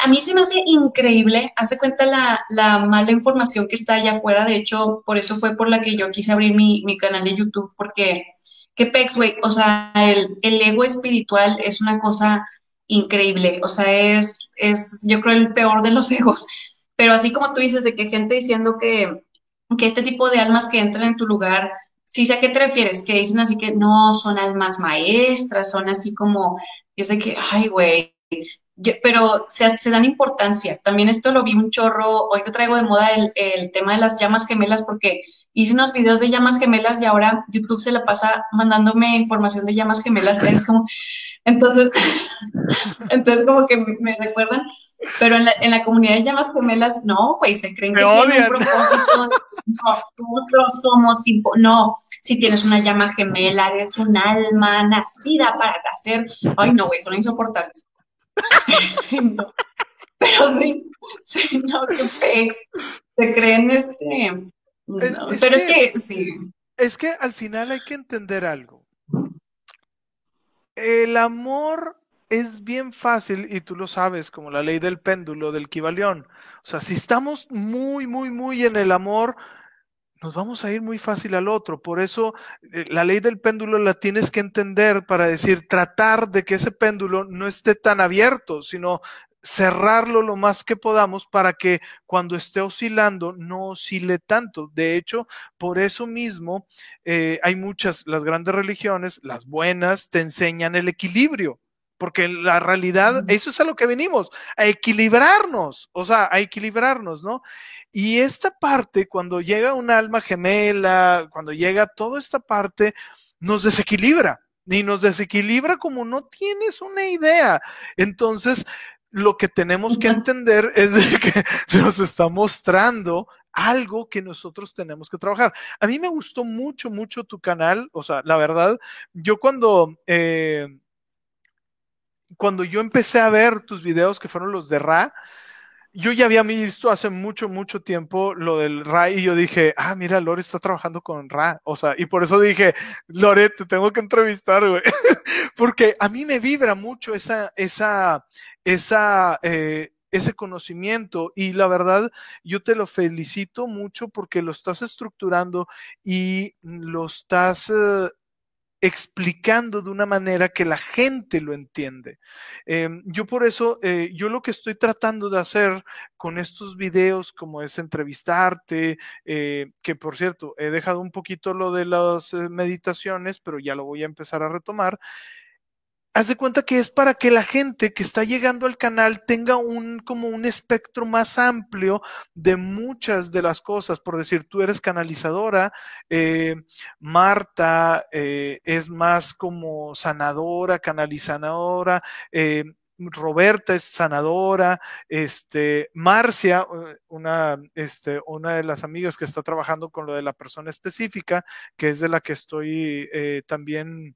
A mí se me hace increíble, hace cuenta la, la, mala información que está allá afuera, de hecho, por eso fue por la que yo quise abrir mi, mi canal de YouTube, porque, qué pex, güey, o sea, el, el, ego espiritual es una cosa increíble, o sea, es, es, yo creo, el peor de los egos, pero así como tú dices, de que gente diciendo que, que este tipo de almas que entran en tu lugar, sí sé a qué te refieres, que dicen así que no, son almas maestras, son así como, yo sé que, ay, güey, pero se, se, dan importancia. También esto lo vi un chorro, hoy te traigo de moda el, el, tema de las llamas gemelas porque hice unos videos de llamas gemelas y ahora YouTube se la pasa mandándome información de llamas gemelas, es como, entonces, entonces como que me recuerdan pero en la, en la comunidad de llamas gemelas, no, güey, se creen que tienen un propósito. Nosotros somos, no, si tienes una llama gemela, eres un alma nacida para hacer. Ay, no, güey, son insoportables. Pero sí, sí, no, qué pex. Se creen este. Pero es que, sí. Es que al final hay que entender algo. El amor es bien fácil, y tú lo sabes, como la ley del péndulo, del Kibalión. O sea, si estamos muy, muy, muy en el amor, nos vamos a ir muy fácil al otro. Por eso eh, la ley del péndulo la tienes que entender para decir, tratar de que ese péndulo no esté tan abierto, sino cerrarlo lo más que podamos para que cuando esté oscilando no oscile tanto. De hecho, por eso mismo eh, hay muchas, las grandes religiones, las buenas, te enseñan el equilibrio porque la realidad, eso es a lo que venimos, a equilibrarnos, o sea, a equilibrarnos, ¿no? Y esta parte, cuando llega un alma gemela, cuando llega toda esta parte, nos desequilibra, y nos desequilibra como no tienes una idea. Entonces, lo que tenemos que entender es que nos está mostrando algo que nosotros tenemos que trabajar. A mí me gustó mucho, mucho tu canal, o sea, la verdad, yo cuando... Eh, cuando yo empecé a ver tus videos que fueron los de Ra, yo ya había visto hace mucho, mucho tiempo lo del Ra y yo dije, ah, mira, Lore está trabajando con Ra. O sea, y por eso dije, Lore, te tengo que entrevistar, güey. Porque a mí me vibra mucho esa, esa, esa, eh, ese conocimiento y la verdad yo te lo felicito mucho porque lo estás estructurando y lo estás eh, explicando de una manera que la gente lo entiende. Em, yo por eso, eh, yo lo que estoy tratando de hacer con estos videos, como es entrevistarte, eh, que por cierto, he dejado un poquito lo de las eh, meditaciones, pero ya lo voy a empezar a retomar haz de cuenta que es para que la gente que está llegando al canal tenga un como un espectro más amplio de muchas de las cosas. Por decir, tú eres canalizadora, eh, Marta eh, es más como sanadora, canalizadora. Eh, Roberta es sanadora, este, Marcia, una, este, una de las amigas que está trabajando con lo de la persona específica, que es de la que estoy también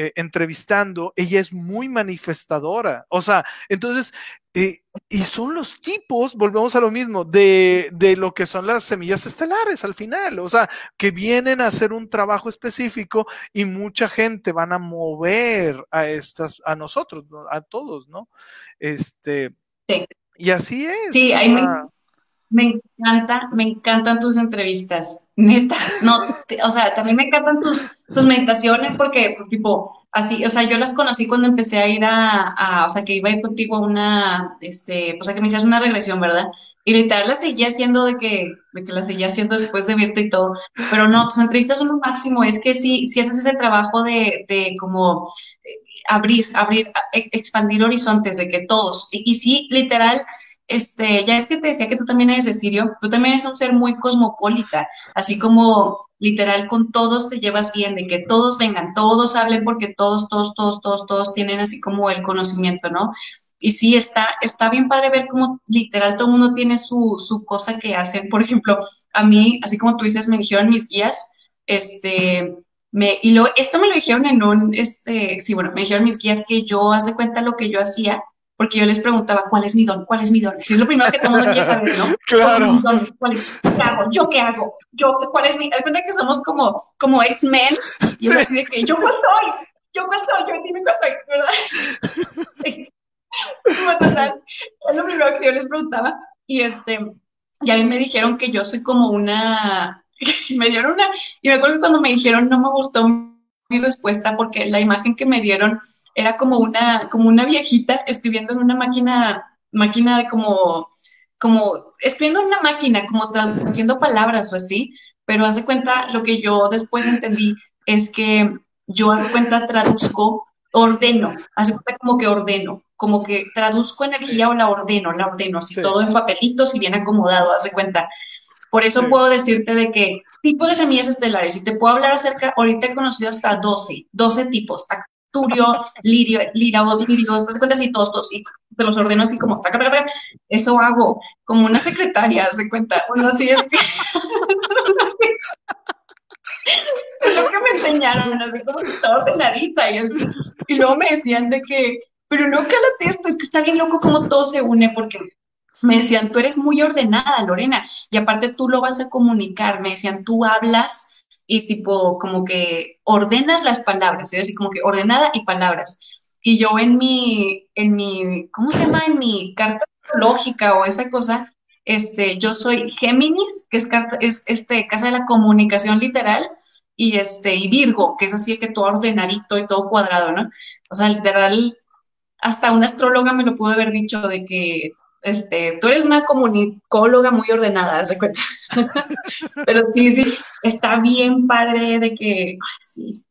eh, entrevistando, ella es muy manifestadora. O sea, entonces, eh, y son los tipos, volvemos a lo mismo, de, de, lo que son las semillas estelares al final. O sea, que vienen a hacer un trabajo específico y mucha gente van a mover a estas, a nosotros, a todos, ¿no? Este. Y así es. Sí, hay, me encanta, me encantan tus entrevistas, neta. No, o sea, también me encantan tus, tus meditaciones porque, pues, tipo, así, o sea, yo las conocí cuando empecé a ir a, o sea, que iba a ir contigo a una, este, o sea, que me hicieras una regresión, ¿verdad? Y literal las seguía haciendo de que, de que las seguía haciendo después de verte y todo. Pero no, tus entrevistas son lo máximo. Es que sí, si haces ese trabajo de, de como eh, abrir, abrir, expandir horizontes, de que todos, y, y sí, literal, este, ya es que te decía que tú también eres de Sirio, tú también eres un ser muy cosmopolita, así como literal con todos te llevas bien, de que todos vengan, todos hablen porque todos, todos, todos, todos, todos tienen así como el conocimiento, ¿no? Y sí, está, está bien padre ver cómo literal todo el mundo tiene su, su cosa que hacen. Por ejemplo, a mí, así como tú dices, me dijeron mis guías, este, me, y lo, esto me lo dijeron en un, este, sí, bueno, me dijeron mis guías que yo, hace cuenta lo que yo hacía, porque yo les preguntaba, ¿cuál es mi don? ¿Cuál es mi don? es lo primero que todo el mundo quiere saber, ¿no? Claro. ¿Cuál es ¿Qué hago? ¿Yo qué hago? ¿Yo cuál es mi...? Alguna que somos como, como X-Men y es así de que, ¿yo cuál soy? ¿Yo cuál soy? Yo dime cuál soy, ¿verdad? sí. total, es lo primero que yo les preguntaba y este, y a mí me dijeron que yo soy como una... me dieron una... Y me acuerdo que cuando me dijeron no me gustó mi respuesta porque la imagen que me dieron era como una, como una viejita escribiendo en una máquina, máquina de como, como, escribiendo en una máquina, como traduciendo palabras o así, pero hace cuenta, lo que yo después entendí es que yo hace cuenta traduzco, ordeno, hace cuenta como que ordeno, como que traduzco energía o la ordeno, la ordeno, así todo en papelitos y bien acomodado, hace cuenta. Por eso puedo decirte de que tipos de semillas estelares, y te puedo hablar acerca, ahorita he conocido hasta 12, 12 tipos, Turio, Lirio, Lira, Lirio, ¿te cuenta así todos, todos, y te los ordeno así como, taca, taca, taca. eso hago, como una secretaria, se cuenta, bueno, así es que... es lo que me enseñaron, así como que estaba ordenadita y así, y luego me decían de que, pero no cálate esto, es que está bien loco como todo se une, porque me decían, tú eres muy ordenada, Lorena, y aparte tú lo vas a comunicar, me decían, tú hablas y tipo como que ordenas las palabras, es así como que ordenada y palabras. Y yo en mi, en mi, ¿cómo se llama? En mi carta lógica o esa cosa, este, yo soy Géminis, que es, carta, es este, casa de la comunicación literal, y este, y Virgo, que es así que todo ordenadito y todo cuadrado, ¿no? O sea, literal, hasta una astróloga me lo pudo haber dicho de que este, tú eres una comunicóloga muy ordenada, se cuenta. Pero sí, sí, está bien padre de que, sí.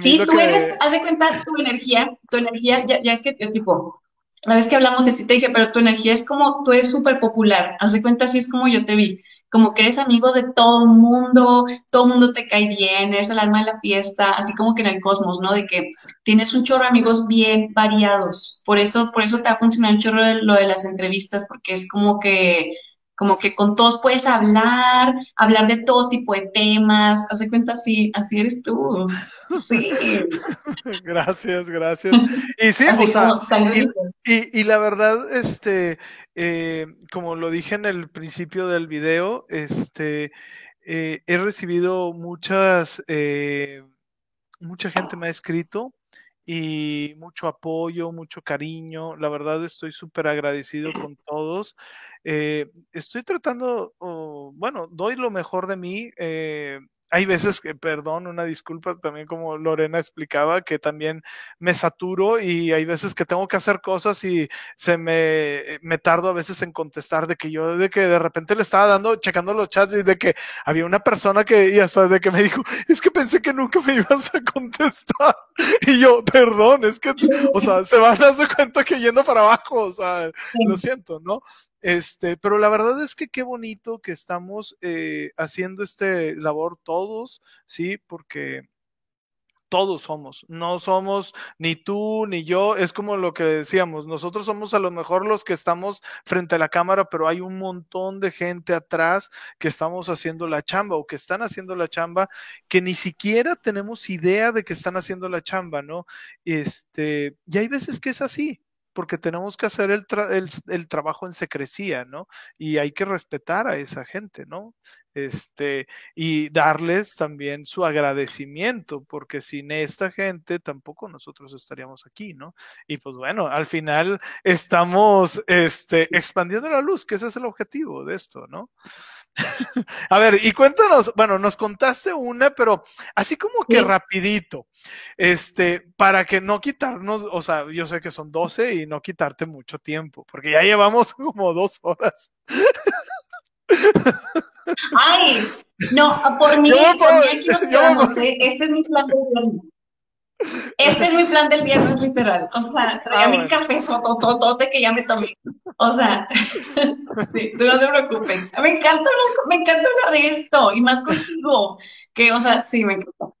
sí, tú eres, haz de cuenta tu energía, tu energía, ya, ya es que, tipo, la vez que hablamos de sí te dije, pero tu energía es como, tú eres súper popular, haz de cuenta, así es como yo te vi como que eres amigos de todo el mundo, todo el mundo te cae bien, eres el alma de la fiesta, así como que en el cosmos, ¿no? De que tienes un chorro de amigos bien variados. Por eso, por eso te ha funcionado un chorro de, lo de las entrevistas, porque es como que, como que con todos puedes hablar, hablar de todo tipo de temas. Hace cuenta así, así eres tú. Sí. gracias, gracias. Y sí, o sea, y, y, la verdad, este, eh, como lo dije en el principio del video, este, eh, he recibido muchas, eh, mucha gente me ha escrito y mucho apoyo, mucho cariño. La verdad estoy súper agradecido con todos. estoy tratando, bueno, doy lo mejor de mí hay veces que, perdón, una disculpa también como Lorena explicaba, que también me saturo y hay veces que tengo que hacer cosas y se me, me tardo a veces en contestar de que yo de que de repente le estaba dando, checando los chats y de que había una persona que, y hasta de que me dijo, es que pensé que nunca me ibas a contestar. Y yo, perdón, es que, o sea, se van a dar cuenta que yendo para abajo, o sea, lo siento, ¿no? Este, pero la verdad es que qué bonito que estamos eh, haciendo este labor todos, ¿sí? Porque todos somos, no somos ni tú ni yo, es como lo que decíamos, nosotros somos a lo mejor los que estamos frente a la cámara, pero hay un montón de gente atrás que estamos haciendo la chamba o que están haciendo la chamba que ni siquiera tenemos idea de que están haciendo la chamba, ¿no? Este, y hay veces que es así, porque tenemos que hacer el, el, trabajo en secrecía, ¿no? Y hay que respetar a esa gente, ¿no? Este, y darles también su agradecimiento, porque sin esta gente tampoco nosotros estaríamos aquí, ¿no? Y pues bueno, al final estamos este, expandiendo la luz, que ese es el objetivo de esto, ¿no? A ver, y cuéntanos, bueno, nos contaste una, pero así como que rapidito, este, para que no quitarnos, o sea, yo sé que son 12 y no quitarte mucho tiempo, porque ya llevamos como dos horas. Ay, no, por mí, por mí aquí nos quedamos, ¿eh? Este es mi plan de. Este es mi plan del viernes, literal. O sea, traía ah, mi café sotototote que ya me tomé. O sea, sí, tú no te preocupes. Me encanta, me encanta hablar de esto y más contigo. Que, o sea, sí, me encanta.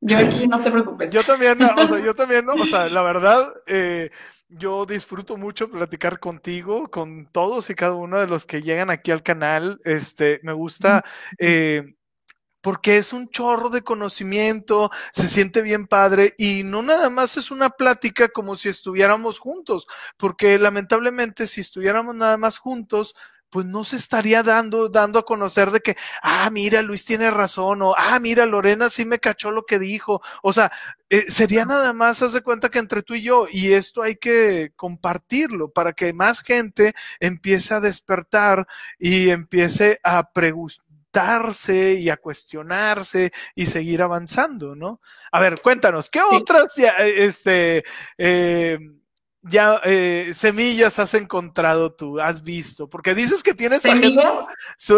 Yo aquí no te preocupes. Yo también, o sea, yo también, o sea, la verdad, eh, yo disfruto mucho platicar contigo, con todos y cada uno de los que llegan aquí al canal. Este, me gusta. Eh, porque es un chorro de conocimiento, se siente bien padre y no nada más es una plática como si estuviéramos juntos, porque lamentablemente si estuviéramos nada más juntos, pues no se estaría dando, dando a conocer de que, ah, mira, Luis tiene razón, o ah, mira, Lorena sí me cachó lo que dijo. O sea, eh, sería nada más, haz de cuenta que entre tú y yo, y esto hay que compartirlo para que más gente empiece a despertar y empiece a preguntar y a cuestionarse y seguir avanzando, ¿no? A ver, cuéntanos, ¿qué otras ya, este, eh, ya eh, semillas has encontrado tú, has visto? Porque dices que tienes agenda,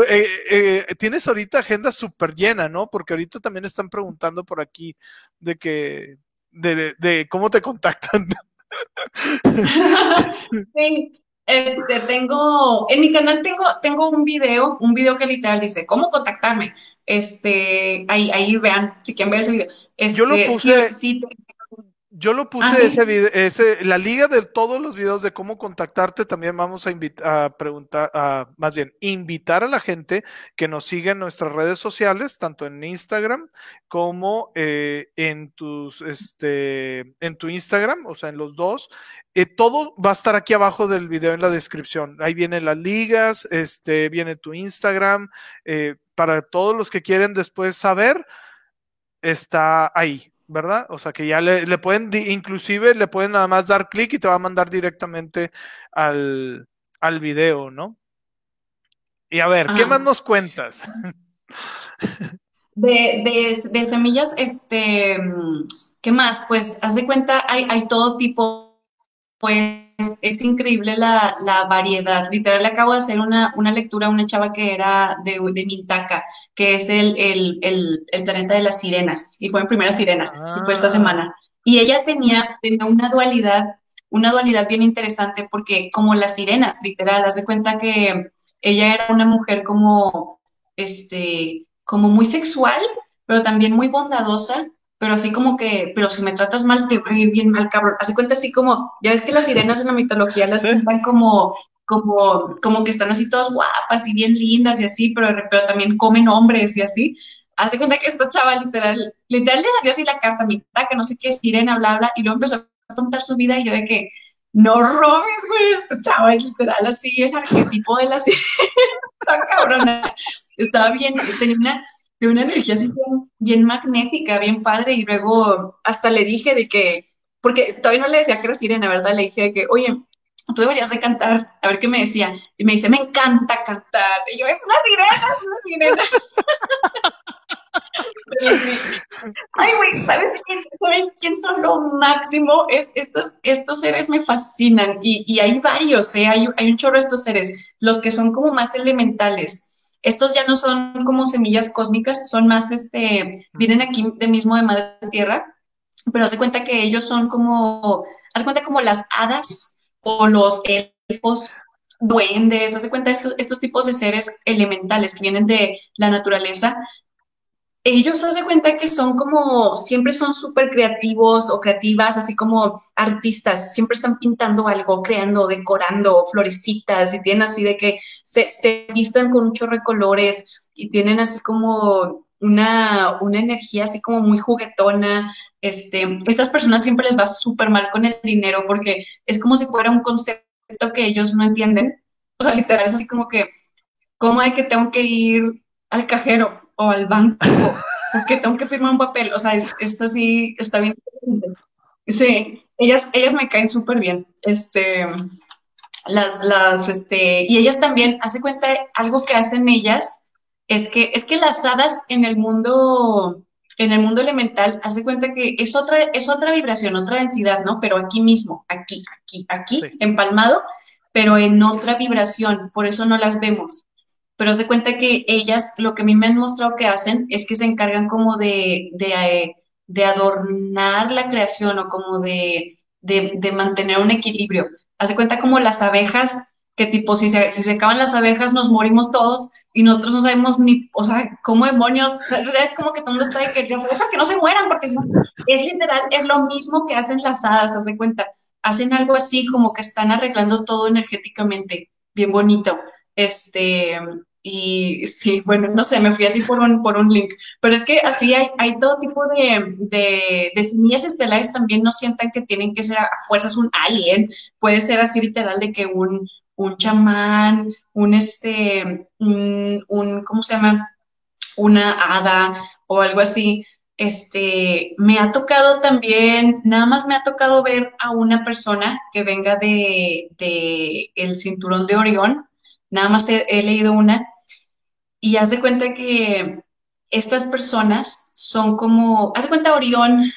eh, tienes ahorita agenda súper llena, ¿no? Porque ahorita también están preguntando por aquí de que, de, de cómo te contactan. sí, este, tengo, en mi canal tengo, tengo un video, un video que literal dice, ¿cómo contactarme? Este, ahí, ahí vean, si quieren ver ese video. Yo lo este, puse, sí, yo lo puse ah, ese video, ese, la liga de todos los videos de cómo contactarte, también vamos a invitar, a preguntar, a, más bien, invitar a la gente que nos siga en nuestras redes sociales, tanto en Instagram como eh, en tus, este, en tu Instagram, o sea, en los dos. Eh, todo va a estar aquí abajo del video en la descripción. Ahí vienen las ligas, este, viene tu Instagram, eh, para todos los que quieren después saber, está ahí. ¿Verdad? O sea que ya le, pueden, inclusive le pueden nada más dar clic y te va a mandar directamente al, al video, ¿no? Y a ver, ¿qué más nos cuentas? De, de, semillas, este, ¿qué más? Pues, haz de cuenta, hay, hay todo tipo, pues, es, increíble la, la, variedad. Literal, le acabo de hacer una, una lectura a una chava que era de, de Mintaka, que es el, el, el, planeta de las sirenas, y fue en primera sirena, y fue esta ah. semana. Y ella tenía, tenía una dualidad, una dualidad bien interesante, porque como las sirenas, literal, hace cuenta que ella era una mujer como, este, como muy sexual, pero también muy bondadosa, pero así como que, pero si me tratas mal, te va a ir bien mal, cabrón. Hace cuenta así como, ya ves que las sirenas en la mitología las pintan como, como, como que están así todas guapas y bien lindas y así, pero, pero también comen hombres y así. Hace cuenta que esta chava literal, literal le salió así la carta, mi que no sé qué, sirena, bla, bla, y luego empezó a contar su vida y yo de que, no robes, güey, esta chava es literal así, el arquetipo de la sirena, tan cabrona. Estaba bien, tenía una de una energía así bien, magnética, bien padre, y luego hasta le dije de que, porque todavía no le decía que era sirena, ¿verdad? Le dije que, oye, tú deberías de cantar, a ver qué me decía, y me dice, me encanta cantar, y yo, es una sirena, es una sirena. Ay, güey, ¿sabes quién, ¿sabes quién son lo máximo? Es, estos, estos seres me fascinan y, y hay varios, ¿eh? hay, hay un chorro de estos seres, los que son como más elementales. Estos ya no son como semillas cósmicas, son más, este, vienen aquí de mismo de Madre Tierra, pero hace cuenta que ellos son como, hace cuenta como las hadas o los elfos duendes, hace cuenta estos, estos tipos de seres elementales que vienen de la naturaleza, ellos hace cuenta que son como, siempre son súper creativos o creativas, así como artistas, siempre están pintando algo, creando, decorando, florecitas, y tienen así de que se, se vistan con un chorro y tienen así como una, una energía así como muy juguetona. Este, estas personas siempre les va súper mal con el dinero porque es como si fuera un concepto que ellos no entienden. O sea, literal es así como que, ¿cómo de que tengo que ir al cajero? O al banco, porque tengo que firmar un papel. O sea, es, esto sí está bien. Sí, ellas, ellas me caen súper bien. Este, las, las, este, y ellas también, hace cuenta, algo que hacen ellas es que, es que las hadas en el mundo, en el mundo elemental, hace cuenta que es otra, es otra vibración, otra densidad, ¿no? Pero aquí mismo, aquí, aquí, aquí, empalmado, pero en otra vibración, por eso no las vemos pero se cuenta que ellas lo que a mí me han mostrado que hacen es que se encargan como de, de, de adornar la creación o como de, de, mantener un equilibrio. Hace cuenta como las abejas, que tipo, si se, si se acaban las abejas nos morimos todos y nosotros no sabemos ni, o sea, cómo demonios, es como que todo el mundo está de que las abejas que no se mueran, porque es literal, es lo mismo que hacen las hadas, haz de cuenta, hacen algo así como que están arreglando todo energéticamente, bien bonito. Este, y sí, bueno, no sé, me fui así por un, por un link, pero es que así hay, hay todo tipo de, de, de semillas estelares también no sientan que tienen que ser a fuerzas un alien, puede ser así literal de que un, un chamán, un este, un, un, ¿cómo se llama? Una hada o algo así. Este, me ha tocado también, nada más me ha tocado ver a una persona que venga de, de el cinturón de Orión, nada más he, leído una, y haz de cuenta que estas personas son como, haz de cuenta Orión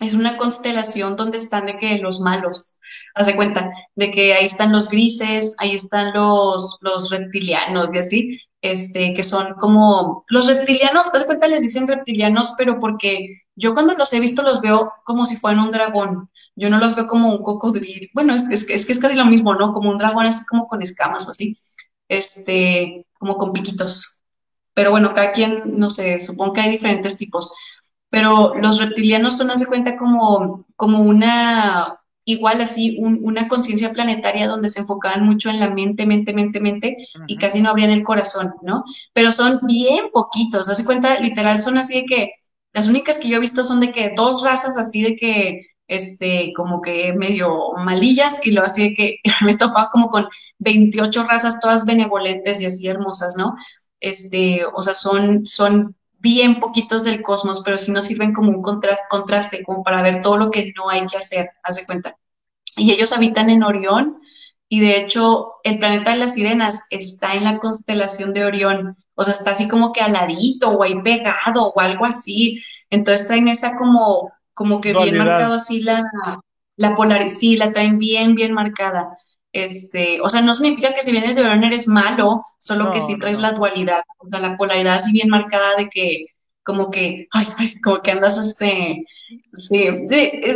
es una constelación donde están de que los malos, haz de cuenta, de que ahí están los grises, ahí están los, los reptilianos y así, este, que son como, los reptilianos, haz de cuenta les dicen reptilianos, pero porque yo cuando los he visto los veo como si fueran un dragón, yo no los veo como un cocodrilo, bueno, es que es casi lo mismo, ¿no? Como un dragón así como con escamas o así, este, como con piquitos. Pero bueno, cada quien, no sé, supongo que hay diferentes tipos. Pero los reptilianos son, hace cuenta, como, como una, igual así, una conciencia planetaria donde se enfocaban mucho en la mente, mente, mente, mente, y casi no abrían el corazón, ¿no? Pero son bien poquitos, hace cuenta, literal, son así de que, las únicas que yo he visto son de que dos razas así de que este, como que medio malillas y lo así de que me topaba como con 28 razas todas benevolentes y así hermosas, ¿no? Este, o sea, son, son bien poquitos del cosmos, pero sí nos sirven como un contraste, como para ver todo lo que no hay que hacer, hace cuenta. Y ellos habitan en Orión, y de hecho el planeta de las sirenas está en la constelación de Orión, o sea, está así como que aladito o ahí pegado o algo así, entonces traen esa como como que bien marcado así la, la polaridad, sí, la traen bien, bien marcada. Este, o sea, no significa que si vienes de Orión eres malo, solo que sí traes la dualidad, o sea, la polaridad así bien marcada de que, como que, ay, ay, como que andas, este, sí,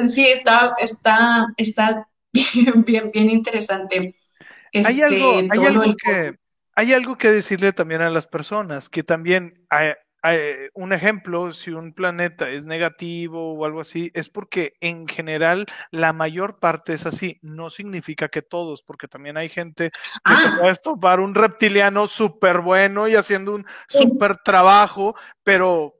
sí, está, está, está bien, bien, bien interesante. hay algo, hay algo que, hay algo que decirle también a las personas, que también hay, eh, un ejemplo, si un planeta es negativo o algo así, es porque en general la mayor parte es así. No significa que todos, porque también hay gente que ah. puede tomar un reptiliano súper bueno y haciendo un súper trabajo, pero,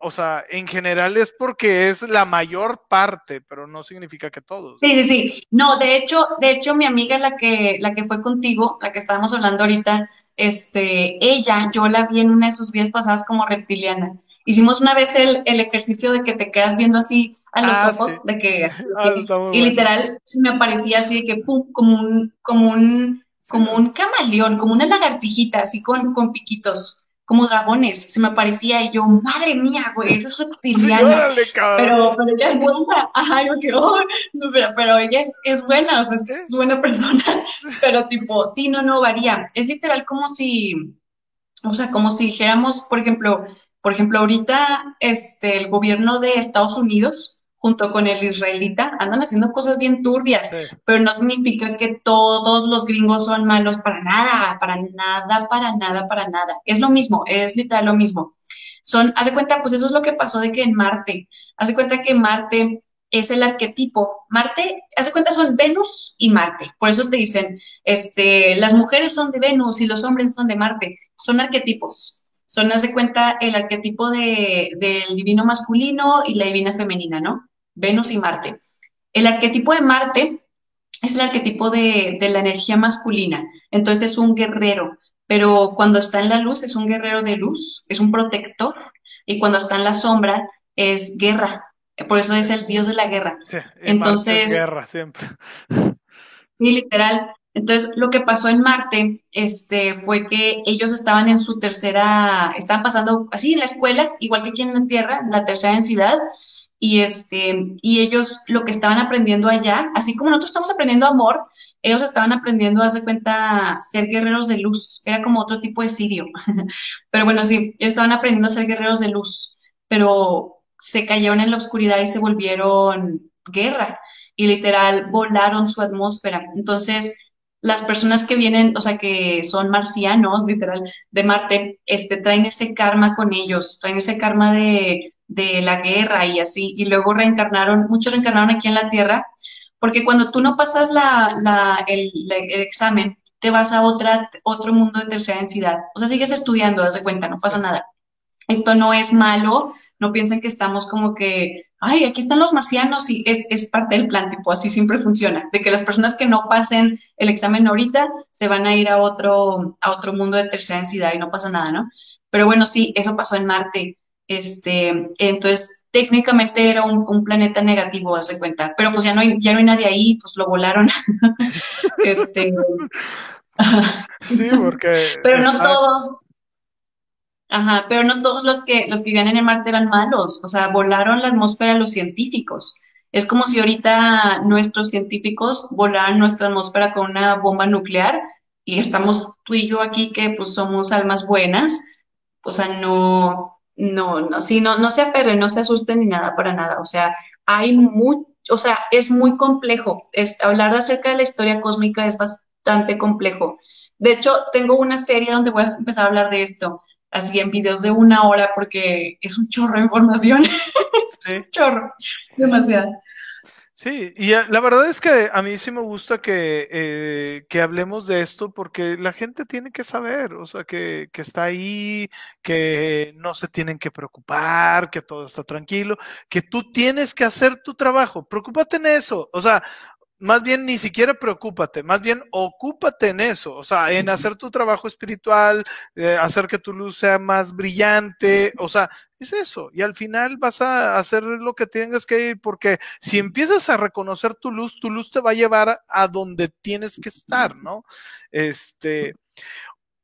o sea, en general es porque es la mayor parte, pero no significa que todos. Sí, sí, sí. No, de hecho, de hecho, mi amiga, la que, la que fue contigo, la que estábamos hablando ahorita, este, ella, yo la vi en una de sus vidas pasadas como reptiliana. Hicimos una vez el, ejercicio de que te quedas viendo así a los ah, ojos, de que, ah, y literal se me aparecía así de que pum, como un, como un, como un camaleón, como una lagartijita, así con, con piquitos, como dragones, se me aparecía y yo, madre mía, güey, eso es reptiliana. pero, pero ella es buena, ajá, yo que, oh, pero, pero, ella es, es, buena, o sea, es buena persona, pero tipo, sí, no, no, varía. Es literal como si, o sea, como si dijéramos, por ejemplo, por ejemplo, ahorita este, el gobierno de Estados Unidos junto con el israelita, andan haciendo cosas bien turbias, pero no significa que todos los gringos son malos para nada, para nada, para nada, para nada. Es lo mismo, es literal lo mismo. Son, hace cuenta, pues eso es lo que pasó de que en Marte, hace cuenta que Marte es el arquetipo. Marte, hace cuenta, son Venus y Marte. Por eso te dicen, este, las mujeres son de Venus y los hombres son de Marte. Son arquetipos son, haz de cuenta, el arquetipo de, del divino masculino y la divina femenina, ¿no? Venus y Marte. El arquetipo de Marte es el arquetipo de, de la energía masculina, entonces es un guerrero, pero cuando está en la luz es un guerrero de luz, es un protector, y cuando está en la sombra es guerra, por eso es el dios de la guerra. Sí, entonces, guerra siempre. Y literal, entonces, lo que pasó en Marte este, fue que ellos estaban en su tercera, estaban pasando así en la escuela, igual que aquí en la Tierra, la tercera densidad, y, este, y ellos lo que estaban aprendiendo allá, así como nosotros estamos aprendiendo amor, ellos estaban aprendiendo, hacer cuenta, ser guerreros de luz, era como otro tipo de sirio. pero bueno, sí, ellos estaban aprendiendo a ser guerreros de luz, pero se cayeron en la oscuridad y se volvieron guerra y literal volaron su atmósfera. Entonces, las personas que vienen, o sea, que son marcianos, literal, de Marte, este, traen ese karma con ellos, traen ese karma de, de la guerra y así, y luego reencarnaron, muchos reencarnaron aquí en la Tierra, porque cuando tú no pasas la, el, examen, te vas a otra, otro mundo de tercera densidad. O sea, sigues estudiando, haz de cuenta, no pasa nada. Esto no es malo, no piensen que estamos como que ay, aquí están los marcianos y es, es parte del plan, tipo, así siempre funciona, de que las personas que no pasen el examen ahorita se van a ir a otro, a otro mundo de tercera densidad y no pasa nada, ¿no? Pero bueno, sí, eso pasó en Marte. Este, entonces, técnicamente era un, planeta negativo, hace cuenta, pero pues ya no hay, ya no hay nadie ahí, pues lo volaron. este, sí, porque. pero no todos, Ajá, pero no todos los que, los que vivían en el Marte eran malos, o sea, volaron la atmósfera los científicos. Es como si ahorita nuestros científicos volaran nuestra atmósfera con una bomba nuclear y estamos tú y yo aquí que pues somos almas buenas, o sea, no, no, no, sí, no, no se aferren, no se asusten ni nada para nada, o sea, hay mucho, o sea, es muy complejo, es, hablar de acerca de la historia cósmica es bastante complejo. De hecho, tengo una serie donde voy a empezar a hablar de esto así en videos de una hora porque es un chorro de información. Sí. es un chorro, demasiado. Sí, y la verdad es que a mí sí me gusta que, eh, que hablemos de esto porque la gente tiene que saber, o sea, que, que, está ahí, que no se tienen que preocupar, que todo está tranquilo, que tú tienes que hacer tu trabajo, preocúpate en eso, o sea, más bien ni siquiera preocúpate, más bien ocúpate en eso, o sea, en hacer tu trabajo espiritual, eh, hacer que tu luz sea más brillante, o sea, es eso. Y al final vas a hacer lo que tengas que ir, porque si empiezas a reconocer tu luz, tu luz te va a llevar a donde tienes que estar, ¿no? Este,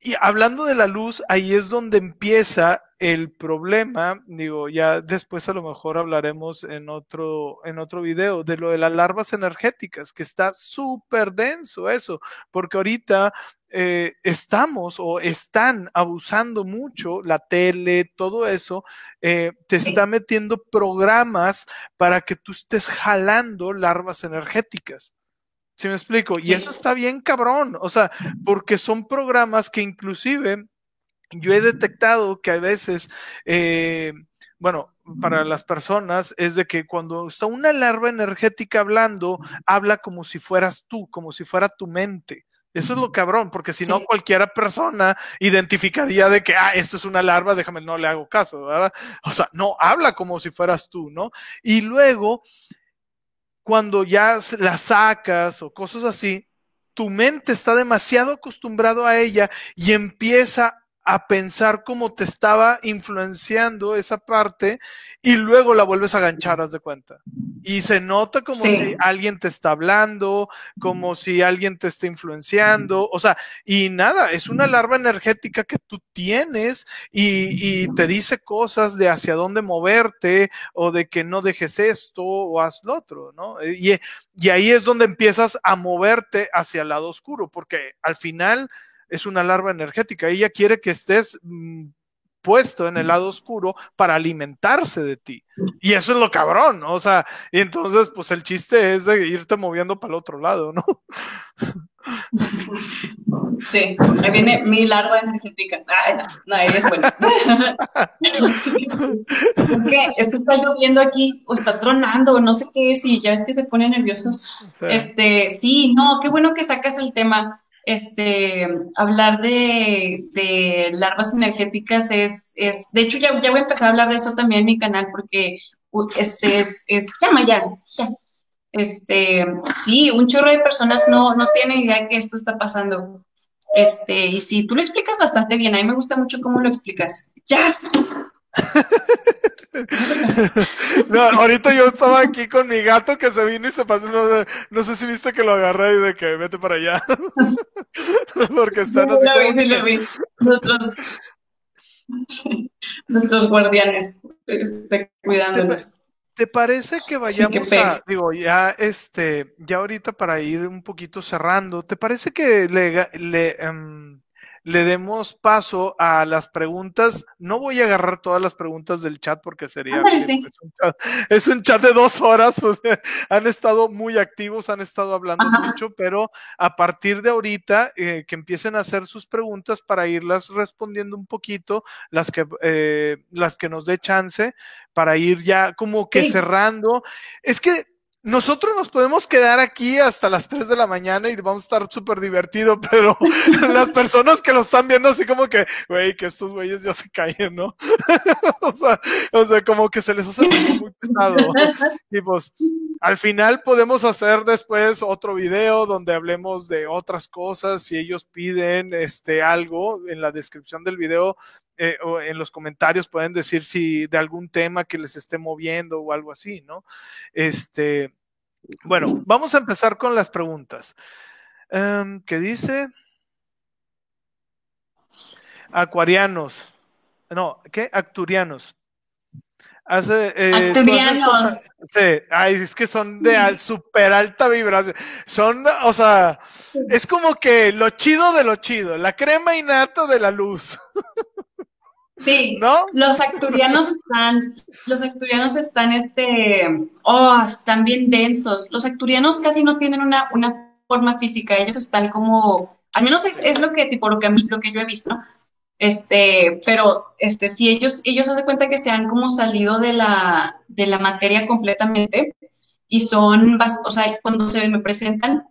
y hablando de la luz, ahí es donde empieza el problema, digo, ya después a lo mejor hablaremos en otro, en otro video de lo de las larvas energéticas, que está súper denso eso, porque ahorita eh, estamos o están abusando mucho la tele, todo eso, eh, te está metiendo programas para que tú estés jalando larvas energéticas. ¿Sí me explico? Y eso está bien cabrón, o sea, porque son programas que inclusive yo he detectado que a veces, eh, bueno, para las personas es de que cuando está una larva energética hablando, habla como si fueras tú, como si fuera tu mente. Eso es lo cabrón, porque si no, cualquiera persona identificaría de que, ah, esto es una larva, déjame, no le hago caso, ¿verdad? O sea, no, habla como si fueras tú, ¿no? Y luego cuando ya la sacas o cosas así, tu mente está demasiado acostumbrado a ella y empieza a pensar cómo te estaba influenciando esa parte y luego la vuelves a ganchar, haz de cuenta. Y se nota como si alguien te está hablando, como si alguien te está influenciando, o sea, y nada, es una larva energética que tú tienes y, te dice cosas de hacia dónde moverte o de que no dejes esto o haz lo otro, ¿no? Y, y ahí es donde empiezas a moverte hacia el lado oscuro, porque al final es una larva energética. Ella quiere que estés mm, puesto en el lado oscuro para alimentarse de ti. Y eso es lo cabrón, ¿no? O sea, y entonces, pues el chiste es de irte moviendo para el otro lado, ¿no? Sí, ahí viene mi larva energética. Ay, no, no, ahí es bueno. es, que, está lloviendo aquí, o está tronando, o no sé qué es, y ya es que se pone nerviosos. Este, sí, no, qué bueno que sacas el tema este, hablar de, larvas energéticas es, es, de hecho ya, ya voy a empezar a hablar de eso también en mi canal porque este es, es llama ya, Este, sí, un chorro de personas no, no tienen idea que esto está pasando. Este, y sí, tú lo explicas bastante bien, a mí me gusta mucho cómo lo explicas. Ya. no, ahorita yo estaba aquí con mi gato que se vino y se pasó. No, sé si viste que lo agarré y de que vete para allá. Porque están así. Lo vi, lo vi. Nuestros, nuestros guardianes este, cuidándonos. ¿Te parece que vayamos a, digo, ya este, ya ahorita para ir un poquito cerrando, ¿te parece que le, le em, le demos paso a las preguntas. No voy a agarrar todas las preguntas del chat porque sería... es, un chat, de dos horas, han estado muy activos, han estado hablando mucho, pero a partir de ahorita eh, que empiecen a hacer sus preguntas para irlas respondiendo un poquito, las que, eh, las que nos dé chance, para ir ya como que cerrando. Es que nosotros nos podemos quedar aquí hasta las 3 de la mañana y vamos a estar súper divertido, pero las personas que lo están viendo así como que, güey, que estos güeyes ya se caen, ¿no? o, sea, o sea, como que se les hace muy pesado. Y pues, al final podemos hacer después otro video donde hablemos de otras cosas. Si ellos piden este algo en la descripción del video, eh, o en los comentarios pueden decir si de algún tema que les esté moviendo o algo así, ¿no? Este, bueno, vamos a empezar con las preguntas. Em, ¿Qué dice? Acuarianos. No, ¿qué? Acturianos. Hace, eh, Acturianos. sí, ay, es que son de super alta vibración. Son, o sea, es como que lo chido de lo chido, la crema innata de la luz. Sí, ¿no? los acturianos están, los acturianos están, este, oh, están bien densos. Los acturianos casi no tienen una, una forma física, ellos están como, al menos es, es, lo que, tipo, lo que a mí, lo que yo he visto, Este, pero, este, si ellos, ellos hacen cuenta que se han como salido de la, de la materia completamente y son, o sea, cuando se me presentan,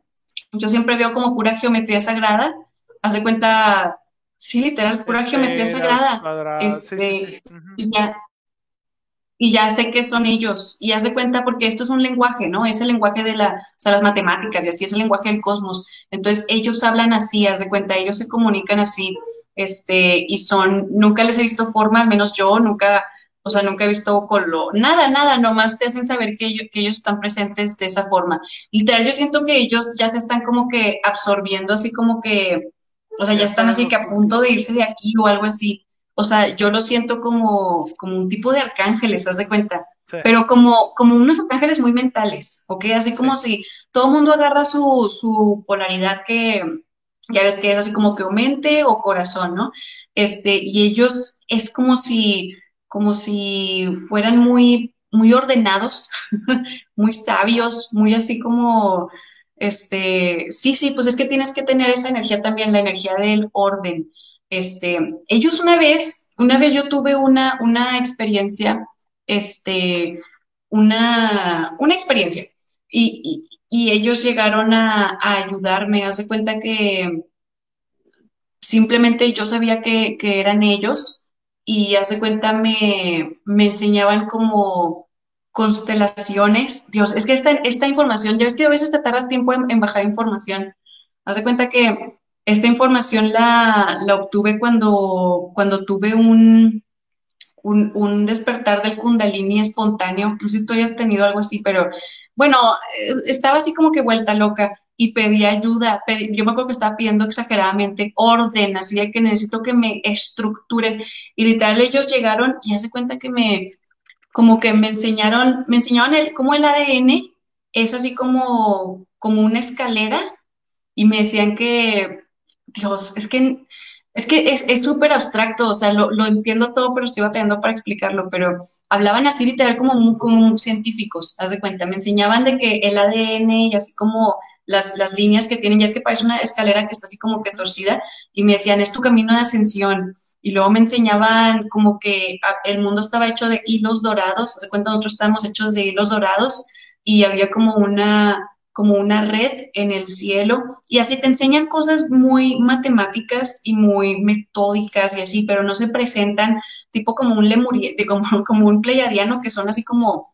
yo siempre veo como pura geometría sagrada, hace cuenta, Sí, literal, pura geometría sagrada. este, y, ya, y ya sé que son ellos. Y hace cuenta porque esto es un lenguaje, ¿no? Es el lenguaje de la, o sea, las matemáticas y así es el lenguaje del cosmos. Entonces ellos hablan así, haz de cuenta, ellos se comunican así, este, y son, nunca les he visto forma, al menos yo nunca, o sea, nunca he visto color, nada, nada, nomás te hacen saber que ellos, que ellos están presentes de esa forma. Literal, yo siento que ellos ya se están como que absorbiendo así como que o sea, ya están así que a punto de irse de aquí o algo así. O sea, yo lo siento como, como un tipo de arcángeles, haz de cuenta. Pero como, como unos arcángeles muy mentales, ¿ok? Así como si todo el mundo agarra su, su polaridad que, ya ves que es así como que o mente o corazón, ¿no? Este, y ellos es como si, como si fueran muy, muy ordenados, muy sabios, muy así como, este, sí, sí, pues es que tienes que tener esa energía también, la energía del orden. Este, ellos una vez, una vez yo tuve una, una experiencia, este, una, una experiencia, y, ellos llegaron a, ayudarme, hace cuenta que simplemente yo sabía que, que eran ellos, y hace cuenta me, me enseñaban como constelaciones. Dios, es que esta, esta información, ya ves que a veces te tardas tiempo en, bajar información. Haz de cuenta que esta información la, la obtuve cuando, cuando tuve un, un, un, despertar del kundalini espontáneo. No si tú hayas tenido algo así, pero bueno, estaba así como que vuelta loca y pedí ayuda. Yo me acuerdo que estaba pidiendo exageradamente orden, así de que necesito que me estructuren. Y literal ellos llegaron y hace cuenta que me, como que me enseñaron, me enseñaron el, cómo el ADN es así como, como una escalera y me decían que, Dios, es que es que es súper abstracto, o sea, lo, lo, entiendo todo, pero estoy batallando para explicarlo, pero hablaban así literal como, como científicos, haz de cuenta, me enseñaban de que el ADN y así como las, las líneas que tienen, ya es que parece una escalera que está así como que torcida, y me decían, es tu camino de ascensión, y luego me enseñaban como que el mundo estaba hecho de hilos dorados, de cuenta, nosotros estábamos hechos de hilos dorados, y había como una, como una red en el cielo y así te enseñan cosas muy matemáticas y muy metódicas y así, pero no se presentan tipo como un lemurie, como, como un pleiadiano que son así como,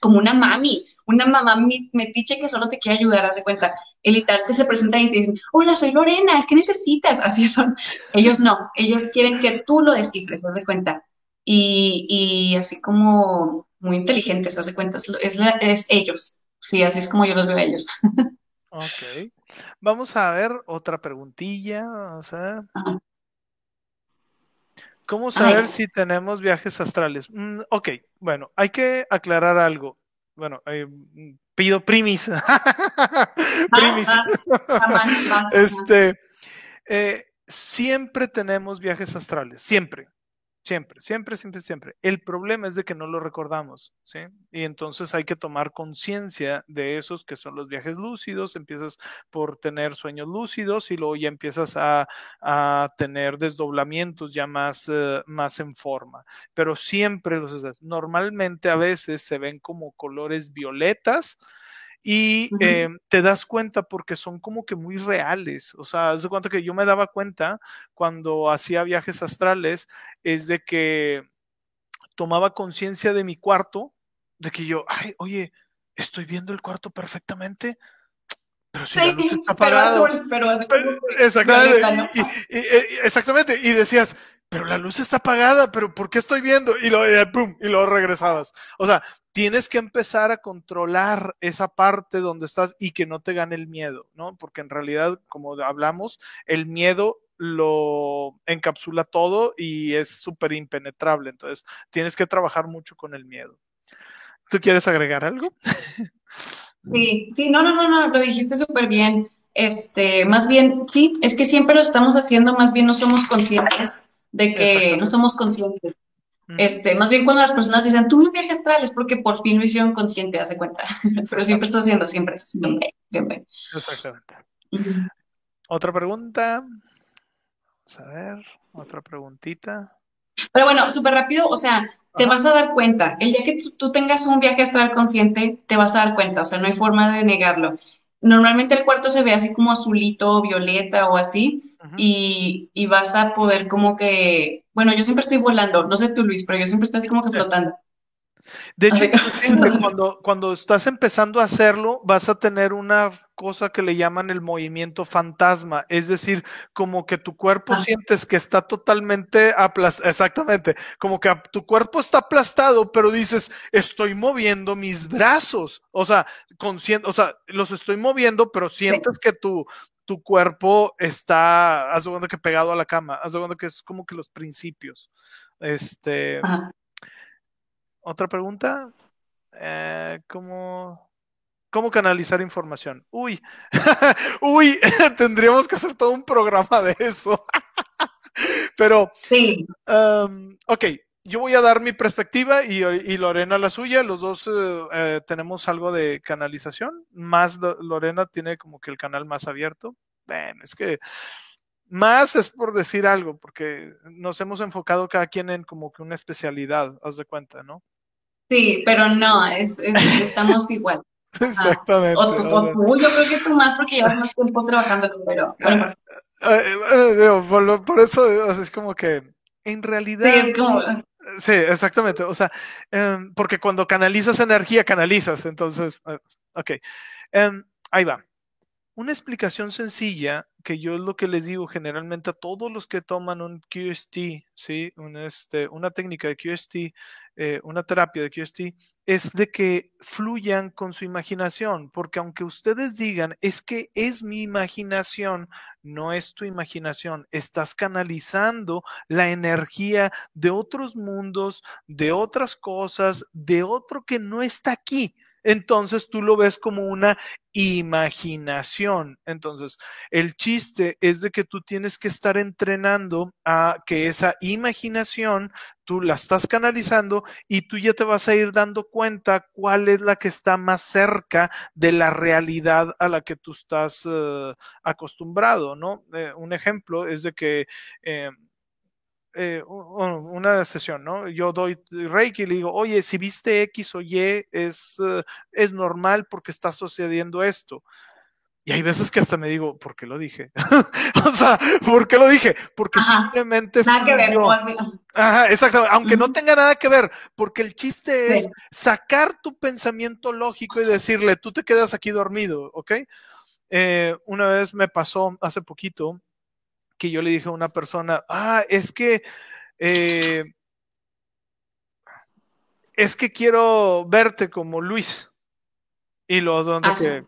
como una mami, una mamá metiche que solo te quiere ayudar, hace cuenta. El y tal te se presentan y te dicen, hola, soy Lorena, ¿qué necesitas? Así son. Ellos no, ellos quieren que tú lo descifres, haz de cuenta. Y, y así como muy inteligentes, haz de cuenta, es, es ellos. Sí, así es como yo los veo a ellos. Ok. Vamos a ver otra preguntilla. O sea, ¿Cómo saber si tenemos viajes astrales? Mm, ok, bueno, hay que aclarar algo. Bueno, eh, pido primis. primis. este, eh, siempre tenemos viajes astrales, siempre. Siempre, siempre, siempre, siempre. El problema es de que no lo recordamos, ¿sí? Y entonces hay que tomar conciencia de esos que son los viajes lúcidos. Empiezas por tener sueños lúcidos y luego ya empiezas a, a tener desdoblamientos ya más, uh, más en forma. Pero siempre los Normalmente a veces se ven como colores violetas, y eh, te das cuenta porque son como que muy reales. O sea, haz de cuenta que yo me daba cuenta cuando hacía viajes astrales, es de que tomaba conciencia de mi cuarto, de que yo, ay, oye, estoy viendo el cuarto perfectamente. Pero si la luz está apagada. Pero azul, pero exactamente, y, y, y, exactamente. Y decías, pero la luz está apagada, pero ¿por qué estoy viendo? Y lo, pum, y luego regresabas. O sea, tienes que empezar a controlar esa parte donde estás y que no te gane el miedo, ¿no? Porque en realidad, como hablamos, el miedo lo encapsula todo y es súper impenetrable. Entonces, tienes que trabajar mucho con el miedo. ¿Tú quieres agregar algo? Sí, sí, no, no, no, no, lo dijiste súper bien. Este, más bien, sí, es que siempre lo estamos haciendo, más bien no somos conscientes de que no somos conscientes. Este, más bien cuando las personas dicen, tuve un viaje astral, es porque por fin lo hicieron consciente, hace cuenta. Pero siempre está haciendo, siempre, siempre, siempre. Exactamente. Otra pregunta. Vamos a ver, otra preguntita. Pero bueno, súper rápido, o sea, te vas a dar cuenta. El día que tú, tú, tengas un viaje astral consciente, te vas a dar cuenta, o sea, no hay forma de negarlo normalmente el cuarto se ve así como azulito, violeta o así, uh -huh. y, y, vas a poder como que, bueno, yo siempre estoy volando, no sé tú Luis, pero yo siempre estoy así como que sí. flotando. De hecho, cuando, cuando estás empezando a hacerlo, vas a tener una cosa que le llaman el movimiento fantasma, es decir, como que tu cuerpo ah. sientes que está totalmente aplastado, exactamente, como que tu cuerpo está aplastado, pero dices, estoy moviendo mis brazos, o sea, consciente, o sea, los estoy moviendo, pero sientes sí. que tu, tu cuerpo está, haz de que pegado a la cama, haz de que es como que los principios. Este, Ajá. Otra pregunta. Eh, ¿cómo, ¿Cómo canalizar información? Uy, uy, tendríamos que hacer todo un programa de eso. Pero, sí. Um, ok, yo voy a dar mi perspectiva y, y Lorena la suya. Los dos eh, tenemos algo de canalización. Más Lorena tiene como que el canal más abierto. Es que más es por decir algo, porque nos hemos enfocado cada quien en como que una especialidad, haz de cuenta, ¿no? Sí, pero no, es, es estamos igual. Exactamente. O, o, tú, yo creo que tú más porque llevas más tiempo trabajando, pero bueno. por, por, eso es como que en realidad. Sí, es como. Sí, exactamente. O sea, um, porque cuando canalizas energía, canalizas. Entonces, uh, ok. Um, ahí va. Una explicación sencilla que yo es lo que les digo generalmente a todos los que toman un QST, ¿sí? Un, este, una técnica de QST, eh, una terapia de QST, es de que fluyan con su imaginación, porque aunque ustedes digan, es que es mi imaginación, no es tu imaginación, estás canalizando la energía de otros mundos, de otras cosas, de otro que no está aquí entonces tú lo ves como una imaginación. Entonces, el chiste es de que tú tienes que estar entrenando a que esa imaginación tú la estás canalizando y tú ya te vas a ir dando cuenta cuál es la que está más cerca de la realidad a la que tú estás uh, acostumbrado, ¿no? Eh, un ejemplo es de que eh, eh, una sesión, ¿no? Yo doy Reiki y le digo, oye, si viste X o Y, es, uh, es normal porque está sucediendo esto. Y hay veces que hasta me digo, ¿por qué lo dije? o sea, ¿por qué lo dije? Porque Ajá, simplemente. Nada que ver, Ajá, exactamente. Aunque uh -huh. no tenga nada que ver, porque el chiste es sí. sacar tu pensamiento lógico y decirle, tú te quedas aquí dormido, ¿ok? Eh, una vez me pasó hace poquito que yo le dije a una persona, ah, es que, eh, es que quiero verte como Luis. Y lo donde ah, que, sí.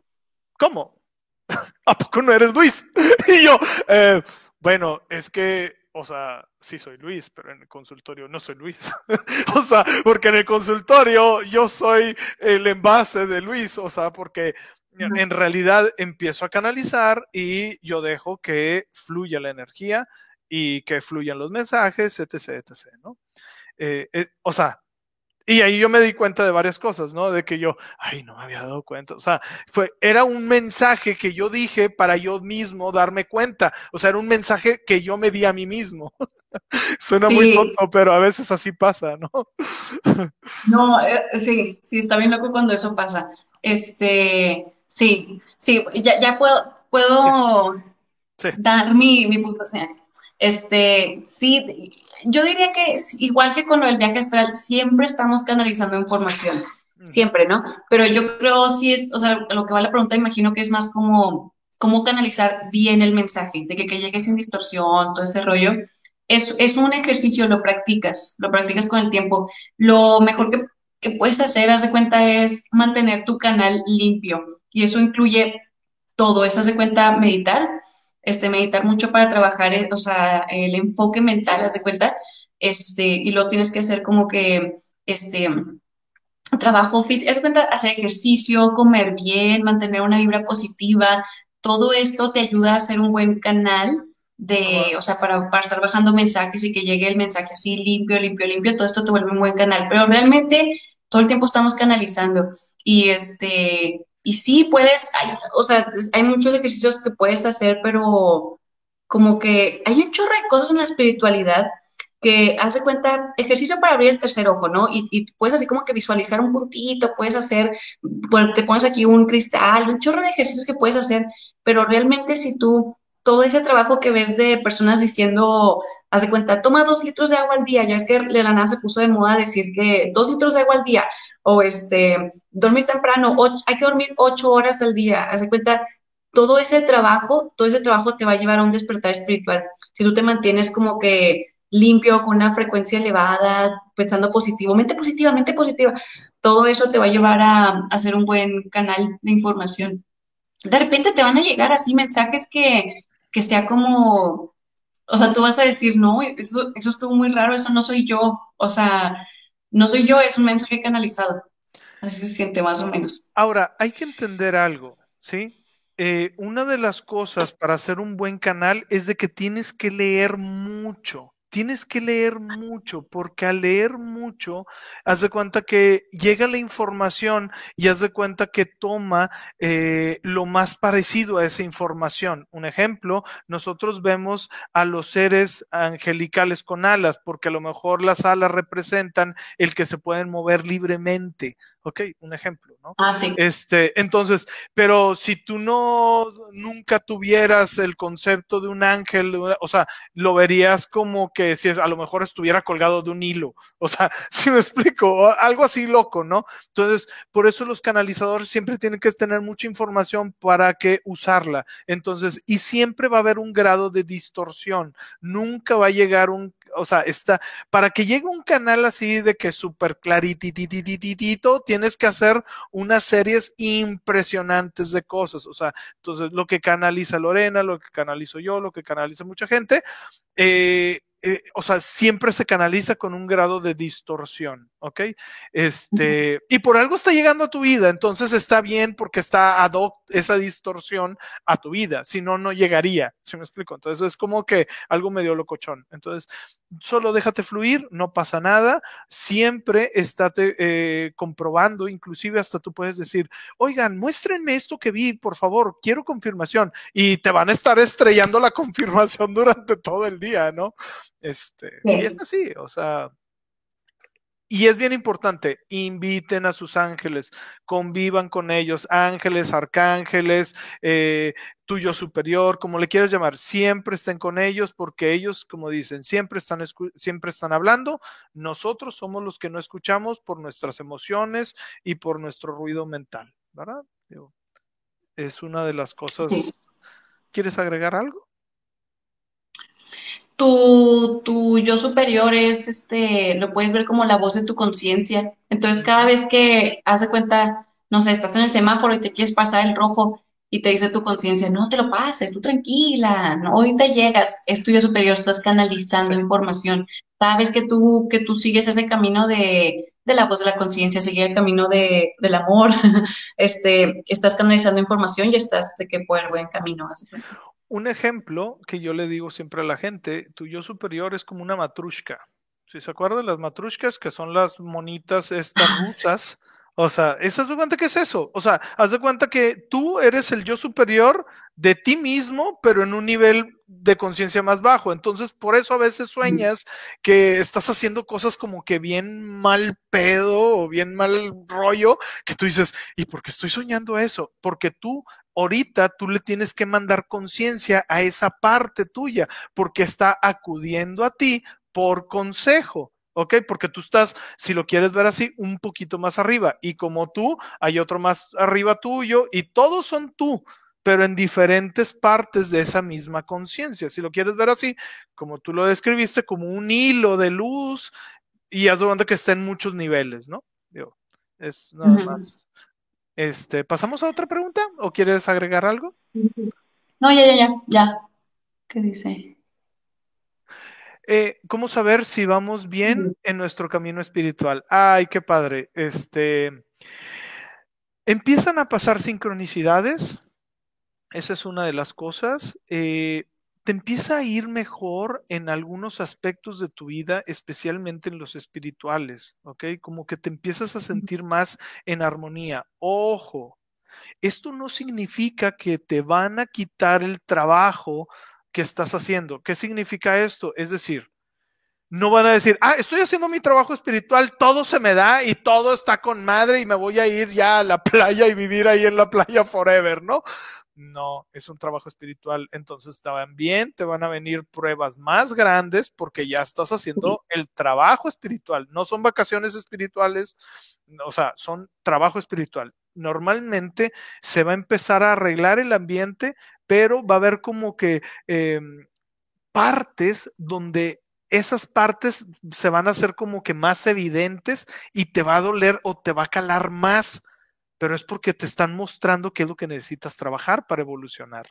¿cómo? ¿A poco no eres Luis? y yo, eh, bueno, es que, o sea, sí soy Luis, pero en el consultorio no soy Luis. o sea, porque en el consultorio yo soy el envase de Luis, o sea, porque en realidad empiezo a canalizar y yo dejo que fluya la energía y que fluyan los mensajes, etc., etc., ¿no? Eh, eh, o sea, y ahí yo me di cuenta de varias cosas, ¿no? De que yo, ay, no me había dado cuenta. O sea, fue, era un mensaje que yo dije para yo mismo darme cuenta. O sea, era un mensaje que yo me di a mí mismo. Suena sí. muy tonto, pero a veces así pasa, ¿no? no, eh, sí, sí, está bien loco cuando eso pasa. Este, Sí, sí, ya, ya puedo, puedo sí. dar mi, mi puntuación. Este, sí, yo diría que igual que con lo del viaje astral, siempre estamos canalizando información, mm. siempre, ¿no? Pero yo creo sí es, o sea, lo que va la pregunta, imagino que es más como cómo canalizar bien el mensaje, de que, que llegue sin distorsión, todo ese rollo. Es, es un ejercicio, lo practicas, lo practicas con el tiempo. Lo mejor que que puedes hacer, haz de cuenta, es mantener tu canal limpio. Y eso incluye todo, es haz de cuenta meditar, este, meditar mucho para trabajar, o sea, el enfoque mental, haz de cuenta, este, y lo tienes que hacer como que, este, trabajo físico, haz de cuenta, hacer ejercicio, comer bien, mantener una vibra positiva, todo esto te ayuda a hacer un buen canal de, o sea, para, para, estar bajando mensajes y que llegue el mensaje así limpio, limpio, limpio, todo esto te vuelve un buen canal. Pero realmente todo el tiempo estamos canalizando. Y este, y sí puedes, hay, o sea, hay muchos ejercicios que puedes hacer, pero como que hay un chorro de cosas en la espiritualidad que hace cuenta, ejercicio para abrir el tercer ojo, ¿no? Y, y, puedes así como que visualizar un puntito, puedes hacer, te pones aquí un cristal, un chorro de ejercicios que puedes hacer, pero realmente si tú, todo ese trabajo que ves de personas diciendo, haz de cuenta, toma dos litros de agua al día, ya es que de la nada se puso de moda decir que dos litros de agua al día, o este, dormir temprano, hay que dormir ocho horas al día, haz de cuenta, todo ese trabajo, todo ese trabajo te va a llevar a un despertar espiritual. Si tú te mantienes como que limpio, con una frecuencia elevada, pensando positivo, mente positiva, mente positiva, todo eso te va a llevar a, a hacer un buen canal de información. De repente te van a llegar así mensajes que, que sea como, o sea, tú vas a decir, no, eso, eso estuvo muy raro, eso no soy yo, o sea, no soy yo, es un mensaje canalizado. Así se siente más o menos. Ahora, hay que entender algo, ¿sí? Eh, una de las cosas para hacer un buen canal es de que tienes que leer mucho tienes que leer mucho, porque al leer mucho, haz de cuenta que llega la información y haz de cuenta que toma eh, lo más parecido a esa información. Un ejemplo, nosotros vemos a los seres angelicales con alas, porque a lo mejor las alas representan el que se pueden mover libremente. ¿Ok? Un ejemplo, ¿no? Ah, sí. Este, entonces, pero si tú no, nunca tuvieras el concepto de un ángel, o sea, lo verías como que si a lo mejor estuviera colgado de un hilo, o sea, si me explico, algo así loco, ¿no? Entonces, por eso los canalizadores siempre tienen que tener mucha información para que usarla. Entonces, y siempre va a haber un grado de distorsión, nunca va a llegar un o sea, está, para que llegue un canal así de que súper claritititititito, tienes que hacer unas series impresionantes de cosas. O sea, entonces lo que canaliza Lorena, lo que canalizo yo, lo que canaliza mucha gente, eh, eh, o sea, siempre se canaliza con un grado de distorsión, ¿ok? Este, y por algo está llegando a tu vida, entonces está bien porque está ad hoc esa distorsión a tu vida, si no, no llegaría, si me explico? Entonces es como que algo medio locochón. Entonces, solo déjate fluir, no pasa nada, siempre estate eh, comprobando, inclusive hasta tú puedes decir, oigan, muéstrenme esto que vi, por favor, quiero confirmación, y te van a estar estrellando la confirmación durante todo el día, ¿no? Este, Y es así, o sea, y es bien importante, inviten a sus ángeles, convivan con ellos, ángeles, arcángeles, eh, tuyo superior, como le quieras llamar, siempre estén con ellos porque ellos, como dicen, siempre están, siempre están hablando. Nosotros somos los que no escuchamos por nuestras emociones y por nuestro ruido mental, ¿verdad? Es una de las cosas. ¿Quieres agregar algo? Tu, tu yo superior es, este, lo puedes ver como la voz de tu conciencia. Entonces, cada vez que hace cuenta, no sé, estás en el semáforo y te quieres pasar el rojo y te dice tu conciencia, no te lo pases, tú tranquila, no, ahorita llegas, es tu yo superior, estás canalizando información. Cada vez que tú, que tú sigues ese camino de, de la voz de la conciencia, seguir el camino de, del amor, este, estás canalizando información y estás de que por el buen camino. Un ejemplo que yo le digo siempre a la gente, tu yo superior es como una matrushka. Si se acuerdan las matrushkas, que son las monitas estas ah, rusas, o sea, ¿haz de cuenta que es eso? O sea, haz de cuenta que tú eres el yo superior de ti mismo, pero en un nivel de conciencia más bajo. Entonces, por eso a veces sueñas que estás haciendo cosas como que bien mal pedo o bien mal rollo, que tú dices, ¿y por qué estoy soñando eso? Porque tú ahorita tú le tienes que mandar conciencia a esa parte tuya, porque está acudiendo a ti por consejo. ¿Ok? Porque tú estás, si lo quieres ver así, un poquito más arriba. Y como tú, hay otro más arriba tuyo y todos son tú, pero en diferentes partes de esa misma conciencia. Si lo quieres ver así, como tú lo describiste, como un hilo de luz y haz de cuenta que está en muchos niveles, ¿no? Digo, es nada más. Este, ¿pasamos a otra pregunta o quieres agregar algo? No, ya, ya, ya, ya. ¿Qué dice? Eh, ¿Cómo saber si vamos bien en nuestro camino espiritual? Ay, qué padre. Este, empiezan a pasar sincronicidades. Esa es una de las cosas. Eh, te empieza a ir mejor en algunos aspectos de tu vida, especialmente en los espirituales, ¿ok? Como que te empiezas a sentir más en armonía. Ojo, esto no significa que te van a quitar el trabajo que estás haciendo. ¿Qué significa esto? Es decir, no van a decir, ah, estoy haciendo mi trabajo espiritual, todo se me da y todo está con madre y me voy a ir ya a la playa y vivir ahí en la playa forever, ¿no? No, es un trabajo espiritual, entonces bien, te van a venir pruebas más grandes porque ya estás haciendo el trabajo espiritual, no son vacaciones espirituales, o sea, son trabajo espiritual. Normalmente se va a empezar a arreglar el ambiente pero va a haber como que em, partes donde esas partes se van a hacer como que más evidentes y te va a doler o te va a calar más, pero es porque te están mostrando qué es lo que necesitas trabajar para evolucionar.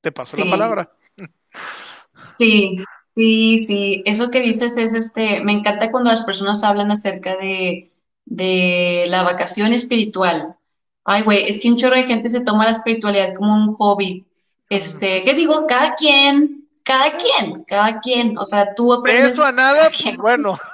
Te paso la palabra. Sí, sí, sí. Eso que dices es este, me encanta cuando las personas hablan acerca de, de la vacación espiritual. Ay, güey, es que un chorro de gente se toma la espiritualidad como un hobby. Este, ¿qué digo? Cada quien, cada quien, cada quien. O sea, tú aprendes. eso a nada, pues bueno.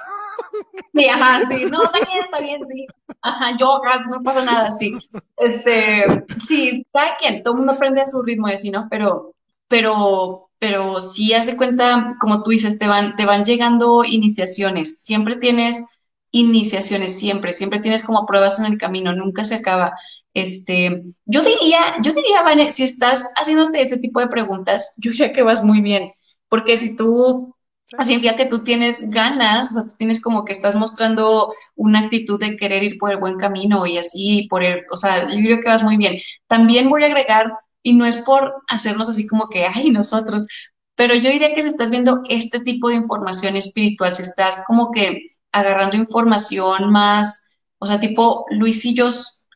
Sí, ajá, sí. No, está bien, está bien, sí. Ajá, yo, no pasa nada, sí. Este, sí, cada quien, todo el mundo aprende a su ritmo y así, ¿no? Pero, pero, pero sí hace cuenta, como tú dices, te van, te van llegando iniciaciones. Siempre tienes iniciaciones siempre, siempre tienes como pruebas en el camino, nunca se acaba. Este, yo diría, yo diría, Vane, si estás haciéndote ese tipo de preguntas, yo ya que vas muy bien, porque si tú Así significa que tú tienes ganas, o sea, tú tienes como que estás mostrando una actitud de querer ir por el buen camino y así, por el, o sea, yo creo que vas muy bien. También voy a agregar, y no es por hacernos así como que, ay, nosotros, pero yo diría que si estás viendo este tipo de información espiritual, si estás como que agarrando información más, o sea, tipo, Luis y yo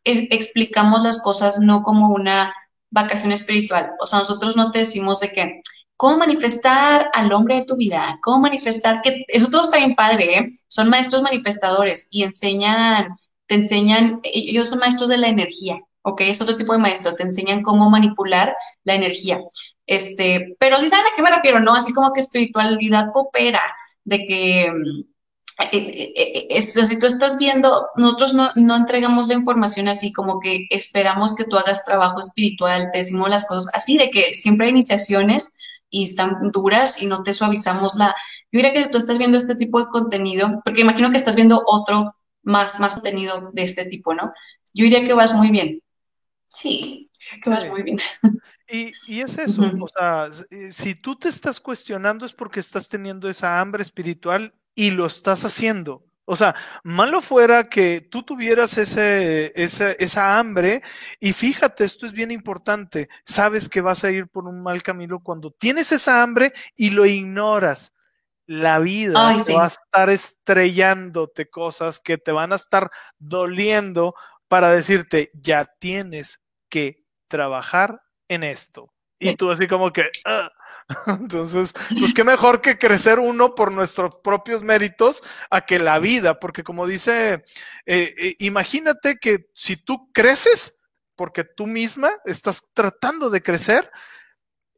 eh, explicamos las cosas no como una vacación espiritual, o sea, nosotros no te decimos de que cómo manifestar al hombre de tu vida, cómo manifestar, que eso todo está bien padre, ¿eh? son maestros manifestadores y enseñan, te enseñan, ellos son maestros de la energía, ¿ok? Es otro tipo de maestro, te enseñan cómo manipular la energía. Este, pero si saben a qué me refiero, ¿no? Así como que espiritualidad popera, de que eh, eh, eh, si tú estás viendo, nosotros no, no, entregamos la información así como que esperamos que tú hagas trabajo espiritual, te decimos las cosas así, de que siempre hay iniciaciones y están duras y no te suavizamos la... Yo diría que tú estás viendo este tipo de contenido, porque imagino que estás viendo otro más, más contenido de este tipo, ¿no? Yo diría que vas muy bien. Sí, que vas muy bien. Y, y, es eso, o sea, si tú te estás cuestionando es porque estás teniendo esa hambre espiritual y lo estás haciendo. O sea, malo fuera que tú tuvieras ese, esa hambre y fíjate, esto es bien importante, sabes que vas a ir por un mal camino cuando tienes esa hambre y lo ignoras. La vida va a estar estrellándote cosas que te van a estar doliendo para decirte, ya tienes que trabajar en esto. Y tú así como que, entonces, pues qué mejor que crecer uno por nuestros propios méritos a que la vida, porque como dice, eh, eh, imagínate que si tú creces, porque tú misma estás tratando de crecer,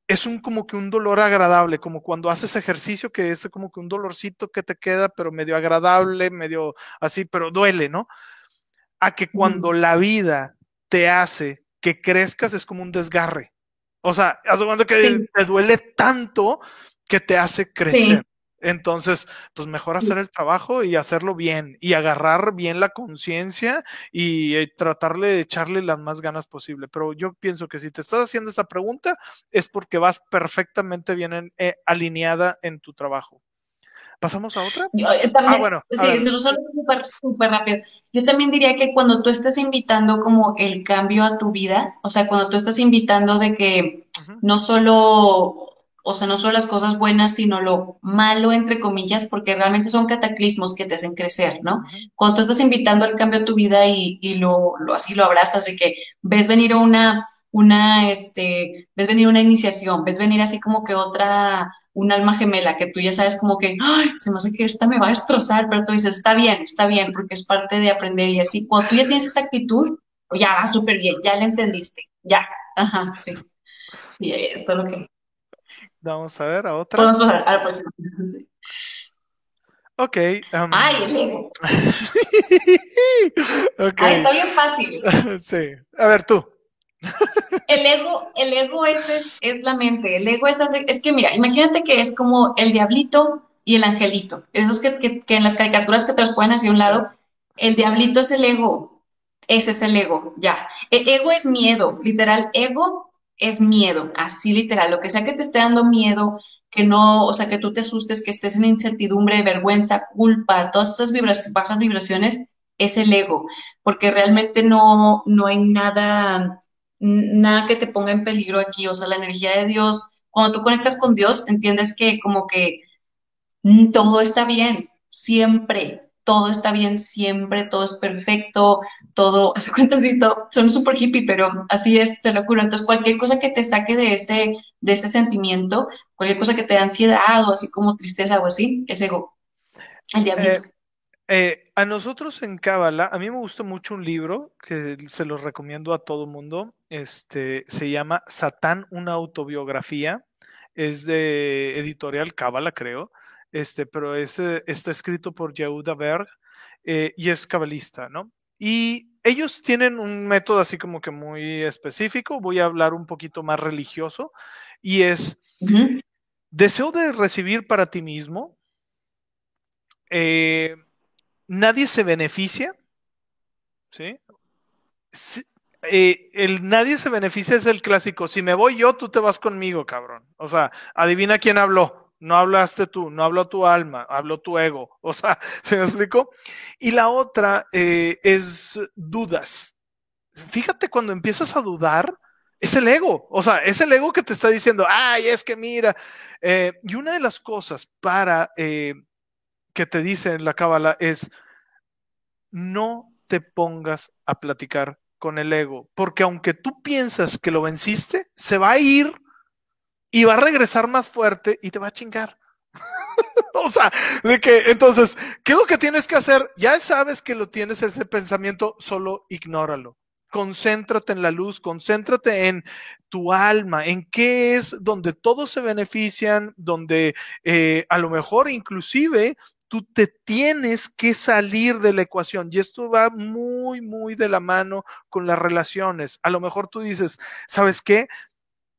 es un como que un dolor agradable, como cuando haces ejercicio, que es como que un dolorcito que te queda, pero medio agradable, medio así, pero duele, ¿no? A que cuando la vida te hace que crezcas es como un desgarre o sea, haz cuenta que te duele tanto que te hace crecer. Entonces, pues mejor hacer el trabajo y hacerlo bien y agarrar bien la conciencia y eh, tratarle de echarle las más ganas posible. Pero yo pienso que si te estás haciendo esa pregunta es porque vas perfectamente bien eh, alineada en tu trabajo. ¿Pasamos a otra? Eh, ah, bueno. Sí, se lo solo súper rápido. Yo también diría que cuando tú estás invitando como el cambio a tu vida, o sea, cuando tú estás invitando de que no solo, o sea, no solo las cosas buenas, sino lo malo, entre comillas, porque realmente son cataclismos que te hacen crecer, ¿no? Cuando tú estás invitando al cambio a tu vida y, y lo, lo, así lo abrazas, de que ves venir una una, este, ves venir una iniciación, ves venir así como que otra, un alma gemela, que tú ya sabes como que, ay, se me hace que esta me va a destrozar, pero tú dices, está bien, está bien, porque es parte de aprender y así. Cuando tú ya tienes esa actitud, ya va súper bien, ya la entendiste, ya, ajá, sí. Y esto es lo que... Vamos a ver a otra. Podemos pasar a la próxima. Ok. Um... Ay, el ego. okay. está bien fácil. sí. A ver, tú. El ego, el ego es, es, la mente, el ego es, es que mira, imagínate que es como el diablito y el angelito, esos que, que, en las caricaturas que te los ponen hacia un lado, el diablito es el ego, ese es el ego, ya. El ego es miedo, literal, ego es miedo, así literal, lo que sea que te esté dando miedo, que no, o sea, que tú te asustes, que estés en incertidumbre, vergüenza, culpa, todas esas bajas vibraciones, es el ego, porque realmente no, no hay nada nada que te ponga en peligro aquí, o sea, la energía de Dios, cuando tú conectas con Dios, entiendes que como que mm, todo está bien, siempre, todo está bien, siempre, todo es perfecto, todo, hace cuentasito, son súper hippie, pero así es, te lo juro. Entonces, cualquier cosa que te saque de ese, de ese sentimiento, cualquier cosa que te da ansiedad o así como tristeza o así, es ego, el diablito. Eh, eh, a nosotros en Cábala, a mí me gusta mucho un libro que se los recomiendo a todo mundo. Este se llama Satán, una autobiografía. Es de editorial Cábala, creo. Este, pero es, eh, está escrito por Yehuda Berg eh, y es cabalista, ¿no? Y ellos tienen un método así como que muy específico. Voy a hablar un poquito más religioso y es deseo de recibir para ti mismo. Eh, nadie se beneficia, ¿sí? Eh, el nadie se beneficia es el clásico. Si me voy yo, tú te vas conmigo, cabrón. O sea, adivina quién habló. No hablaste tú, no habló tu alma, habló tu ego. O sea, ¿se me explicó? Y la otra eh, es dudas. Fíjate cuando empiezas a dudar, es el ego. O sea, es el ego que te está diciendo, ay, es que mira. Eh, y una de las cosas para que te dice la cábala es no te pongas a platicar con el ego, porque aunque tú piensas que lo venciste, se va a ir y va a regresar más fuerte y te va a chingar. o sea, de que entonces, ¿qué es lo que tienes que hacer? Ya sabes que lo tienes ese pensamiento, solo ignóralo. Concéntrate en la luz, concéntrate en tu alma, en qué es donde todos se benefician, donde eh, a lo mejor inclusive tú te tienes que salir de la ecuación. Y esto va muy, muy de la mano con las relaciones. A lo mejor tú dices, ¿sabes qué?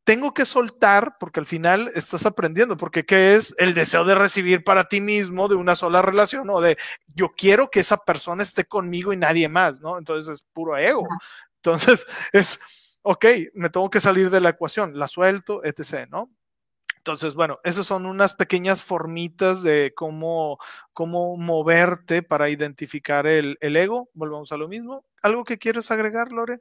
Tengo que soltar porque al final estás aprendiendo, porque ¿qué es el deseo de recibir para ti mismo de una sola relación o de yo quiero que esa persona esté conmigo y nadie más, ¿no? Entonces es puro ego. Entonces es, ok, me tengo que salir de la ecuación, la suelto, etc., ¿no? Entonces, bueno, esas son unas pequeñas formitas de cómo, cómo moverte para identificar el, ego. Volvamos a lo mismo. ¿Algo que quieres agregar, Lore?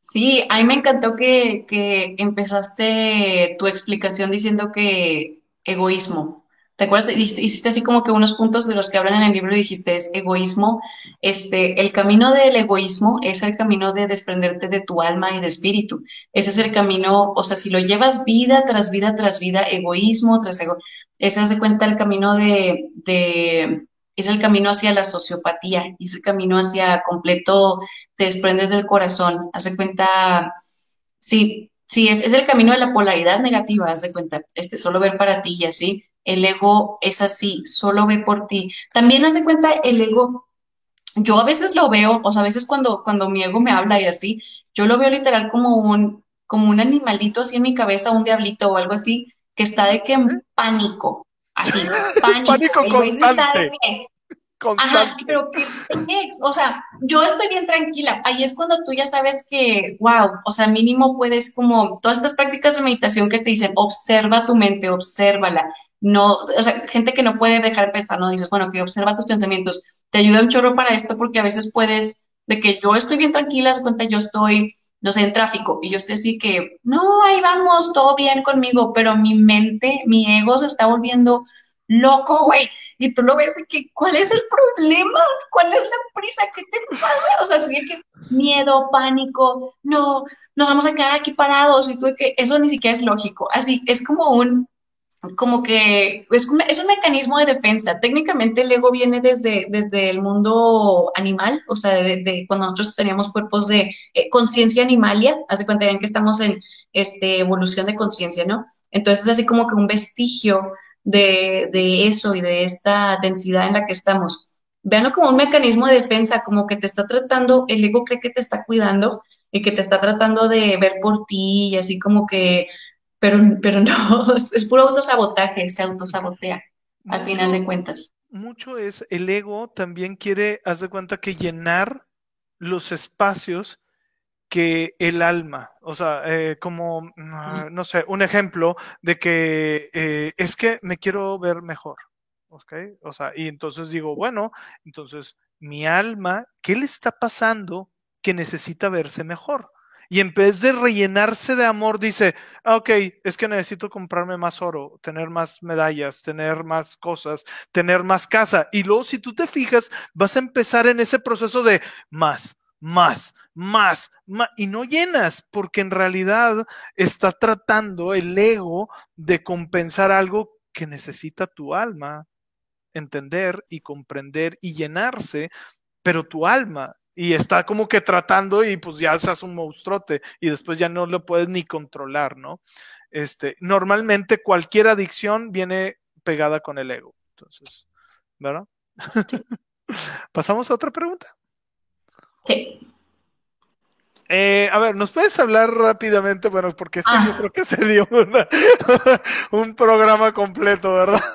Sí, a mí me encantó que, que empezaste tu explicación diciendo que egoísmo. ¿Te acuerdas? Hiciste así como que unos puntos de los que hablan en el libro dijiste es egoísmo. Este, el camino del egoísmo es el camino de desprenderte de tu alma y de espíritu. Ese es el camino, o sea, si lo llevas vida tras vida tras vida, egoísmo tras ego, ese hace cuenta el camino de, de, es el camino hacia la sociopatía, es el camino hacia completo, te desprendes del corazón, hace cuenta, sí, sí, es, es el camino de la polaridad negativa, hace cuenta, este, solo ver para ti y así el ego es así, solo ve por ti. También hace cuenta el ego, yo a veces lo veo, o sea, a veces cuando, cuando mi ego me habla y así, yo lo veo literal como un, como un animalito así en mi cabeza, un diablito o algo así, que está de que en pánico, así, pánico. pánico constante. Ajá, pero que, o sea, yo estoy bien tranquila. Ahí es cuando tú ya sabes que, wow, o sea, mínimo puedes como todas estas prácticas de meditación que te dicen, observa tu mente, obsérvala, no, o sea, gente que no puede dejar de pensar, no dices, bueno, que observa tus pensamientos, te ayuda un chorro para esto porque a veces puedes, de que yo estoy bien tranquila, se cuenta, yo estoy, no sé, en tráfico y yo estoy así que, no, ahí vamos, todo bien conmigo, pero mi mente, mi ego se está volviendo loco, güey. Y tú lo ves de que, ¿cuál es el problema? ¿Cuál es la prisa? ¿Qué te pasa? O sea, sigue que miedo, pánico, no, nos vamos a quedar aquí parados y tú de que eso ni siquiera es lógico. Así, es como un, como que es, es, un mecanismo de defensa. Técnicamente el ego viene desde, desde el mundo animal, o sea, de, cuando nosotros teníamos cuerpos de eh, conciencia animalia, hace cuenta bien que estamos en este, evolución de conciencia, ¿no? Entonces es así como que un vestigio de, de eso y de esta densidad en la que estamos. Veanlo como un mecanismo de defensa, como que te está tratando, el ego cree que te está cuidando y que te está tratando de ver por ti y así como que pero, pero no, es puro autosabotaje, se autosabotea al final de cuentas. Mucho es, el ego también quiere, haz de cuenta que llenar los espacios que el alma, o sea, eh, como, ah, no sé, un ejemplo de que eh, es que me quiero ver mejor, ¿ok? O sea, y entonces digo, bueno, entonces mi alma, ¿qué le está pasando que necesita verse mejor? Y en vez de rellenarse de amor, dice, ah, ok, es que necesito comprarme más oro, tener más medallas, tener más cosas, tener más casa. Y luego, si tú te fijas, vas a empezar en ese proceso de más, más, más, más, y no llenas, porque en realidad está tratando el ego de compensar algo que necesita tu alma entender y comprender y llenarse, pero tu alma y está como que tratando y pues ya se hace un monstruote y después ya no lo puedes ni controlar, ¿no? Este, normalmente cualquier adicción viene pegada con el ego. Entonces, ¿verdad? ¿Pasamos a otra pregunta? Sí. Eh, a ver, ¿nos puedes hablar rápidamente? Bueno, porque este yo ah. creo que se dio un programa completo, ¿verdad?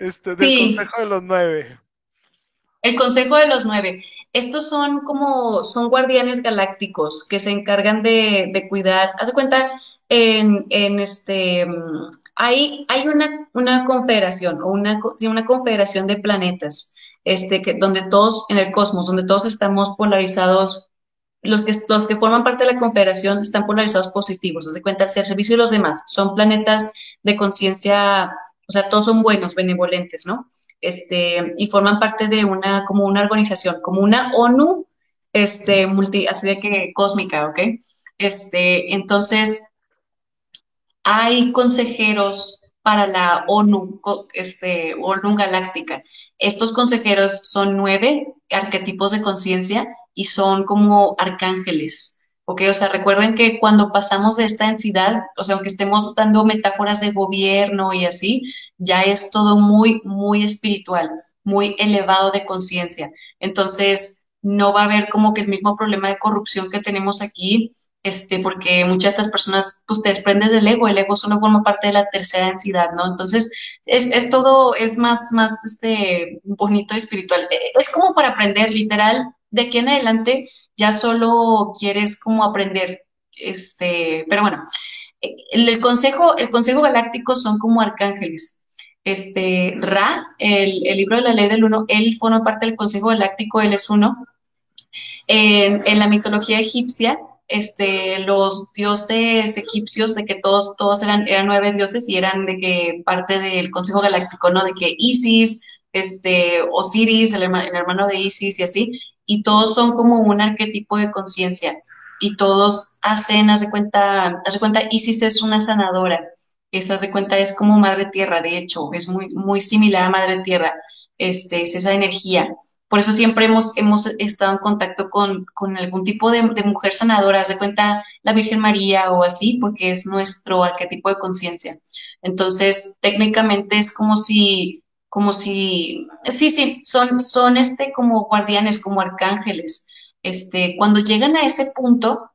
Este, del Consejo de los Nueve. El Consejo de los Nueve. Estos son como, son guardianes galácticos que se encargan de, de cuidar. Haz de cuenta, en, en este, hay, hay una, una confederación o una, una confederación de planetas, este, que, donde todos, en el cosmos, donde todos estamos polarizados los que, los que forman parte de la confederación están polarizados positivos, de cuenta, al servicio de los demás. Son planetas de conciencia, o sea, todos son buenos, benevolentes, ¿no? Este, y forman parte de una, como una organización, como una ONU, este, multi, así de que cósmica, ¿ok? Este, entonces, hay consejeros para la ONU, este, ONU Galáctica. Estos consejeros son nueve arquetipos de conciencia y son como arcángeles. ¿Ok? O sea, recuerden que cuando pasamos de esta densidad, o sea, aunque estemos dando metáforas de gobierno y así, ya es todo muy, muy espiritual, muy elevado de conciencia. Entonces, no va a haber como que el mismo problema de corrupción que tenemos aquí, este, porque muchas de estas personas, pues te desprenden del ego, el ego solo forma parte de la tercera densidad, ¿no? Entonces, es, es todo, es más, más, este, bonito y espiritual. Es como para aprender, literal, de aquí en adelante ya solo quieres como aprender, este, pero bueno, el, consejo, el consejo galáctico son como arcángeles. Este, Ra, el, libro de la ley del uno, él forma parte del consejo galáctico, él es uno. En, la mitología egipcia, este, los dioses egipcios, de que todos, todos eran, eran nueve dioses y eran de que parte del Consejo Galáctico, ¿no? De que Isis, este, Osiris, el el hermano de Isis y así, y todos son como un arquetipo de conciencia y todos hacen, haz de cuenta, haz de cuenta, Isis es una sanadora, esa haz de cuenta es como Madre Tierra, de hecho, es muy, muy similar a Madre Tierra, este, es esa energía. Por eso siempre hemos, hemos estado en contacto con, con algún tipo de, de, mujer sanadora, haz de cuenta la Virgen María o así, porque es nuestro arquetipo de conciencia. Entonces, técnicamente es como si como si, sí, sí, son, son este como guardianes, como arcángeles. Este, cuando llegan a ese punto,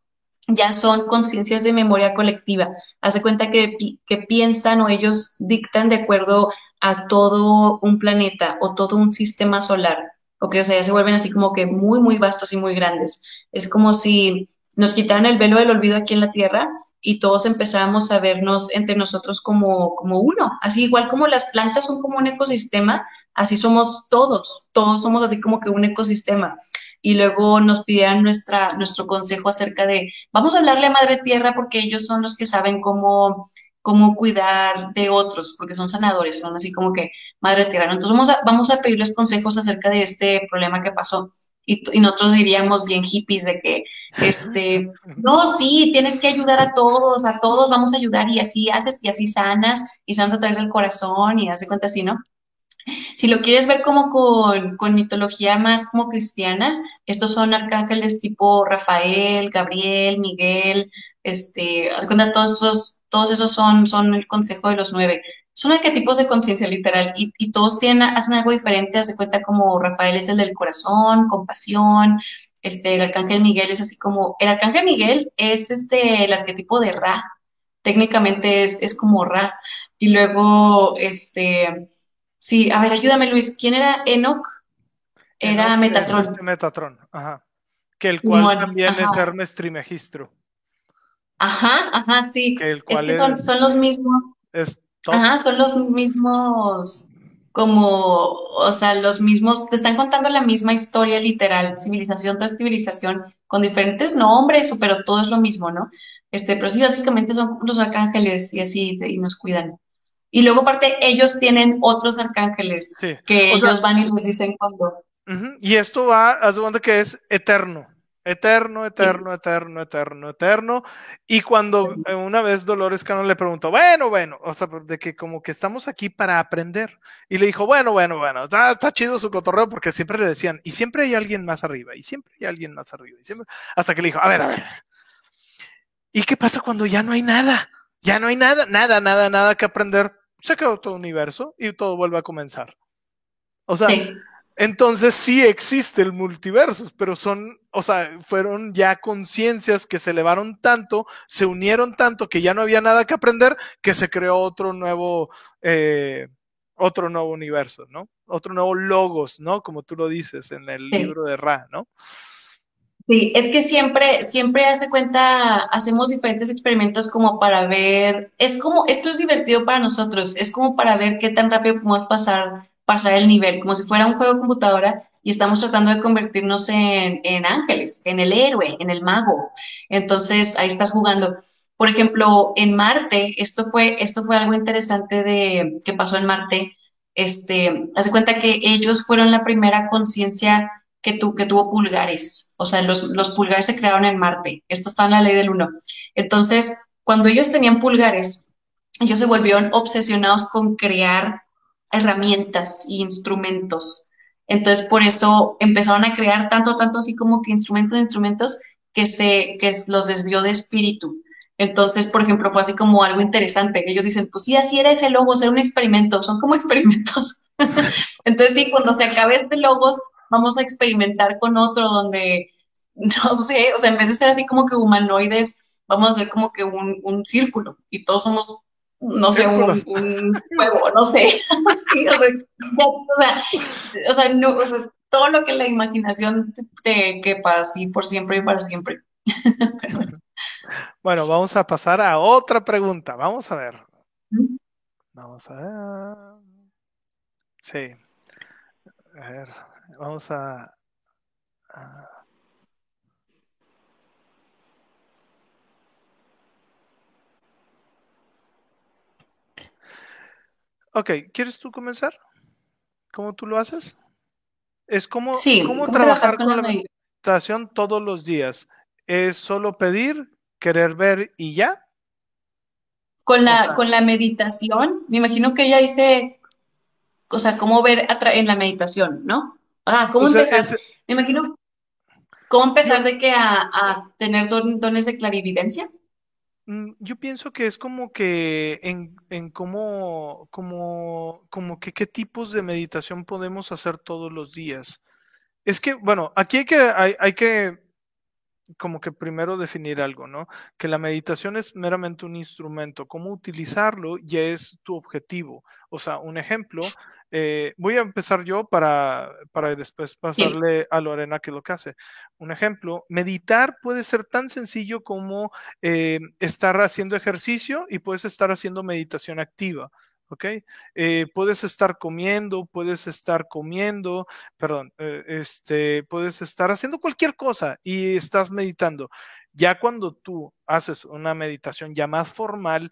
ya son conciencias de memoria colectiva. Hace cuenta que, que piensan o ellos dictan de acuerdo a todo un planeta o todo un sistema solar. Okay, o sea, ya se vuelven así como que muy, muy vastos y muy grandes. Es como si nos quitaran el velo del olvido aquí en la tierra y todos empezamos a vernos entre nosotros como, como uno. Así igual como las plantas son como un ecosistema, así somos todos, todos somos así como que un ecosistema. Y luego nos pidieran nuestra, nuestro consejo acerca de, vamos a hablarle a Madre Tierra porque ellos son los que saben cómo, cómo cuidar de otros, porque son sanadores, son así como que Madre Tierra. Entonces vamos a, vamos a pedirles consejos acerca de este problema que pasó y, nosotros diríamos bien hippies de que, este, no, sí, tienes que ayudar a todos, a todos vamos a ayudar y así haces y así sanas y sanas a través del corazón y hace cuenta así, ¿no? Si lo quieres ver como con, con, mitología más como cristiana, estos son arcángeles tipo Rafael, Gabriel, Miguel, este, hace cuenta todos esos, todos esos son, son el consejo de los nueve son arquetipos de conciencia literal y, y, todos tienen, hacen algo diferente, hace cuenta como Rafael es el del corazón, compasión, este, el arcángel Miguel es así como, el arcángel Miguel es este, el arquetipo de Ra, técnicamente es, es como Ra, y luego, este, sí, a ver, ayúdame Luis, ¿quién era Enoch? Era Metatron. Este Metatron, ajá. Que el cual también es Hermes Trimegistro. Ajá, ajá, sí. Que el cual es que son, son los mismos. Es Ajá, son los mismos, como, o sea, los mismos, te están contando la misma historia literal, civilización tras civilización, con diferentes nombres, pero todo es lo mismo, ¿no? Este, pero sí, básicamente son los arcángeles y así, y nos cuidan. Y luego, aparte, ellos tienen otros arcángeles que ellos van y les dicen cuando. Y esto va, haz de cuenta que es eterno. Eterno, eterno, eterno, eterno, eterno. Y cuando una vez Dolores Cano le preguntó, bueno, bueno, o sea, de que como que estamos aquí para aprender. Y le dijo, bueno, bueno, bueno, está, está chido su cotorreo porque siempre le decían, y siempre hay alguien más arriba, y siempre hay alguien más arriba. Y siempre... Hasta que le dijo, a ver, a ver. ¿Y qué pasa cuando ya no hay nada? Ya no hay nada, nada, nada, nada que aprender. Se quedó todo universo y todo vuelve a comenzar. O sea, entonces sí existe el multiverso, pero son, o sea, fueron ya conciencias que se elevaron tanto, se unieron tanto que ya no había nada que aprender, que se creó otro nuevo, eh, otro nuevo universo, ¿no? Otro nuevo logos, ¿no? Como tú lo dices en el libro de Ra, ¿no? Sí, es que siempre, siempre hace cuenta, hacemos diferentes experimentos como para ver, es como, esto es divertido para nosotros, es como para ver qué tan rápido podemos pasar, pasar el nivel, como si fuera un juego de computadora y estamos tratando de convertirnos en, en ángeles, en el héroe, en el mago. Entonces, ahí estás jugando. Por ejemplo, en Marte, esto fue, esto fue algo interesante de, que pasó en Marte. Este, hace cuenta que ellos fueron la primera conciencia que, tu, que tuvo pulgares. O sea, los, los pulgares se crearon en Marte. Esto está en la ley del uno. Entonces, cuando ellos tenían pulgares, ellos se volvieron obsesionados con crear herramientas y instrumentos. Entonces, por eso empezaron a crear tanto, tanto así como que instrumentos, instrumentos que se, que los desvió de espíritu. Entonces, por ejemplo, fue así como algo interesante. Ellos dicen, pues sí, así era ese logo, era un experimento, son como experimentos. Entonces, sí, cuando se acabe este logo, vamos a experimentar con otro donde, no sé, o sea, en vez de ser así como que humanoides, vamos a hacer como que un, un círculo y todos somos, no sé, un, un huevo, no sé. sí, o, sea, o, sea, o, sea, no, o sea, todo lo que la imaginación te quepa así por siempre y para siempre. Pero bueno. Bueno, vamos a pasar a otra pregunta. Vamos a ver. Vamos a ver. Sí. A ver, vamos a, a... Ok, ¿quieres tú comenzar? ¿Cómo tú lo haces? Es como, sí, ¿cómo, ¿cómo trabajar con, la meditación todos los días. ¿Es solo pedir, querer ver y ya? Con la, con la meditación, me imagino que ella dice, o sea, cómo ver en la meditación, ¿no? Ah, ¿cómo o sea, empezar? Es, me imagino, ¿cómo empezar de que a, a tener don, dones de clarividencia? Mm, Yo pienso que es como que en, en cómo, como, como que qué tipos de meditación podemos hacer todos los días. Es que, bueno, aquí hay que, hay, hay que como que primero definir algo, ¿no? Que la meditación es meramente un instrumento, cómo utilizarlo ya es tu objetivo. O sea, un ejemplo, eh, voy a empezar yo para, para después pasarle sí. a Lorena que lo que hace. Un ejemplo, meditar puede ser tan sencillo como eh, estar haciendo ejercicio y puedes estar haciendo meditación activa. ¿Ok? Eh, puedes estar comiendo, puedes estar comiendo, perdón, eh, este, puedes estar haciendo cualquier cosa y estás meditando. Ya cuando tú haces una meditación ya más formal,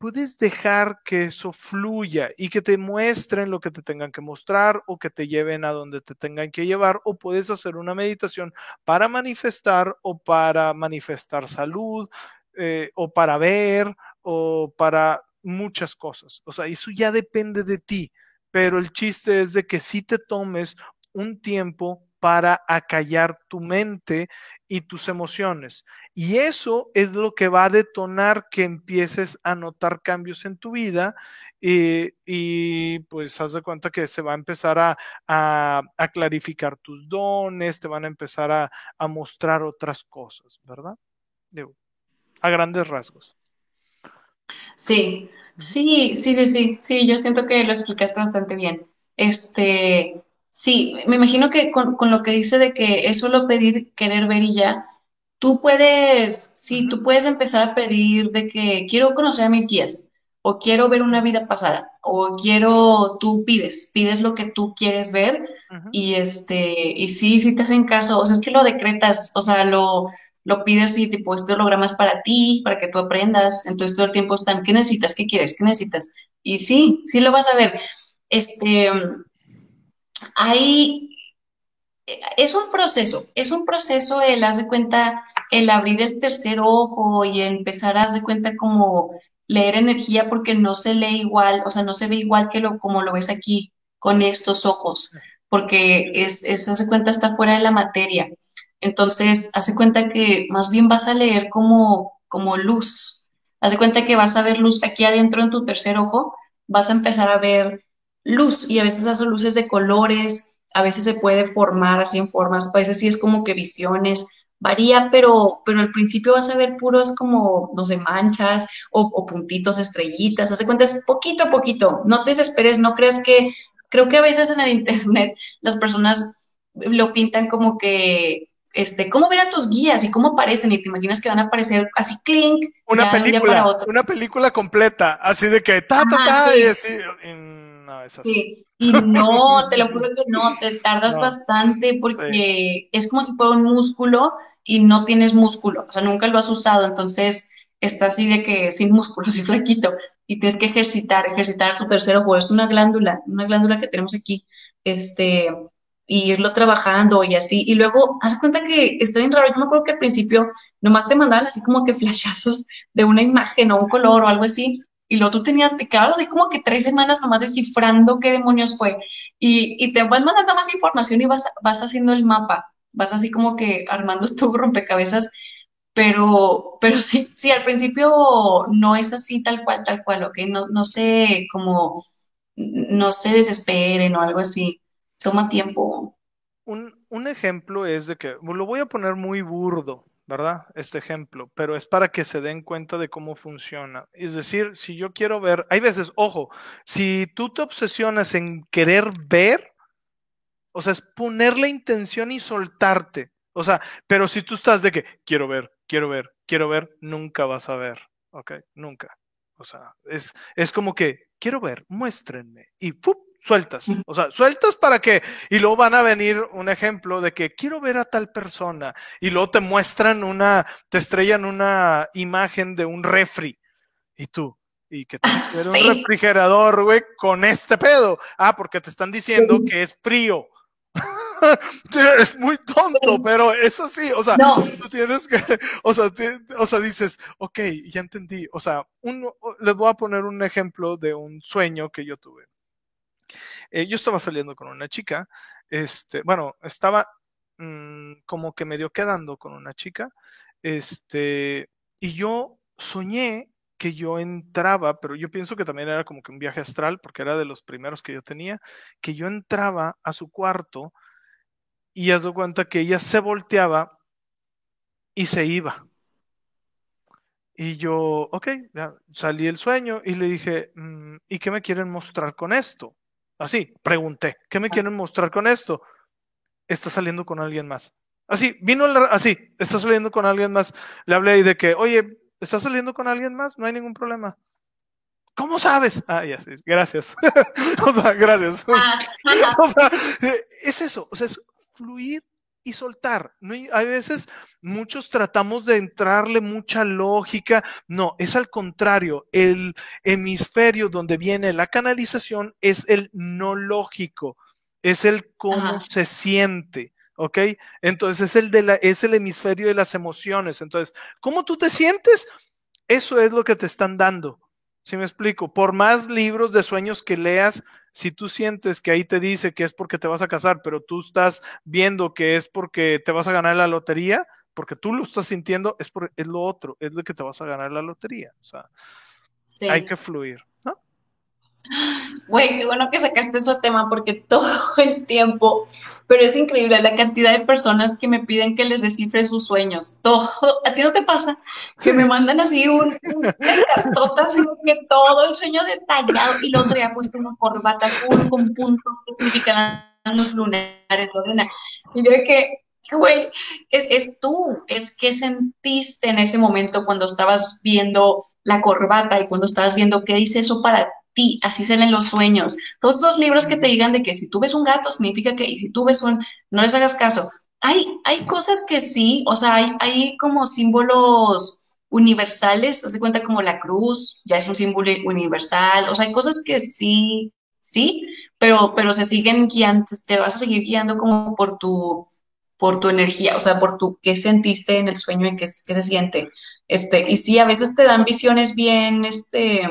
puedes dejar que eso fluya y que te muestren lo que te tengan que mostrar o que te lleven a donde te tengan que llevar o puedes hacer una meditación para manifestar o para manifestar salud eh, o para ver o para muchas cosas. O sea, eso ya depende de ti, pero el chiste es de que si te tomes un tiempo para acallar tu mente y tus emociones. Y eso es lo que va a detonar que empieces a notar cambios en tu vida y, y pues haz de cuenta que se va a empezar a, a, a clarificar tus dones, te van a empezar a, a mostrar otras cosas, ¿verdad? A grandes rasgos. Sí, sí, sí, sí, sí, sí, yo siento que lo explicaste bastante bien. Este, sí, me imagino que con, con lo que dice de que es solo pedir, querer ver y ya, tú puedes, sí, tú puedes empezar a pedir de que quiero conocer a mis guías, o quiero ver una vida pasada, o quiero, tú pides, pides lo que tú quieres ver, y este, y sí, sí te hacen caso, o sea, es que lo decretas, o sea, lo, lo pides y tipo, este holograma para ti, para que tú aprendas, entonces todo el tiempo están, ¿qué necesitas? ¿Qué quieres? ¿Qué necesitas? Y sí, sí lo vas a ver. Este, hay, es un proceso, es un proceso el, haz de cuenta, el abrir el tercer ojo y empezar, haz de cuenta, como leer energía porque no se lee igual, o sea, no se ve igual que lo, como lo ves aquí con estos ojos, porque es, es cuenta, está fuera de la materia. Entonces, hace cuenta que más bien vas a leer como, como luz. Hace cuenta que vas a ver luz aquí adentro en tu tercer ojo, vas a empezar a ver luz y a veces esas luces de colores, a veces se puede formar así en formas, a veces sí es como que visiones, varía, pero, pero al principio vas a ver puros como, no sé, manchas o, o puntitos, estrellitas, hace cuenta, es poquito a poquito, no te desesperes, no creas que, creo que a veces en el internet las personas lo pintan como que este, cómo ver a tus guías y cómo aparecen y te imaginas que van a aparecer así clink una ya, película una película completa así de que ta ta ta y así no, es así. Sí. Y no, te lo juro que no, te tardas bastante porque es como si fuera un músculo y no tienes músculo, o sea, nunca lo has usado, entonces está así de que sin músculo, así flaquito, y tienes que ejercitar, ejercitar tu tercer ojo, es una glándula, una glándula que tenemos aquí, este, y irlo trabajando y así. Y luego, haz cuenta que está bien raro. Yo me acuerdo que al principio nomás te mandaban así como que flashazos de una imagen o un color o algo así. Y luego tú tenías, te quedabas así como que tres semanas nomás descifrando qué demonios fue. Y, y te van mandando más información y vas, vas haciendo el mapa. Vas así como que armando tu rompecabezas. Pero, pero sí, sí, al principio no es así tal cual, tal cual, ¿ok? No, no sé, como, no se desesperen o algo así toma tiempo. Un, un ejemplo es de que, lo voy a poner muy burdo, ¿verdad? Este ejemplo, pero es para que se den cuenta de cómo funciona. Es decir, si yo quiero ver, hay veces, ojo, si tú te obsesionas en querer ver, o sea, es poner la intención y soltarte. O sea, pero si tú estás de que quiero ver, quiero ver, quiero ver, nunca vas a ver, ¿ok? Nunca. O sea, es, es como que quiero ver, muéstrenme y ¡fup! Sueltas. O sea, sueltas para que, y luego van a venir un ejemplo de que quiero ver a tal persona, y luego te muestran una, te estrellan una imagen de un refri, y tú, y que te un refrigerador, güey, con este pedo. Ah, porque te están diciendo que es frío. es muy tonto, pero es así, o sea, tú tienes que, o sea, o sea, dices, ok, ya entendí, o sea, les voy a poner un ejemplo de un sueño que yo tuve. Eh, yo estaba saliendo con una chica, este, bueno, estaba mmm, como que medio quedando con una chica, este, y yo soñé que yo entraba, pero yo pienso que también era como que un viaje astral, porque era de los primeros que yo tenía, que yo entraba a su cuarto y has dado cuenta que ella se volteaba y se iba. Y yo, ok, salí el sueño y le dije, mm, ¿y qué me quieren mostrar con esto? Así, pregunté, ¿qué me ah. quieren mostrar con esto? Está saliendo con alguien más. Así, vino así, está saliendo con alguien más. Le hablé y de que, oye, ¿está saliendo con alguien más? No hay ningún problema. ¿Cómo sabes? Ah, ya, sí, gracias. o sea, gracias. Ah, o sea, es eso, o sea, es fluir y soltar. No hay, veces muchos tratamos de entrarle mucha lógica. No, es al contrario. El hemisferio donde viene la canalización es el no lógico, es el cómo se siente. ¿Ok? Entonces es el, de la, es el hemisferio de las emociones. Entonces, ¿cómo tú te sientes? Eso es lo que te están dando. Si me explico? Por más libros de sueños que leas, si tú sientes que ahí te dice que es porque te vas a casar, pero tú estás viendo que es porque te vas a ganar la lotería, porque tú lo estás sintiendo, es, por, es lo otro, es de que te vas a ganar la lotería. O sea, hay que fluir. Güey, qué bueno que sacaste ese tema porque todo el tiempo, pero es increíble la cantidad de personas que me piden que les descifre sus sueños. Todo, a ti no te pasa que me mandan así un, una cartota, así que todo el sueño detallado y lo traía puesto una corbata azul con puntos que significan los lunares, Lorena. Y yo que, güey, es, es tú, es que sentiste en ese momento cuando estabas viendo la corbata y cuando estabas viendo qué dice eso para ti, así salen los sueños. Todos los libros que te digan de que si tú ves un gato significa que, y si tú ves un, no les hagas caso. Hay, hay cosas que sí, o sea, hay, hay como símbolos universales, se cuenta como la cruz, ya es un símbolo universal, o sea, hay cosas que sí, sí, pero, pero se siguen guiando, te vas a seguir guiando como por tu, por tu energía, o sea, por tu qué sentiste en el sueño y qué, qué se siente. Este, y sí, a veces te dan visiones bien, este,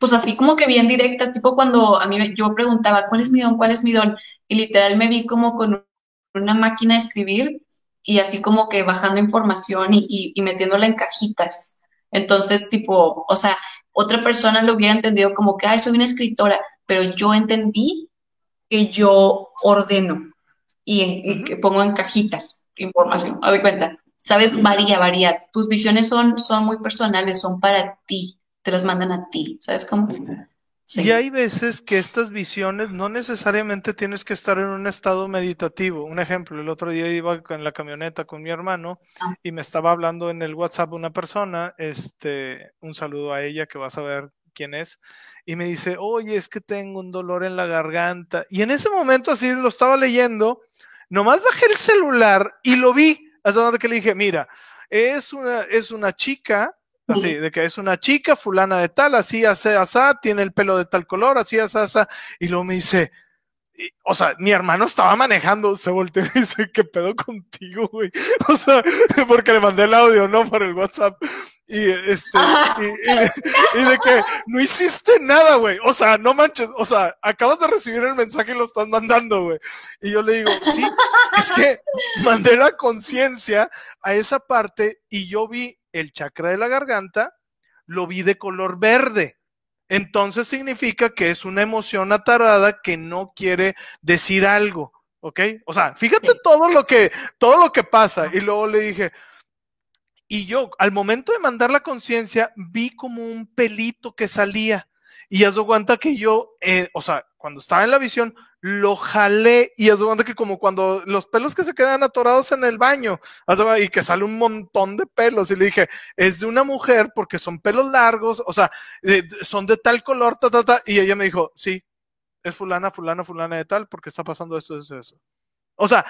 pues así como que bien directas, tipo cuando a mí yo preguntaba, ¿cuál es mi don? ¿Cuál es mi don? Y literal me vi como con una máquina de escribir y así como que bajando información y, metiéndola en cajitas. Entonces, tipo, o sea, otra persona lo hubiera entendido como que, ay, soy una escritora, pero yo entendí que yo ordeno y, pongo en cajitas información, a de cuenta. ¿Sabes? Varía, varía. Tus visiones son, son muy personales, son para ti, te las mandan a ti, ¿sabes cómo? Y hay veces que estas visiones no necesariamente tienes que estar en un estado meditativo. Un ejemplo, el otro día iba en la camioneta con mi hermano ah. y me estaba hablando en el WhatsApp una persona, este, un saludo a ella que vas a ver quién es, y me dice, oye, es que tengo un dolor en la garganta. Y en ese momento así lo estaba leyendo, nomás bajé el celular y lo vi, hasta donde que le dije, mira, es una, es una chica Así, de que es una chica fulana de tal, así hace asá, tiene el pelo de tal color, así hace asá, y luego me dice, o sea, mi hermano estaba manejando, se volteó y dice, ¿qué pedo contigo, güey? O sea, porque le mandé el audio, ¿no? Por el WhatsApp. Y este, y, de que no hiciste nada, güey. O sea, no manches, o sea, acabas de recibir el mensaje y lo estás mandando, güey. Y yo le digo, sí, es que mandé la conciencia a esa parte y yo vi el chakra de la garganta, lo vi de color verde. Entonces significa que es una emoción atarada que no quiere decir algo, ¿ok? O sea, fíjate todo lo que, todo lo que pasa. Y luego le dije, y yo, al momento de mandar la conciencia, vi como un pelito que salía. Y ya se cuenta que yo, eh, o sea, cuando estaba en la visión, lo jalé y es cuenta que como cuando los pelos que se quedan atorados en el baño y que sale un montón de pelos y le dije, es de una mujer porque son pelos largos, o sea, son de tal color, ta, ta, ta, y ella me dijo, sí, es fulana, fulana, fulana de tal porque está pasando esto, eso, eso. O sea,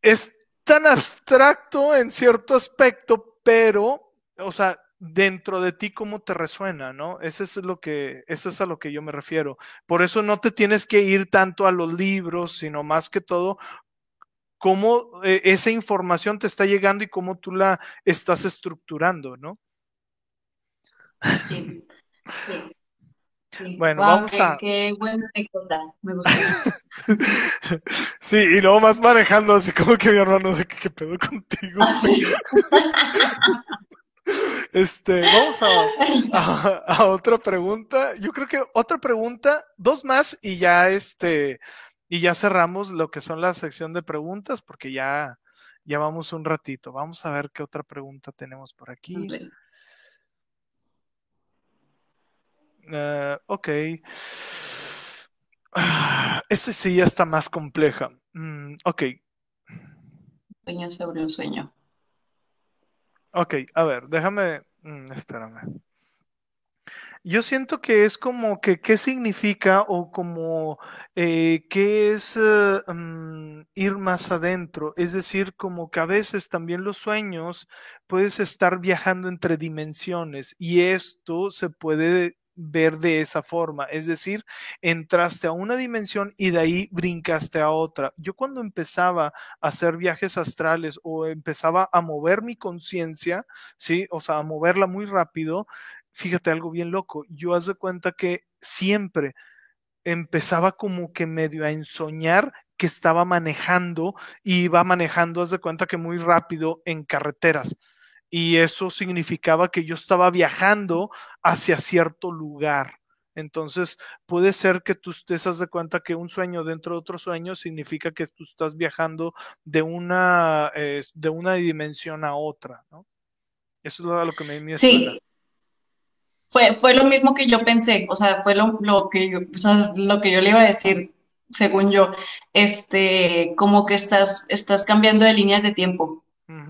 es tan abstracto en cierto aspecto, pero, o sea, dentro de ti cómo te resuena, ¿no? Eso es lo que, eso es a lo que yo me refiero. Por eso no te tienes que ir tanto a los libros, sino más que todo cómo eh, esa información te está llegando y cómo tú la estás estructurando, ¿no? Sí. sí. Bueno, vamos a. Qué buena anécdota, me gusta. sí, y luego más manejando, así como que mi hermano, de qué pedo contigo? Este, vamos a, otra pregunta. Yo creo que otra pregunta, dos más y ya este, y ya cerramos lo que son la sección de preguntas porque ya, ya vamos un ratito. Vamos a ver qué otra pregunta tenemos por aquí. Uh, ok. Este sí ya está más compleja. Mm, ok. Sueño sobre un sueño. Ok, a ver, déjame, mm, espérame. Yo siento que es como que qué significa o como eh, qué es eh, mm, ir más adentro. Es decir, como que a veces también los sueños puedes estar viajando entre dimensiones y esto se puede ver de esa forma. Es decir, entraste a una dimensión y de ahí brincaste a otra. Yo cuando empezaba a hacer viajes astrales o empezaba a mover mi conciencia, ¿sí? O sea, a moverla muy rápido, fíjate algo bien loco. Yo haz de cuenta que siempre empezaba como que medio a ensoñar que estaba manejando y iba manejando, haz de cuenta que muy rápido en carreteras y eso significaba que yo estaba viajando hacia cierto lugar. Entonces, puede ser que tú te das de cuenta que un sueño dentro de otro sueño significa que tú estás viajando de una, de una dimensión a otra, ¿no? Eso es lo que me, me Sí. Fue, fue lo mismo que yo pensé, o sea, fue lo, lo que yo, o sea, lo que yo le iba a decir, según yo, este, como que estás, estás cambiando de líneas de tiempo.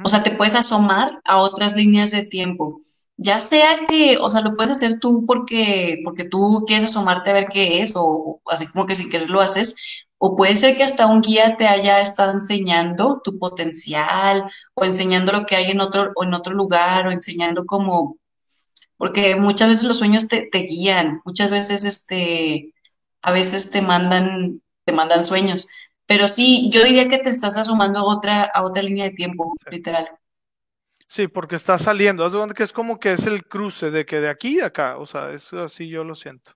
O sea, te puedes asomar a otras líneas de tiempo. Ya sea que, o sea, lo puedes hacer tú porque, porque tú quieres asomarte a ver qué es, o, así como que sin querer lo haces, o puede ser que hasta un guía te haya estado enseñando tu potencial, o enseñando lo que hay en otro, o en otro lugar, o enseñando como, porque muchas veces los sueños te, te guían, muchas veces este, a veces te mandan, te mandan sueños. Pero sí, yo diría que te estás asomando a otra, a otra línea de tiempo, literal. Sí, porque está saliendo. Haz que es como que es el cruce de que de aquí a acá. O sea, es así yo lo siento.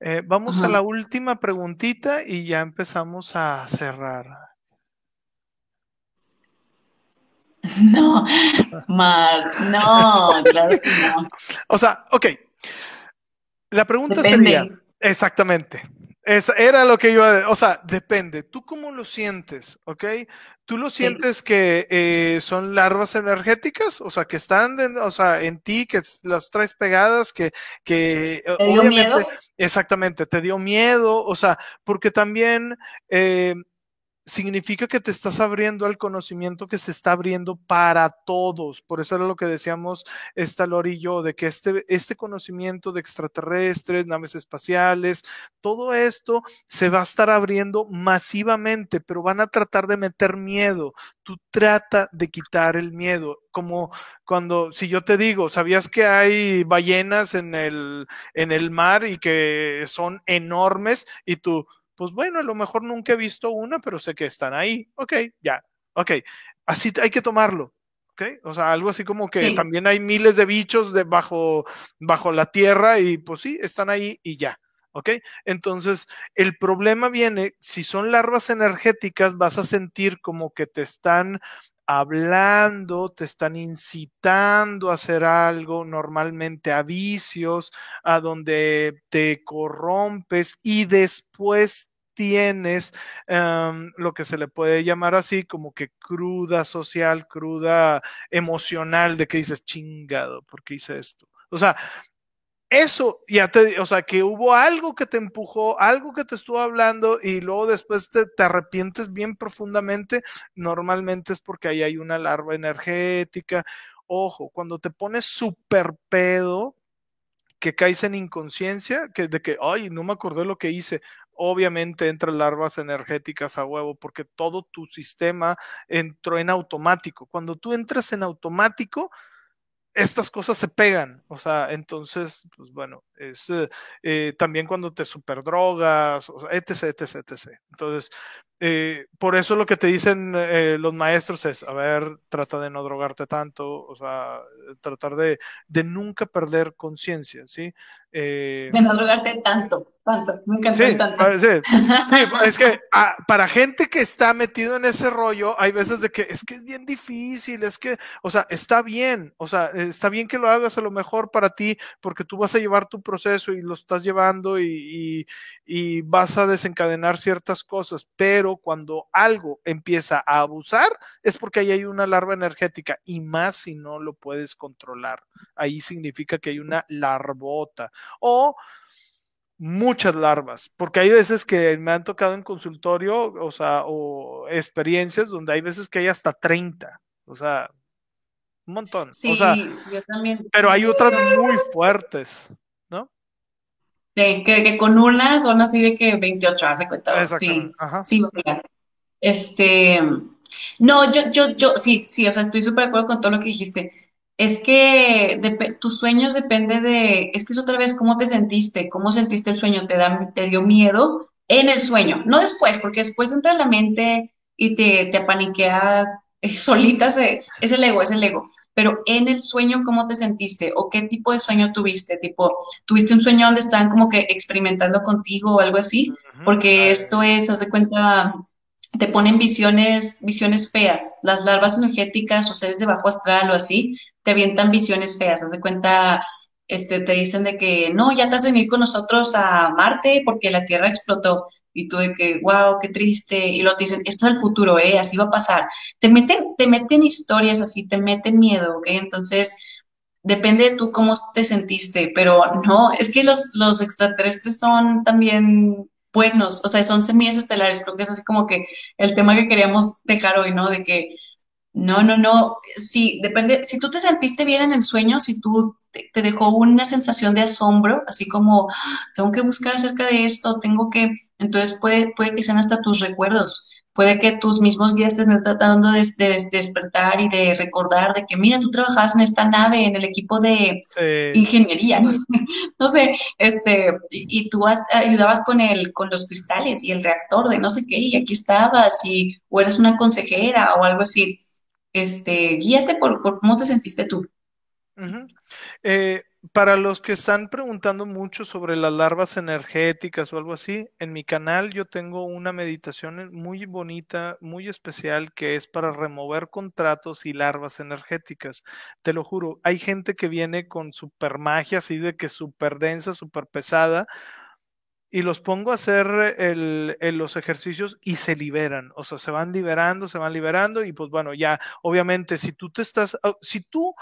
Eh, vamos a la última preguntita y ya empezamos a cerrar. No, Mar, no, claro que no. O sea, ok. La pregunta sería, exactamente. Es, era lo que iba a decir. O sea, depende. ¿Tú cómo lo sientes? ¿Ok? ¿Tú lo sientes sí. que eh, son larvas energéticas? O sea, que están en, o sea, en ti, que las traes pegadas, que... que ¿Te dio miedo? Exactamente, te dio miedo. O sea, porque también... Eh, significa que te estás abriendo al conocimiento que se está abriendo para todos. Por eso era lo que decíamos esta Lori y yo, de que este, este conocimiento de extraterrestres, naves espaciales, todo esto se va a estar abriendo masivamente, pero van a tratar de meter miedo. Tú trata de quitar el miedo. Como cuando, si yo te digo, ¿sabías que hay ballenas en el, en el mar y que son enormes? Y tú, pues bueno, a lo mejor nunca he visto una, pero sé que están ahí. Ok, ya, ok. Así hay que tomarlo. ¿ok? O sea, algo así como que sí. también hay miles de bichos de bajo, bajo la tierra y pues sí, están ahí y ya. ¿Ok? Entonces, el problema viene, si son larvas energéticas, vas a sentir como que te están hablando, te están incitando a hacer algo, normalmente a vicios, a donde te corrompes y después tienes um, lo que se le puede llamar así como que cruda social, cruda emocional, de que dices, chingado, ¿por qué hice esto? O sea, eso ya te, o sea, que hubo algo que te empujó, algo que te estuvo hablando y luego después te, te, arrepientes bien profundamente, normalmente es porque ahí hay una larva energética. Ojo, cuando te pones súper pedo, que caes en inconsciencia, que de que, ay, no me acordé lo que hice. Obviamente entran larvas energéticas a huevo porque todo tu sistema entró en automático. Cuando tú entras en automático, estas cosas se pegan, o sea, entonces, pues bueno, es eh, también cuando te superdrogas, o sea, etc, etc, etc. Entonces, eh, por eso lo que te dicen eh, los maestros es, a ver, trata de no drogarte tanto, o sea, tratar de, de nunca perder conciencia, ¿sí? De no drogarte tanto, tanto, nunca sí, tanto. Sí, sí, es que a, para gente que está metido en ese rollo, hay veces de que es que es bien difícil, es que, o sea, está bien, o sea, está bien que lo hagas a lo mejor para ti, porque tú vas a llevar tu proceso y lo estás llevando y, y, y vas a desencadenar ciertas cosas, pero cuando algo empieza a abusar es porque ahí hay una larva energética y más si no lo puedes controlar. Ahí significa que hay una larvota o muchas larvas, porque hay veces que me han tocado en consultorio, o sea, o experiencias donde hay veces que hay hasta 30, o sea, un montón. Sí, o sea, yo también. Pero hay otras muy fuertes, ¿no? Sí, que, que, con una son así de que 28, hace cuenta. Sí, Ajá. sí, mira. Este, no, yo, yo, yo, sí, sí, o sea, estoy súper de acuerdo con todo lo que dijiste. Es que de, tus sueños depende de, es que es otra vez cómo te sentiste, cómo sentiste el sueño, te, da, te dio miedo en el sueño, no después, porque después entra la mente y te, te apaniquea eh, solita, se, es el ego, es el ego. Pero en el sueño, ¿cómo te sentiste? ¿O qué tipo de sueño tuviste? Tipo, ¿tuviste un sueño donde estaban como que experimentando contigo o algo así? Porque esto es, haz de cuenta, te ponen visiones, visiones feas. Las larvas energéticas o seres de bajo astral o así, te avientan visiones feas. Haz de cuenta, este, te dicen de que no, ya te vas a venir con nosotros a Marte porque la Tierra explotó. Y tú de que, wow, qué triste. Y lo te dicen, esto es el futuro, ¿eh? Así va a pasar. Te meten, te meten historias así, te meten miedo, ¿ok? Entonces, depende de tú cómo te sentiste, pero no, es que los, los extraterrestres son también buenos, o sea, son semillas estelares, creo que es así como que el tema que queríamos dejar hoy, ¿no? De que no, no, no, sí, depende, si tú te sentiste bien en el sueño, si tú te, te dejó una sensación de asombro, así como, tengo que buscar acerca de esto, tengo que, entonces puede, puede que sean hasta tus recuerdos, puede que tus mismos guías te estén tratando de, de, de, despertar y de recordar de que, mira, tú trabajabas en esta nave, en el equipo de sí. ingeniería, no sé, no sé este, y, y tú has, ayudabas con, el, con los cristales y el reactor de no sé qué, y aquí estabas, y, o eres una consejera o algo así este, guíate por, por cómo te sentiste tú. Eh, para los que están preguntando mucho sobre las larvas energéticas o algo así, en mi canal yo tengo una meditación muy bonita, muy especial, que es para remover contratos y larvas energéticas. Te lo juro, hay gente que viene con super magia, así de que súper densa, súper pesada, y los pongo a hacer los ejercicios y se liberan, o sea, se van liberando, se van liberando y pues bueno, ya obviamente si tú te estás, si tú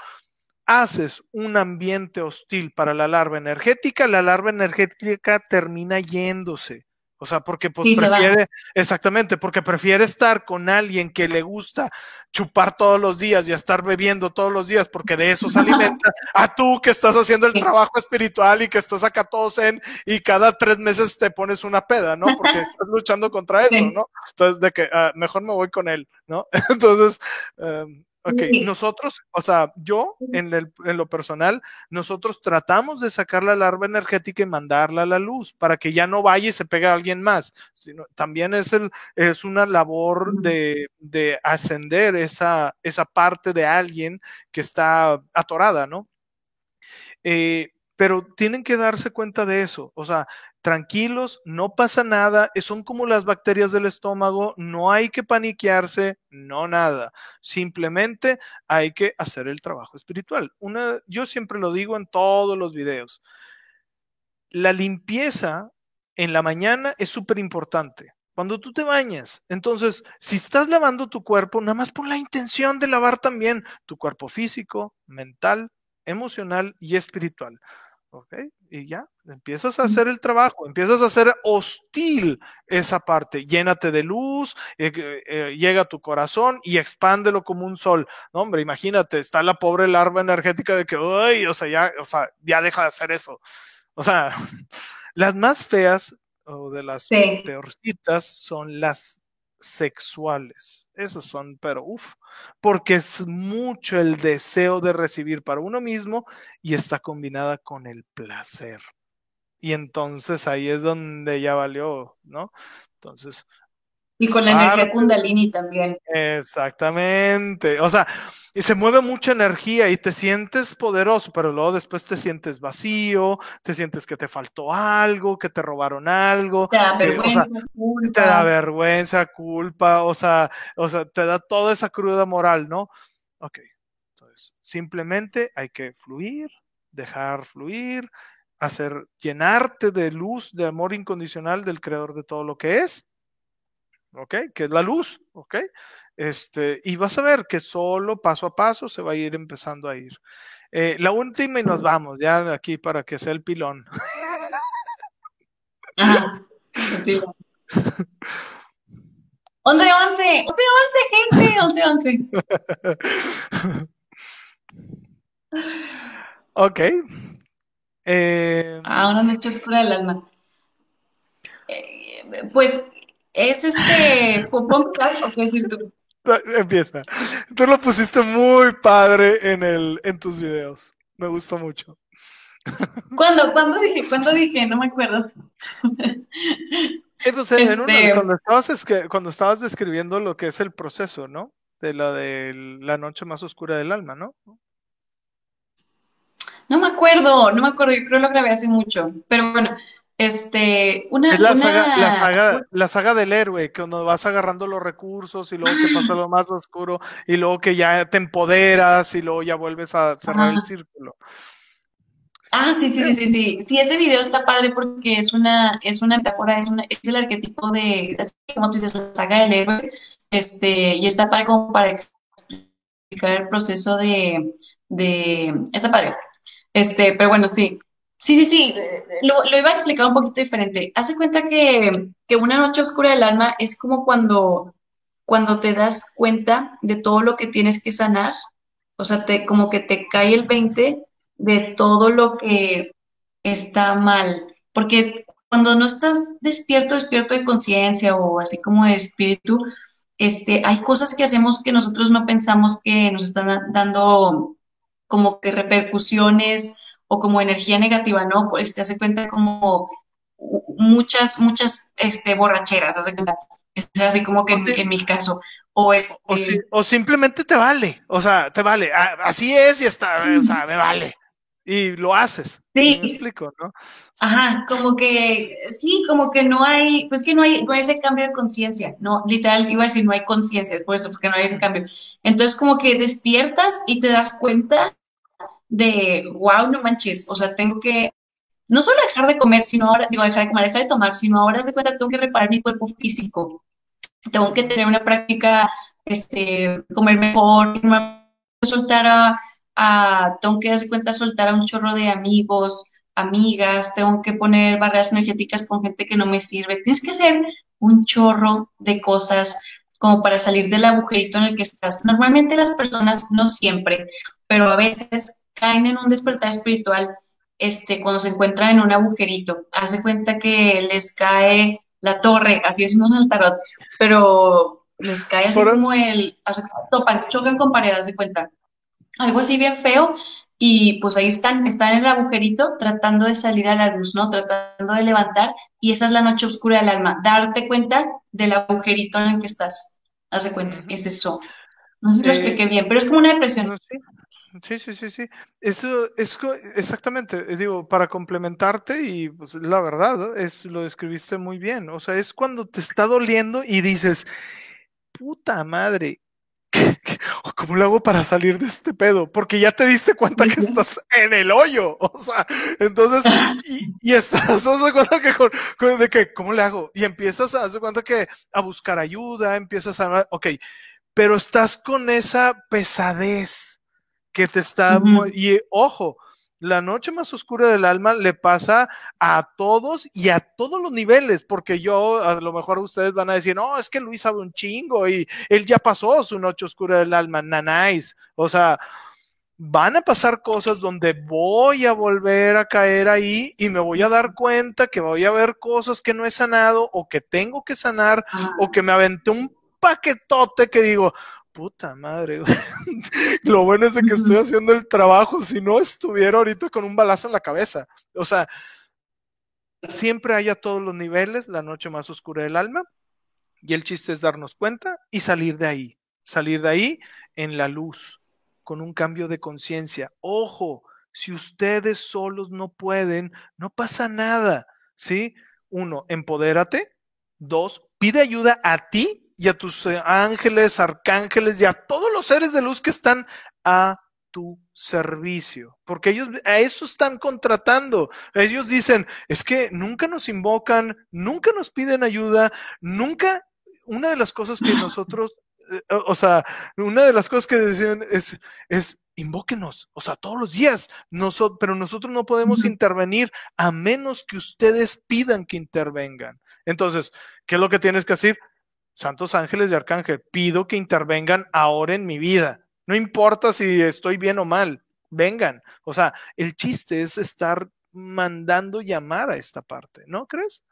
haces un ambiente hostil para la larva energética, la larva energética termina yéndose. O sea, porque pues prefiere, exactamente, porque prefiere estar con alguien que le gusta chupar todos los días y estar bebiendo todos los días, porque de eso se alimenta, a tú que estás haciendo el trabajo espiritual y que estás acá todos en, y cada tres meses te pones una peda, ¿no? Porque estás luchando contra eso, ¿no? Entonces, de que ah, mejor me voy con él, ¿no? Entonces, um, Ok, nosotros, o sea, yo en, lo personal, nosotros tratamos de sacar la larva energética y mandarla a la luz para que ya no vaya y se pegue a alguien más. Sino, también es, el, es una labor de, de ascender esa, esa parte de alguien que está atorada, ¿no? Eh, pero tienen que darse cuenta de eso. O sea, tranquilos, no pasa nada, eh, son como las bacterias del estómago, no hay que paniquearse, no nada. Simplemente hay que hacer el trabajo espiritual. Yo siempre lo digo en todos los videos. La limpieza en la mañana es súper importante. Cuando tú te bañas, entonces, si estás lavando tu cuerpo, nada más pon la intención de lavar también tu cuerpo físico, mental, emocional y espiritual. ¿Ok? Y ya, empiezas a hacer el trabajo, empiezas a hacer hostil esa parte. Llénate de luz, eh, eh, llega a tu corazón y expándelo como un sol. No, hombre, imagínate, está la pobre larva energética de que, uy, o sea, ya, o sea, ya deja de hacer eso. O sea, las más feas o de las peorcitas son las sexuales. Esas son, pero uff, porque es mucho el deseo de recibir para uno mismo y está combinada con el placer. Y entonces ahí es donde ya valió, ¿no? Entonces, y con la energía kundalini también. Exactamente. O sea, y se mueve mucha energía y te sientes poderoso, pero luego después te sientes vacío, te sientes que te faltó algo, que te robaron algo. Te da vergüenza, culpa. Te da vergüenza, culpa, o sea, o sea, te da toda esa cruda moral, ¿no? Ok. Entonces, simplemente hay que fluir, dejar fluir, hacer, llenarte de luz, de amor incondicional del creador de todo lo que es ¿ok? Que es la luz, ¿ok? Este, y vas a ver que solo paso a paso se va a ir empezando a ir. Eh, la última y nos vamos, ya aquí para que sea el pilón. Ajá, 11, 11, 11, 11, gente, 11, 11. ok. Eh, ah, una noche oscura del alma. Eh, pues es este, ¿puedo o qué decir tú? Empieza. Tú lo pusiste muy padre en, el, en tus videos. Me gustó mucho. ¿Cuándo, ¿Cuándo dije? ¿Cuándo dije? No me acuerdo. Eh, pues, este cuando, estabas, cuando estabas describiendo lo que es el proceso, ¿no? De la de la noche más oscura del alma, ¿no? No me acuerdo, no me acuerdo, yo creo que lo grabé hace mucho. Pero bueno, este, una, es la, saga, la, saga, del héroe, que cuando vas agarrando los recursos y luego que pasa lo más oscuro y luego que ya te empoderas y luego ya vuelves a cerrar el círculo. Ah, sí, sí, sí, sí, sí. Sí, ese video está padre porque es una, es una metáfora, es, es el arquetipo de, como tú dices, la saga del héroe, este, y está padre como para explicar el proceso de, de, está padre. Este, pero bueno, sí, Sí, sí, sí, lo, iba a explicar un poquito diferente. Hace cuenta que, una noche oscura del alma es como cuando, cuando te das cuenta de todo lo que tienes que sanar, o sea, te, como que te cae el 20 de todo lo que está mal, porque cuando no estás despierto, despierto de conciencia o así como de espíritu, este, hay cosas que hacemos que nosotros no pensamos que nos están dando como que repercusiones o como energía negativa, ¿no? Pues te hace cuenta como muchas, muchas este, borracheras, hace cuenta. Es así como que en, mi caso. O, es, este o, simplemente te vale, o sea, te vale. Así es y está, o sea, me vale. Y lo haces. Sí. Me explico, ¿no? Ajá, como que, sí, como que no hay, pues que no hay, no hay ese cambio de conciencia, no, literal, iba a decir, no hay conciencia, por eso, porque no hay ese cambio. Entonces, como que despiertas y te das cuenta de, wow, no manches, o sea, tengo que no solo dejar de comer, sino ahora, digo, dejar de comer, dejar de tomar, sino ahora se cuenta tengo que reparar mi cuerpo físico. Tengo que tener una práctica, este, comer mejor, soltar a, a tengo que darse cuenta soltar a un chorro de amigos, amigas, tengo que poner barreras energéticas con gente que no me sirve. Tienes que hacer un chorro de cosas como para salir del agujerito en el que estás. Normalmente las personas, no siempre, pero a veces caen en un despertar espiritual este, cuando se encuentran en un agujerito. Haz de cuenta que les cae la torre, así decimos en el tarot, pero les cae así como el, topan, chocan con paredes, de cuenta. Algo así bien feo, y pues ahí están, están en el agujerito tratando de salir a la luz, ¿no? Tratando de levantar, y esa es la noche oscura del alma, darte cuenta del agujerito en el que estás. Haz de cuenta, es eso. No sé si lo expliqué bien, pero es como una depresión. Sí, sí, sí, sí. Eso es exactamente, eh, digo, para complementarte y pues la verdad, es lo describiste muy bien. O sea, es cuando te está doliendo y dices, puta madre, ¿cómo lo hago para salir de este pedo? Porque ya te diste cuenta que estás en el hoyo. O sea, entonces, y, estás, de cuenta que, de que, ¿cómo le hago? Y empiezas a hacer cuenta que a buscar ayuda, empiezas a, ok, pero estás con esa pesadez que te está... Y ojo, la noche más oscura del alma le pasa a todos y a todos los niveles, porque yo, a lo mejor ustedes van a decir, no, es que Luis sabe un chingo y él ya pasó su noche oscura del alma, nanáis. O sea, van a pasar cosas donde voy a volver a caer ahí y me voy a dar cuenta que voy a ver cosas que no he sanado o que tengo que sanar o que me aventé un paquetote que digo, puta madre, Lo bueno es de que estoy haciendo el trabajo, si no estuviera ahorita con un balazo en la cabeza. O sea, siempre hay a todos los niveles la noche más oscura del alma y el chiste es darnos cuenta y salir de ahí, salir de ahí en la luz, con un cambio de conciencia. Ojo, si ustedes solos no pueden, no pasa nada, ¿sí? Uno, empodérate. Dos, pide ayuda a ti y a tus eh, ángeles, arcángeles y a todos los seres de luz que están a tu servicio, porque ellos a eso están contratando. Ellos dicen, es que nunca nos invocan, nunca nos piden ayuda, nunca, una de las cosas que nosotros, eh, o sea, una de las cosas que decían es, es invóquenos, o sea, todos los días, nosotros, pero nosotros no podemos intervenir a menos que ustedes pidan que intervengan. Entonces, ¿qué es lo que tienes que hacer? Santos ángeles de arcángel, pido que intervengan ahora en mi vida. No importa si estoy bien o mal, vengan. O sea, el chiste es estar mandando llamar a esta parte, ¿no crees?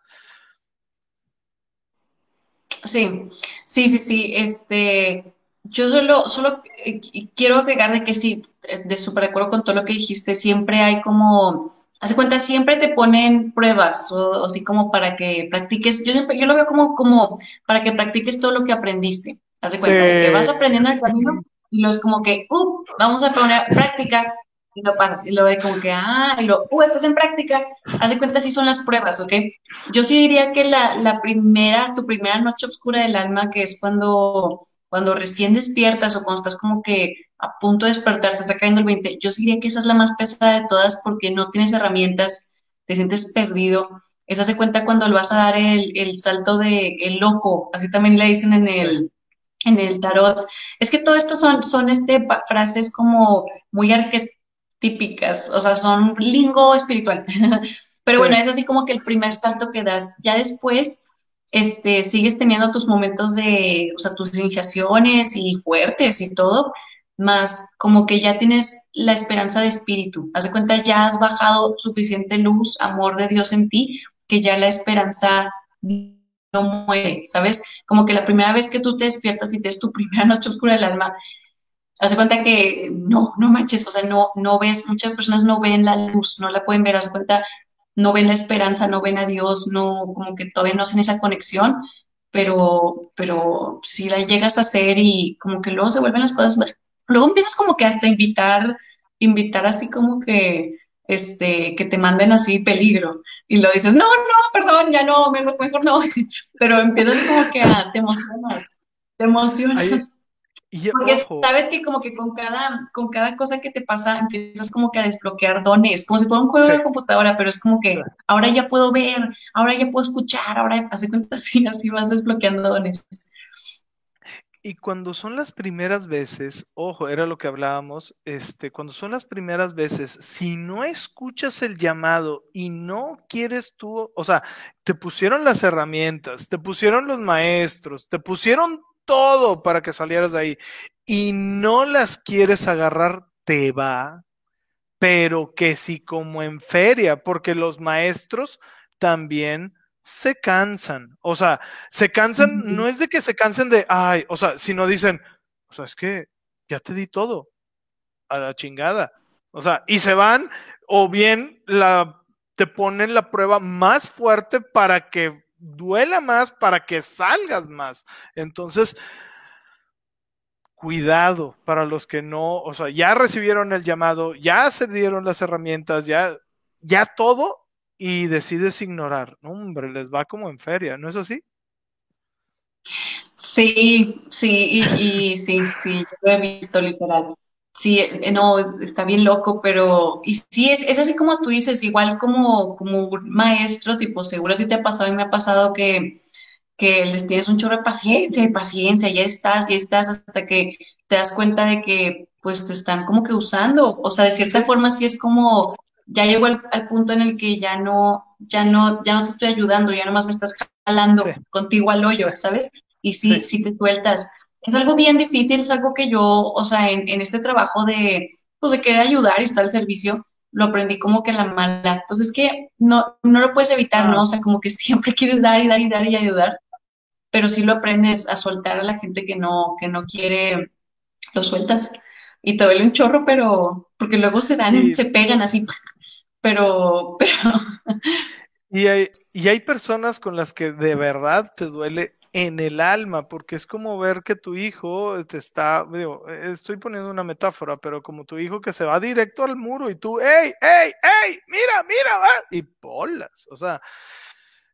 Sí, sí, sí, sí. Este, yo solo, solo eh, quiero agregar de que sí, de súper acuerdo con todo lo que dijiste, siempre hay como Hace cuenta, siempre te ponen pruebas, o, así como para que practiques. Yo siempre, yo lo veo como, como para que practiques todo lo que aprendiste. Hace cuenta que vas aprendiendo el camino y lo es como que, uh, vamos a poner práctica y lo pasas y lo ve como que, ah, y lo, uh, estás en práctica. Hace cuenta, sí son las pruebas, ¿ok? Yo sí diría que la, la primera, tu primera noche oscura del alma, que es cuando cuando recién despiertas o cuando estás como que a punto de despertar, te está cayendo el 20, yo diría que esa es la más pesada de todas porque no tienes herramientas, te sientes perdido. Esa se cuenta cuando le vas a dar el, el salto de el loco, así también le dicen en el, en el tarot. Es que todo esto son, son este, frases como muy arquetípicas, o sea, son lingo espiritual. Pero bueno, es así como que el primer salto que das. Ya después este, sigues teniendo tus momentos de, o sea, tus iniciaciones y fuertes y todo, más como que ya tienes la esperanza de espíritu. Haz de cuenta, ya has bajado suficiente luz, amor de Dios en ti, que ya la esperanza no muere, ¿sabes? Como que la primera vez que tú te despiertas y te es tu primera noche oscura del alma, haz de cuenta que no, no manches, o sea, no, no ves, muchas personas no ven la luz, no la pueden ver, haz de cuenta, no ven la esperanza, no ven a Dios, no, como que todavía no hacen esa conexión, pero, pero si la llegas a hacer y como que luego se vuelven las cosas, luego empiezas como que hasta invitar, invitar así como que, este, que te manden así peligro. Y lo dices, no, no, perdón, ya no, mejor, no, pero empiezas como que a, te emocionas, te emocionas. Y Porque ojo, sabes que como que con cada, con cada cosa que te pasa empiezas como que a desbloquear dones, como si fuera un juego sí, de computadora, pero es como que ahora ya puedo ver, ahora ya puedo escuchar, ahora hace cuenta así, así vas desbloqueando dones. Y cuando son las primeras veces, ojo, era lo que hablábamos, este, cuando son las primeras veces, si no escuchas el llamado y no quieres tú, o sea, te pusieron las herramientas, te pusieron los maestros, te pusieron todo para que salieras de ahí y no las quieres agarrar, te va, pero que si como en feria, porque los maestros también se cansan. O sea, se cansan, no es de que se cansen de, ay, o sea, sino dicen, o sea, es que ya te di todo a la chingada. O sea, y se van, o bien la, te ponen la prueba más fuerte para que duela más, para que salgas más. Entonces, cuidado para los que no, o sea, ya recibieron el llamado, ya se dieron las herramientas, ya, ya todo y decides ignorar. No, hombre, les va como en feria, ¿no es así? Sí, sí, y, y sí, sí, yo lo he visto literal. Sí, eh, no, está bien loco, pero, y sí, es, es así como tú dices, igual como, como un maestro, tipo, seguro a ti te ha pasado y me ha pasado que, que les tienes un chorro de paciencia y paciencia, ya estás, ya estás, hasta que te das cuenta de que, pues, te están como que usando, o sea, de cierta Sí, forma sí es como, ya llegó al, al punto en el que ya no, ya no, ya no te estoy ayudando, ya nomás me estás sí, jalando contigo al sí, hoyo, ¿sabes? y sí. sí, sí te sueltas. Es algo bien difícil, es algo que yo, o sea, en, en este trabajo de, pues de querer ayudar y estar al servicio, lo aprendí como que la mala. Pues es que no, no lo puedes evitar, ¿no? Ah, O sea, como que siempre quieres dar y dar y dar y ayudar, pero sí lo aprendes a soltar a la gente que no, que no quiere, lo sueltas. Y te duele un chorro, pero, porque luego se dan, y, se pegan así, pero, pero, y, hay, y hay personas con las que de verdad te duele en el alma, porque es como ver que tu hijo te está, digo, estoy poniendo una metáfora, pero como tu hijo que se va directo al muro y tú, ¡ey, ey, ey! ¡Mira, mira! Va! Y bolas, o sea,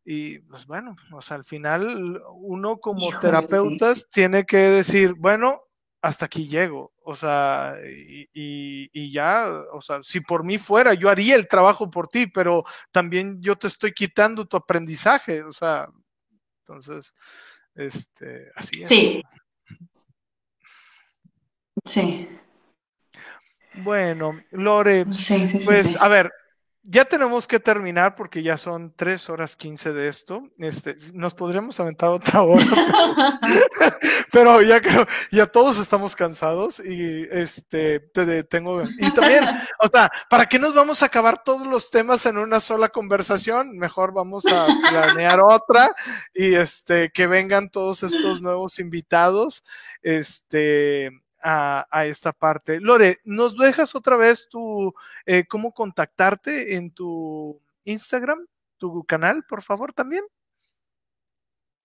Y pues bueno, o sea, al final uno como híjole, sí. terapeutas tiene que decir, bueno, hasta aquí llego. O sea, y, y, y, ya, o sea, si por mí fuera, yo haría el trabajo por ti, pero también yo te estoy quitando tu aprendizaje. O sea, entonces, este, así es. Sí, sí, Bueno, Lore, sí, sí, sí, pues sí. a ver, ya tenemos que terminar porque ya son tres horas quince de esto. Este, nos podríamos aventar otra hora, pero, pero ya creo, ya todos estamos cansados y este, te, tengo, y también, o sea, ¿para qué nos vamos a acabar todos los temas en una sola conversación? Mejor vamos a planear otra y este, que vengan todos estos nuevos invitados, este, a, a, esta parte. Lore, ¿nos dejas otra vez tu eh, cómo contactarte en tu Instagram, tu canal, por favor, también?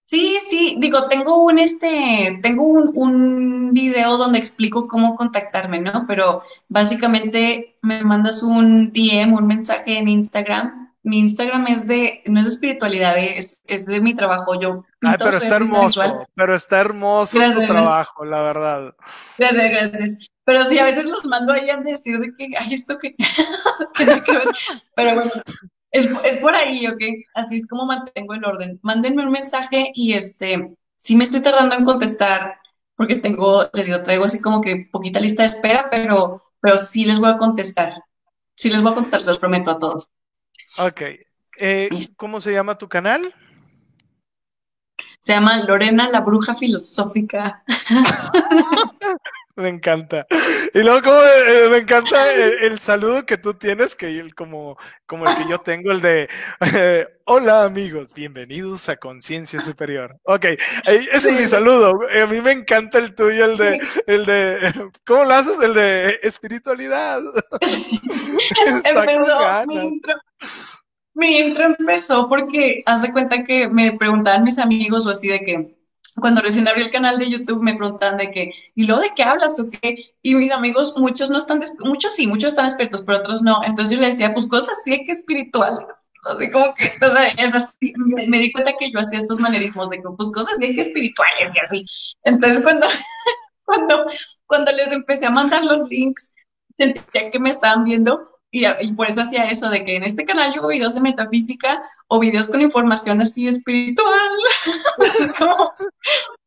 Sí, sí, digo, tengo un este, tengo un, un video donde explico cómo contactarme, ¿no? Pero básicamente me mandas un DM, un mensaje en Instagram. Mi Instagram es de, no es de espiritualidad, es, es de mi trabajo. Yo Ay, pero está artista visual. hermoso, pero está hermoso tu Gracias, trabajo, la verdad. gracias, gracias. Pero sí, a veces los mando ahí a decir de que, ay, esto que. Pero bueno, es, es por ahí, ¿ok? Así es como mantengo el orden. Mándenme un mensaje y este, sí me estoy tardando en contestar porque tengo, les digo, traigo así como que poquita lista de espera, pero, pero sí les voy a contestar. Sí les voy a contestar, se los prometo a todos. Ok. Eh. ¿Cómo se llama tu canal? Se llama Lorena la Bruja Filosófica. Me encanta. Y luego como eh, me encanta el, el, saludo que tú tienes, que el, como, como el que yo tengo, el de eh, hola amigos, bienvenidos a Conciencia Superior. Ok, ese es mi saludo. A mí me encanta el tuyo, el de, el de ¿cómo lo haces? El de espiritualidad. Empezó mi intro. Mi intro empezó porque haz de cuenta que me preguntaban mis amigos o así de que cuando recién abrí el canal de YouTube me preguntaban de que, ¿y luego de qué hablas o qué? Y mis amigos, muchos no están, muchos sí, muchos están expertos, pero otros no. Entonces yo les decía, pues cosas así que espirituales. Así como que, o es así, me, me, di cuenta que yo hacía estos manerismos de que, pues cosas así que espirituales y así. Entonces cuando, cuando, cuando les empecé a mandar los links, sentía que me estaban viendo y, y, por eso hacía eso, de que en este canal yo hago videos de metafísica o videos con información así espiritual. como,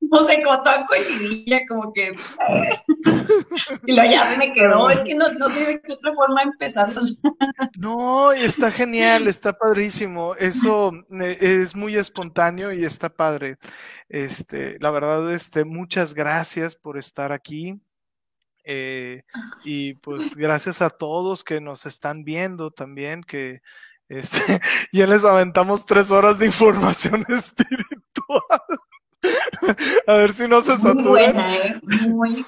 no sé, como toda coincidilla, como que... y luego ya me quedó, es que no, no sé de qué otra forma empezar. no, está genial, está padrísimo. Eso eh, es muy espontáneo y está padre. Este, la verdad, este, muchas gracias por estar aquí. Eh, y pues gracias a todos que nos están viendo también, que este, ya les aventamos tres horas de información espiritual. a ver si no se saturan. Muy buena, ¿eh? Muy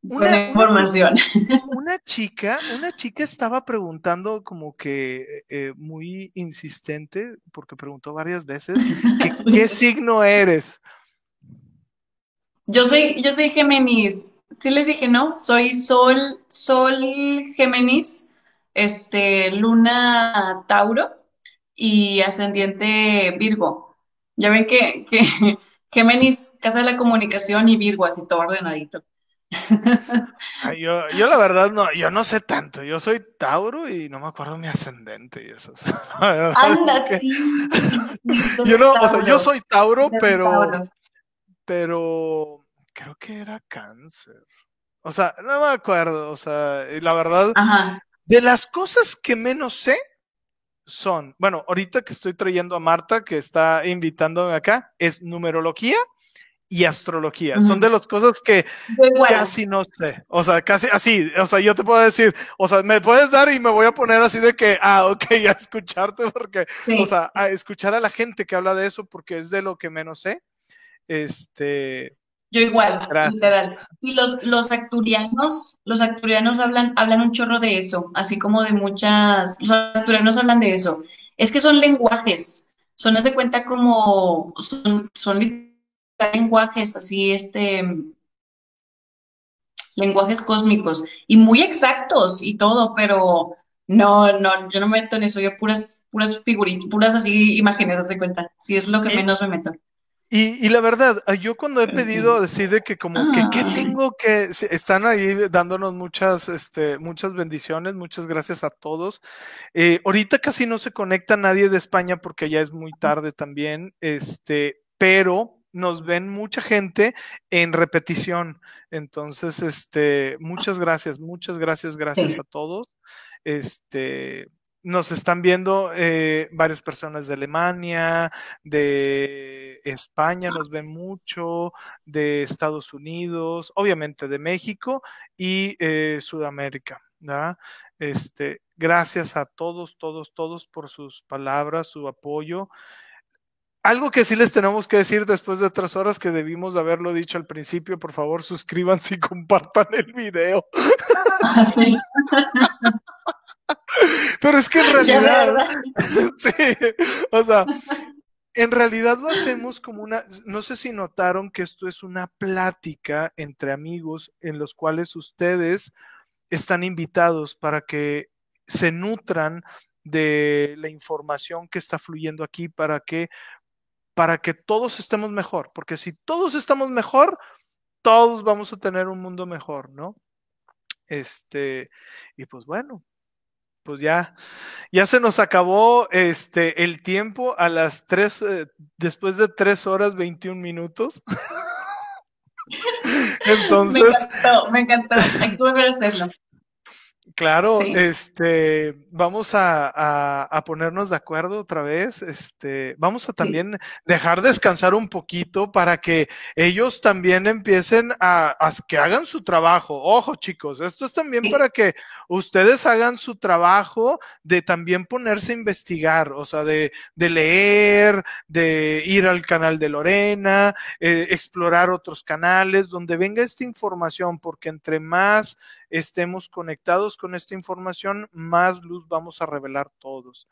buena una, información. Una, chica, una chica estaba preguntando como que eh, muy insistente, porque preguntó varias veces, ¿qué signo eres? Yo soy, yo soy Géminis sí les dije, ¿no? Soy Sol, Sol Géminis, este, Luna Tauro y ascendiente Virgo. Ya ven que, que Géminis, casa de la comunicación y Virgo, así todo ordenadito. yo, yo la verdad no, yo no sé tanto. Yo soy Tauro y no me acuerdo mi ascendente y eso. Anda, sí. yo no, o sea, yo soy Tauro, pero, pero creo que era cáncer. O sea, no me acuerdo, o sea, la verdad, de las cosas que menos sé son, bueno, ahorita que estoy trayendo a Marta, que está invitándome acá, es numerología y astrología. Son de las cosas que casi no sé. O sea, casi así. O sea, yo te puedo decir, o sea, me puedes dar y me voy a poner así de que, ah, ok, a escucharte porque, o sea, a escuchar a la gente que habla de eso porque es de lo que menos sé. Este, yo igual, literal. Y los, los acturianos, los acturianos hablan, hablan un chorro de eso, así como de muchas, los acturianos hablan de eso. Es que son lenguajes, son, de cuenta como, son, son lenguajes así, este, lenguajes cósmicos y muy exactos y todo, pero no, no, yo no me meto en eso, yo puras, puras figuritas, puras así imágenes, de cuenta. Sí, es lo que menos me meto. Y, y, la verdad, ah, yo cuando he pedido decir que como que qué tengo que están ahí dándonos muchas este muchas bendiciones, muchas gracias a todos. Eh, ahorita casi no se conecta nadie de España porque ya es muy tarde también, este, pero nos ven mucha gente en repetición. Entonces, este, muchas gracias, muchas gracias, gracias a todos. Este, nos están viendo eh, varias personas de Alemania, de España, nos ven mucho, de Estados Unidos, obviamente de México y eh, Sudamérica. ¿verdad? Este, gracias a todos, todos, todos por sus palabras, su apoyo. Algo que sí les tenemos que decir después de tres horas que debimos haberlo dicho al principio, por favor suscríbanse y compartan el video. Ah, sí. Pero es que en realidad, sí, o sea, en realidad lo hacemos como una, no sé si notaron que esto es una plática entre amigos en los cuales ustedes están invitados para que se nutran de la información que está fluyendo aquí para que para que todos estemos mejor, porque si todos estamos mejor, todos vamos a tener un mundo mejor, ¿no? Este, y pues bueno, pues ya, ya se nos acabó este el tiempo a las tres, eh, después de tres horas 21 minutos. Entonces. Me encantó, me encantó. Hay que volver a hacerlo. Claro, este, vamos a, a, ponernos de acuerdo otra vez. Este, vamos a también dejar descansar un poquito para que ellos también empiecen a, a, que hagan su trabajo. Ojo, chicos, esto es también para que ustedes hagan su trabajo de también ponerse a investigar, o sea, de, de leer, de ir al canal de Lorena, eh, explorar otros canales donde venga esta información, porque entre más estemos conectados con esta información, más luz vamos a revelar todos.